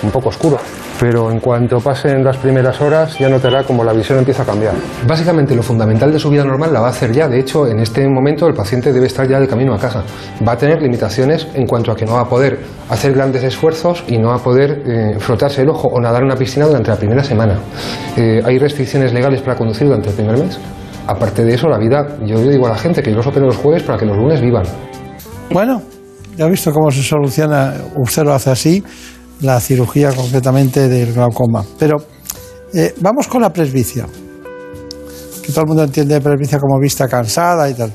un poco oscuro. Pero en cuanto pasen las primeras horas ya notará como la visión empieza a cambiar. Básicamente lo fundamental de su vida normal la va a hacer ya. De hecho, en este momento el paciente debe estar ya de camino a casa. Va a tener limitaciones en cuanto a que no va a poder hacer grandes esfuerzos y no va a poder eh, frotarse el ojo o nadar en una piscina durante la primera semana. Eh, hay restricciones legales para conducir durante el primer mes. Aparte de eso, la vida, yo digo a la gente que yo los opero los jueves para que los lunes vivan. Bueno, ya ha visto cómo se soluciona, usted lo hace así, la cirugía concretamente del glaucoma. Pero eh, vamos con la presbicia, que todo el mundo entiende presbicia como vista cansada y tal.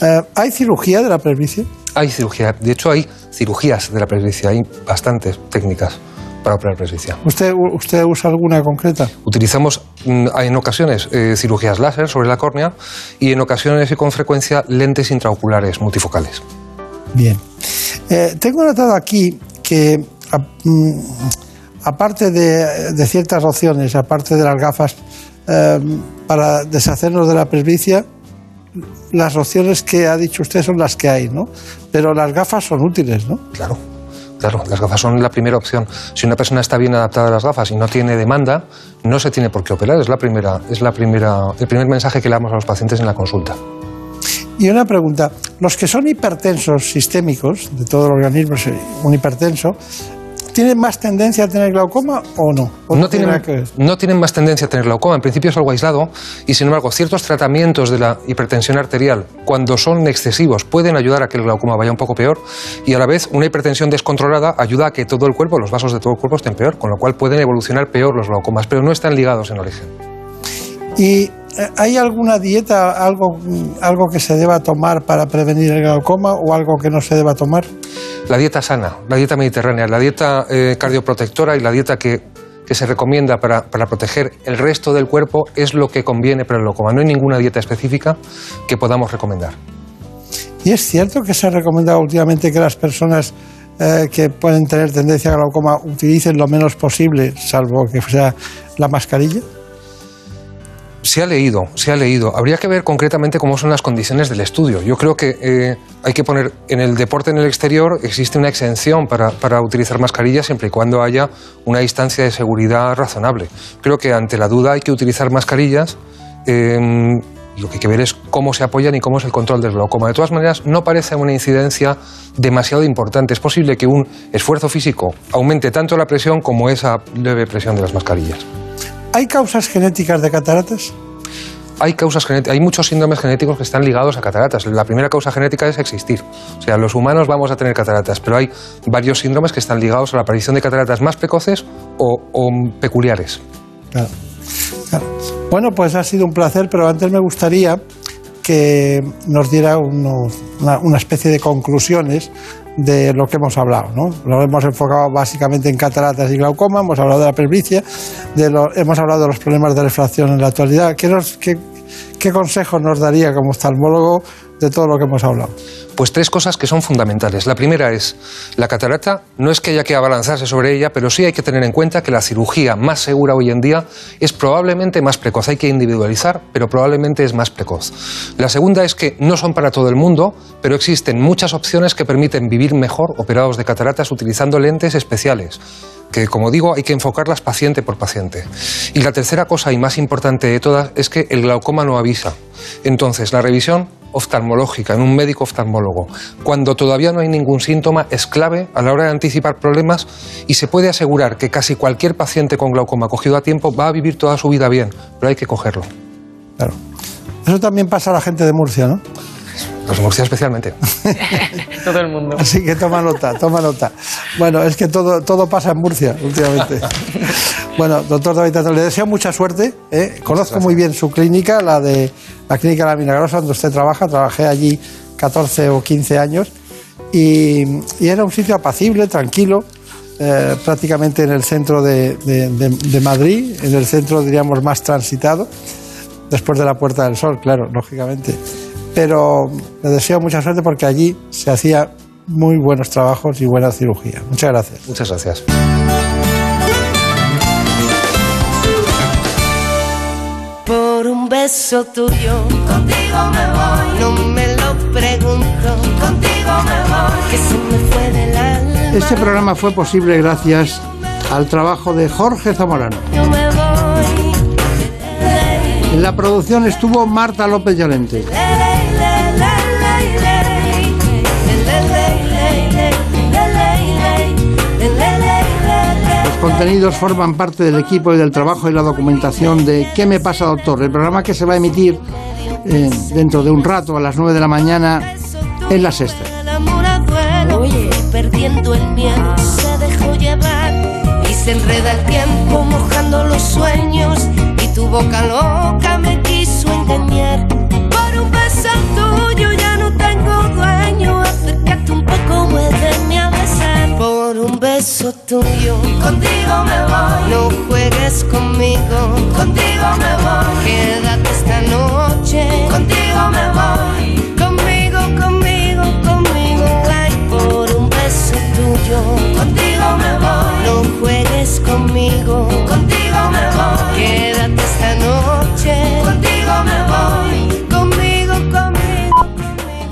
Eh, ¿Hay cirugía de la presbicia? Hay cirugía, de hecho hay cirugías de la presbicia, hay bastantes técnicas para operar presbicia. ¿Usted, usted usa alguna concreta? Utilizamos mm, en ocasiones eh, cirugías láser sobre la córnea y en ocasiones y con frecuencia lentes intraoculares multifocales. Bien. Eh, tengo notado aquí que, aparte de, de ciertas opciones, aparte de las gafas, eh, para deshacernos de la presbicia, las opciones que ha dicho usted son las que hay, ¿no? Pero las gafas son útiles, ¿no? Claro. Claro, las gafas son la primera opción. Si una persona está bien adaptada a las gafas y no tiene demanda, no se tiene por qué operar. Es la primera, es la primera, el primer mensaje que le damos a los pacientes en la consulta. Y una pregunta, los que son hipertensos sistémicos, de todo el organismo, es un hipertenso, ¿tienen más tendencia a tener glaucoma o no? ¿O No tiene tienen, que no tienen más tendencia a tener glaucoma. En principio es algo aislado y, sin embargo, ciertos tratamientos de la hipertensión arterial, cuando son excesivos, pueden ayudar a que el glaucoma vaya un poco peor y, a la vez, una hipertensión descontrolada ayuda a que todo el cuerpo, los vasos de todo el cuerpo estén peor, con lo cual pueden evolucionar peor los glaucomas, pero no están ligados en origen. ¿Y eh, hay alguna dieta, algo, algo que se deba tomar para prevenir el glaucoma o algo que no se deba tomar? La dieta sana, la dieta mediterránea, la dieta eh, cardioprotectora y la dieta que, que se recomienda para, para proteger el resto del cuerpo es lo que conviene para el glaucoma. No hay ninguna dieta específica que podamos recomendar. Y es cierto que se ha recomendado últimamente que las personas eh, que pueden tener tendencia a glaucoma utilicen lo menos posible, salvo que sea la mascarilla. Se ha leído, se ha leído. Habría que ver concretamente cómo son las condiciones del estudio. Yo creo que eh, hay que poner en el deporte en el exterior existe una exención para, para utilizar mascarillas siempre y cuando haya una distancia de seguridad razonable. Creo que ante la duda hay que utilizar mascarillas. eh, lo que hay que ver es cómo se apoyan y cómo es el control del glaucoma. De todas maneras, no parece una incidencia demasiado importante. Es posible que un esfuerzo físico aumente tanto la presión como esa leve presión de las mascarillas. ¿Hay causas genéticas de cataratas? Hay causas hay muchos síndromes genéticos que están ligados a cataratas. La primera causa genética es existir. O sea, los humanos vamos a tener cataratas, pero hay varios síndromes que están ligados a la aparición de cataratas más precoces o, o peculiares. Claro. Claro. Bueno, pues ha sido un placer, pero antes me gustaría que nos diera unos- una, una especie de conclusiones de lo que hemos hablado. ¿no? Lo hemos enfocado básicamente en cataratas y glaucoma, hemos hablado de la presbicia, de lo- hemos hablado de los problemas de refracción en la actualidad. ¿Qué, nos- qué, qué consejos nos daría como oftalmólogo de todo lo que hemos hablado? Pues tres cosas que son fundamentales. La primera es, la catarata no es que haya que abalanzarse sobre ella, pero sí hay que tener en cuenta que la cirugía más segura hoy en día es probablemente más precoz. Hay que individualizar, pero probablemente es más precoz. La segunda es que no son para todo el mundo, pero existen muchas opciones que permiten vivir mejor operados de cataratas utilizando lentes especiales que como digo hay que enfocarlas paciente por paciente. Y la tercera cosa y más importante de todas es que el glaucoma no avisa. Entonces, la revisión oftalmológica en un médico oftalmólogo, cuando todavía no hay ningún síntoma, es clave a la hora de anticipar problemas y se puede asegurar que casi cualquier paciente con glaucoma cogido a tiempo va a vivir toda su vida bien, pero hay que cogerlo. Claro. Eso también pasa a la gente de Murcia, ¿no? Los de Murcia especialmente. *laughs* Todo el mundo. Así que toma nota, toma nota. Bueno, es que todo, todo pasa en Murcia últimamente. Bueno, doctor David Tato, le deseo mucha suerte. ¿eh? Conozco muy bien su clínica, la de la clínica La Milagrosa, donde usted trabaja. Trabajé allí 14 o 15 años y, y era un sitio apacible, tranquilo, eh, prácticamente en el centro de, de- de- de Madrid, en el centro, diríamos, más transitado, después de la Puerta del Sol, claro, lógicamente. Pero le deseo mucha suerte porque allí se hacía muy buenos trabajos y buena cirugía. Muchas gracias. Muchas gracias. beso tuyo. Contigo me voy. No me lo pregunto. Contigo me voy. Que se me fue del alma. Este programa fue posible gracias al trabajo de Jorge Zamorano. Yo me voy. En la producción estuvo Marta López Llorente. Contenidos forman parte del equipo y del trabajo y la documentación de ¿Qué me pasa, doctor? El programa que se va a emitir eh, dentro de un rato a las 9 de la mañana en la sexta. Oye, perdiendo el miedo. Se dejó llevar y se enreda el tiempo mojando los sueños. Y tu boca loca me quiso engañar. Por un beso tuyo ya no tengo dueño. Acércate un poco, muéveme un beso tuyo. Contigo me voy. No juegues conmigo. Contigo me voy. Quédate esta noche. Contigo me voy. Conmigo, conmigo, conmigo. Por un beso tuyo. Contigo me voy. No juegues conmigo. Contigo me voy. Quédate esta noche. Contigo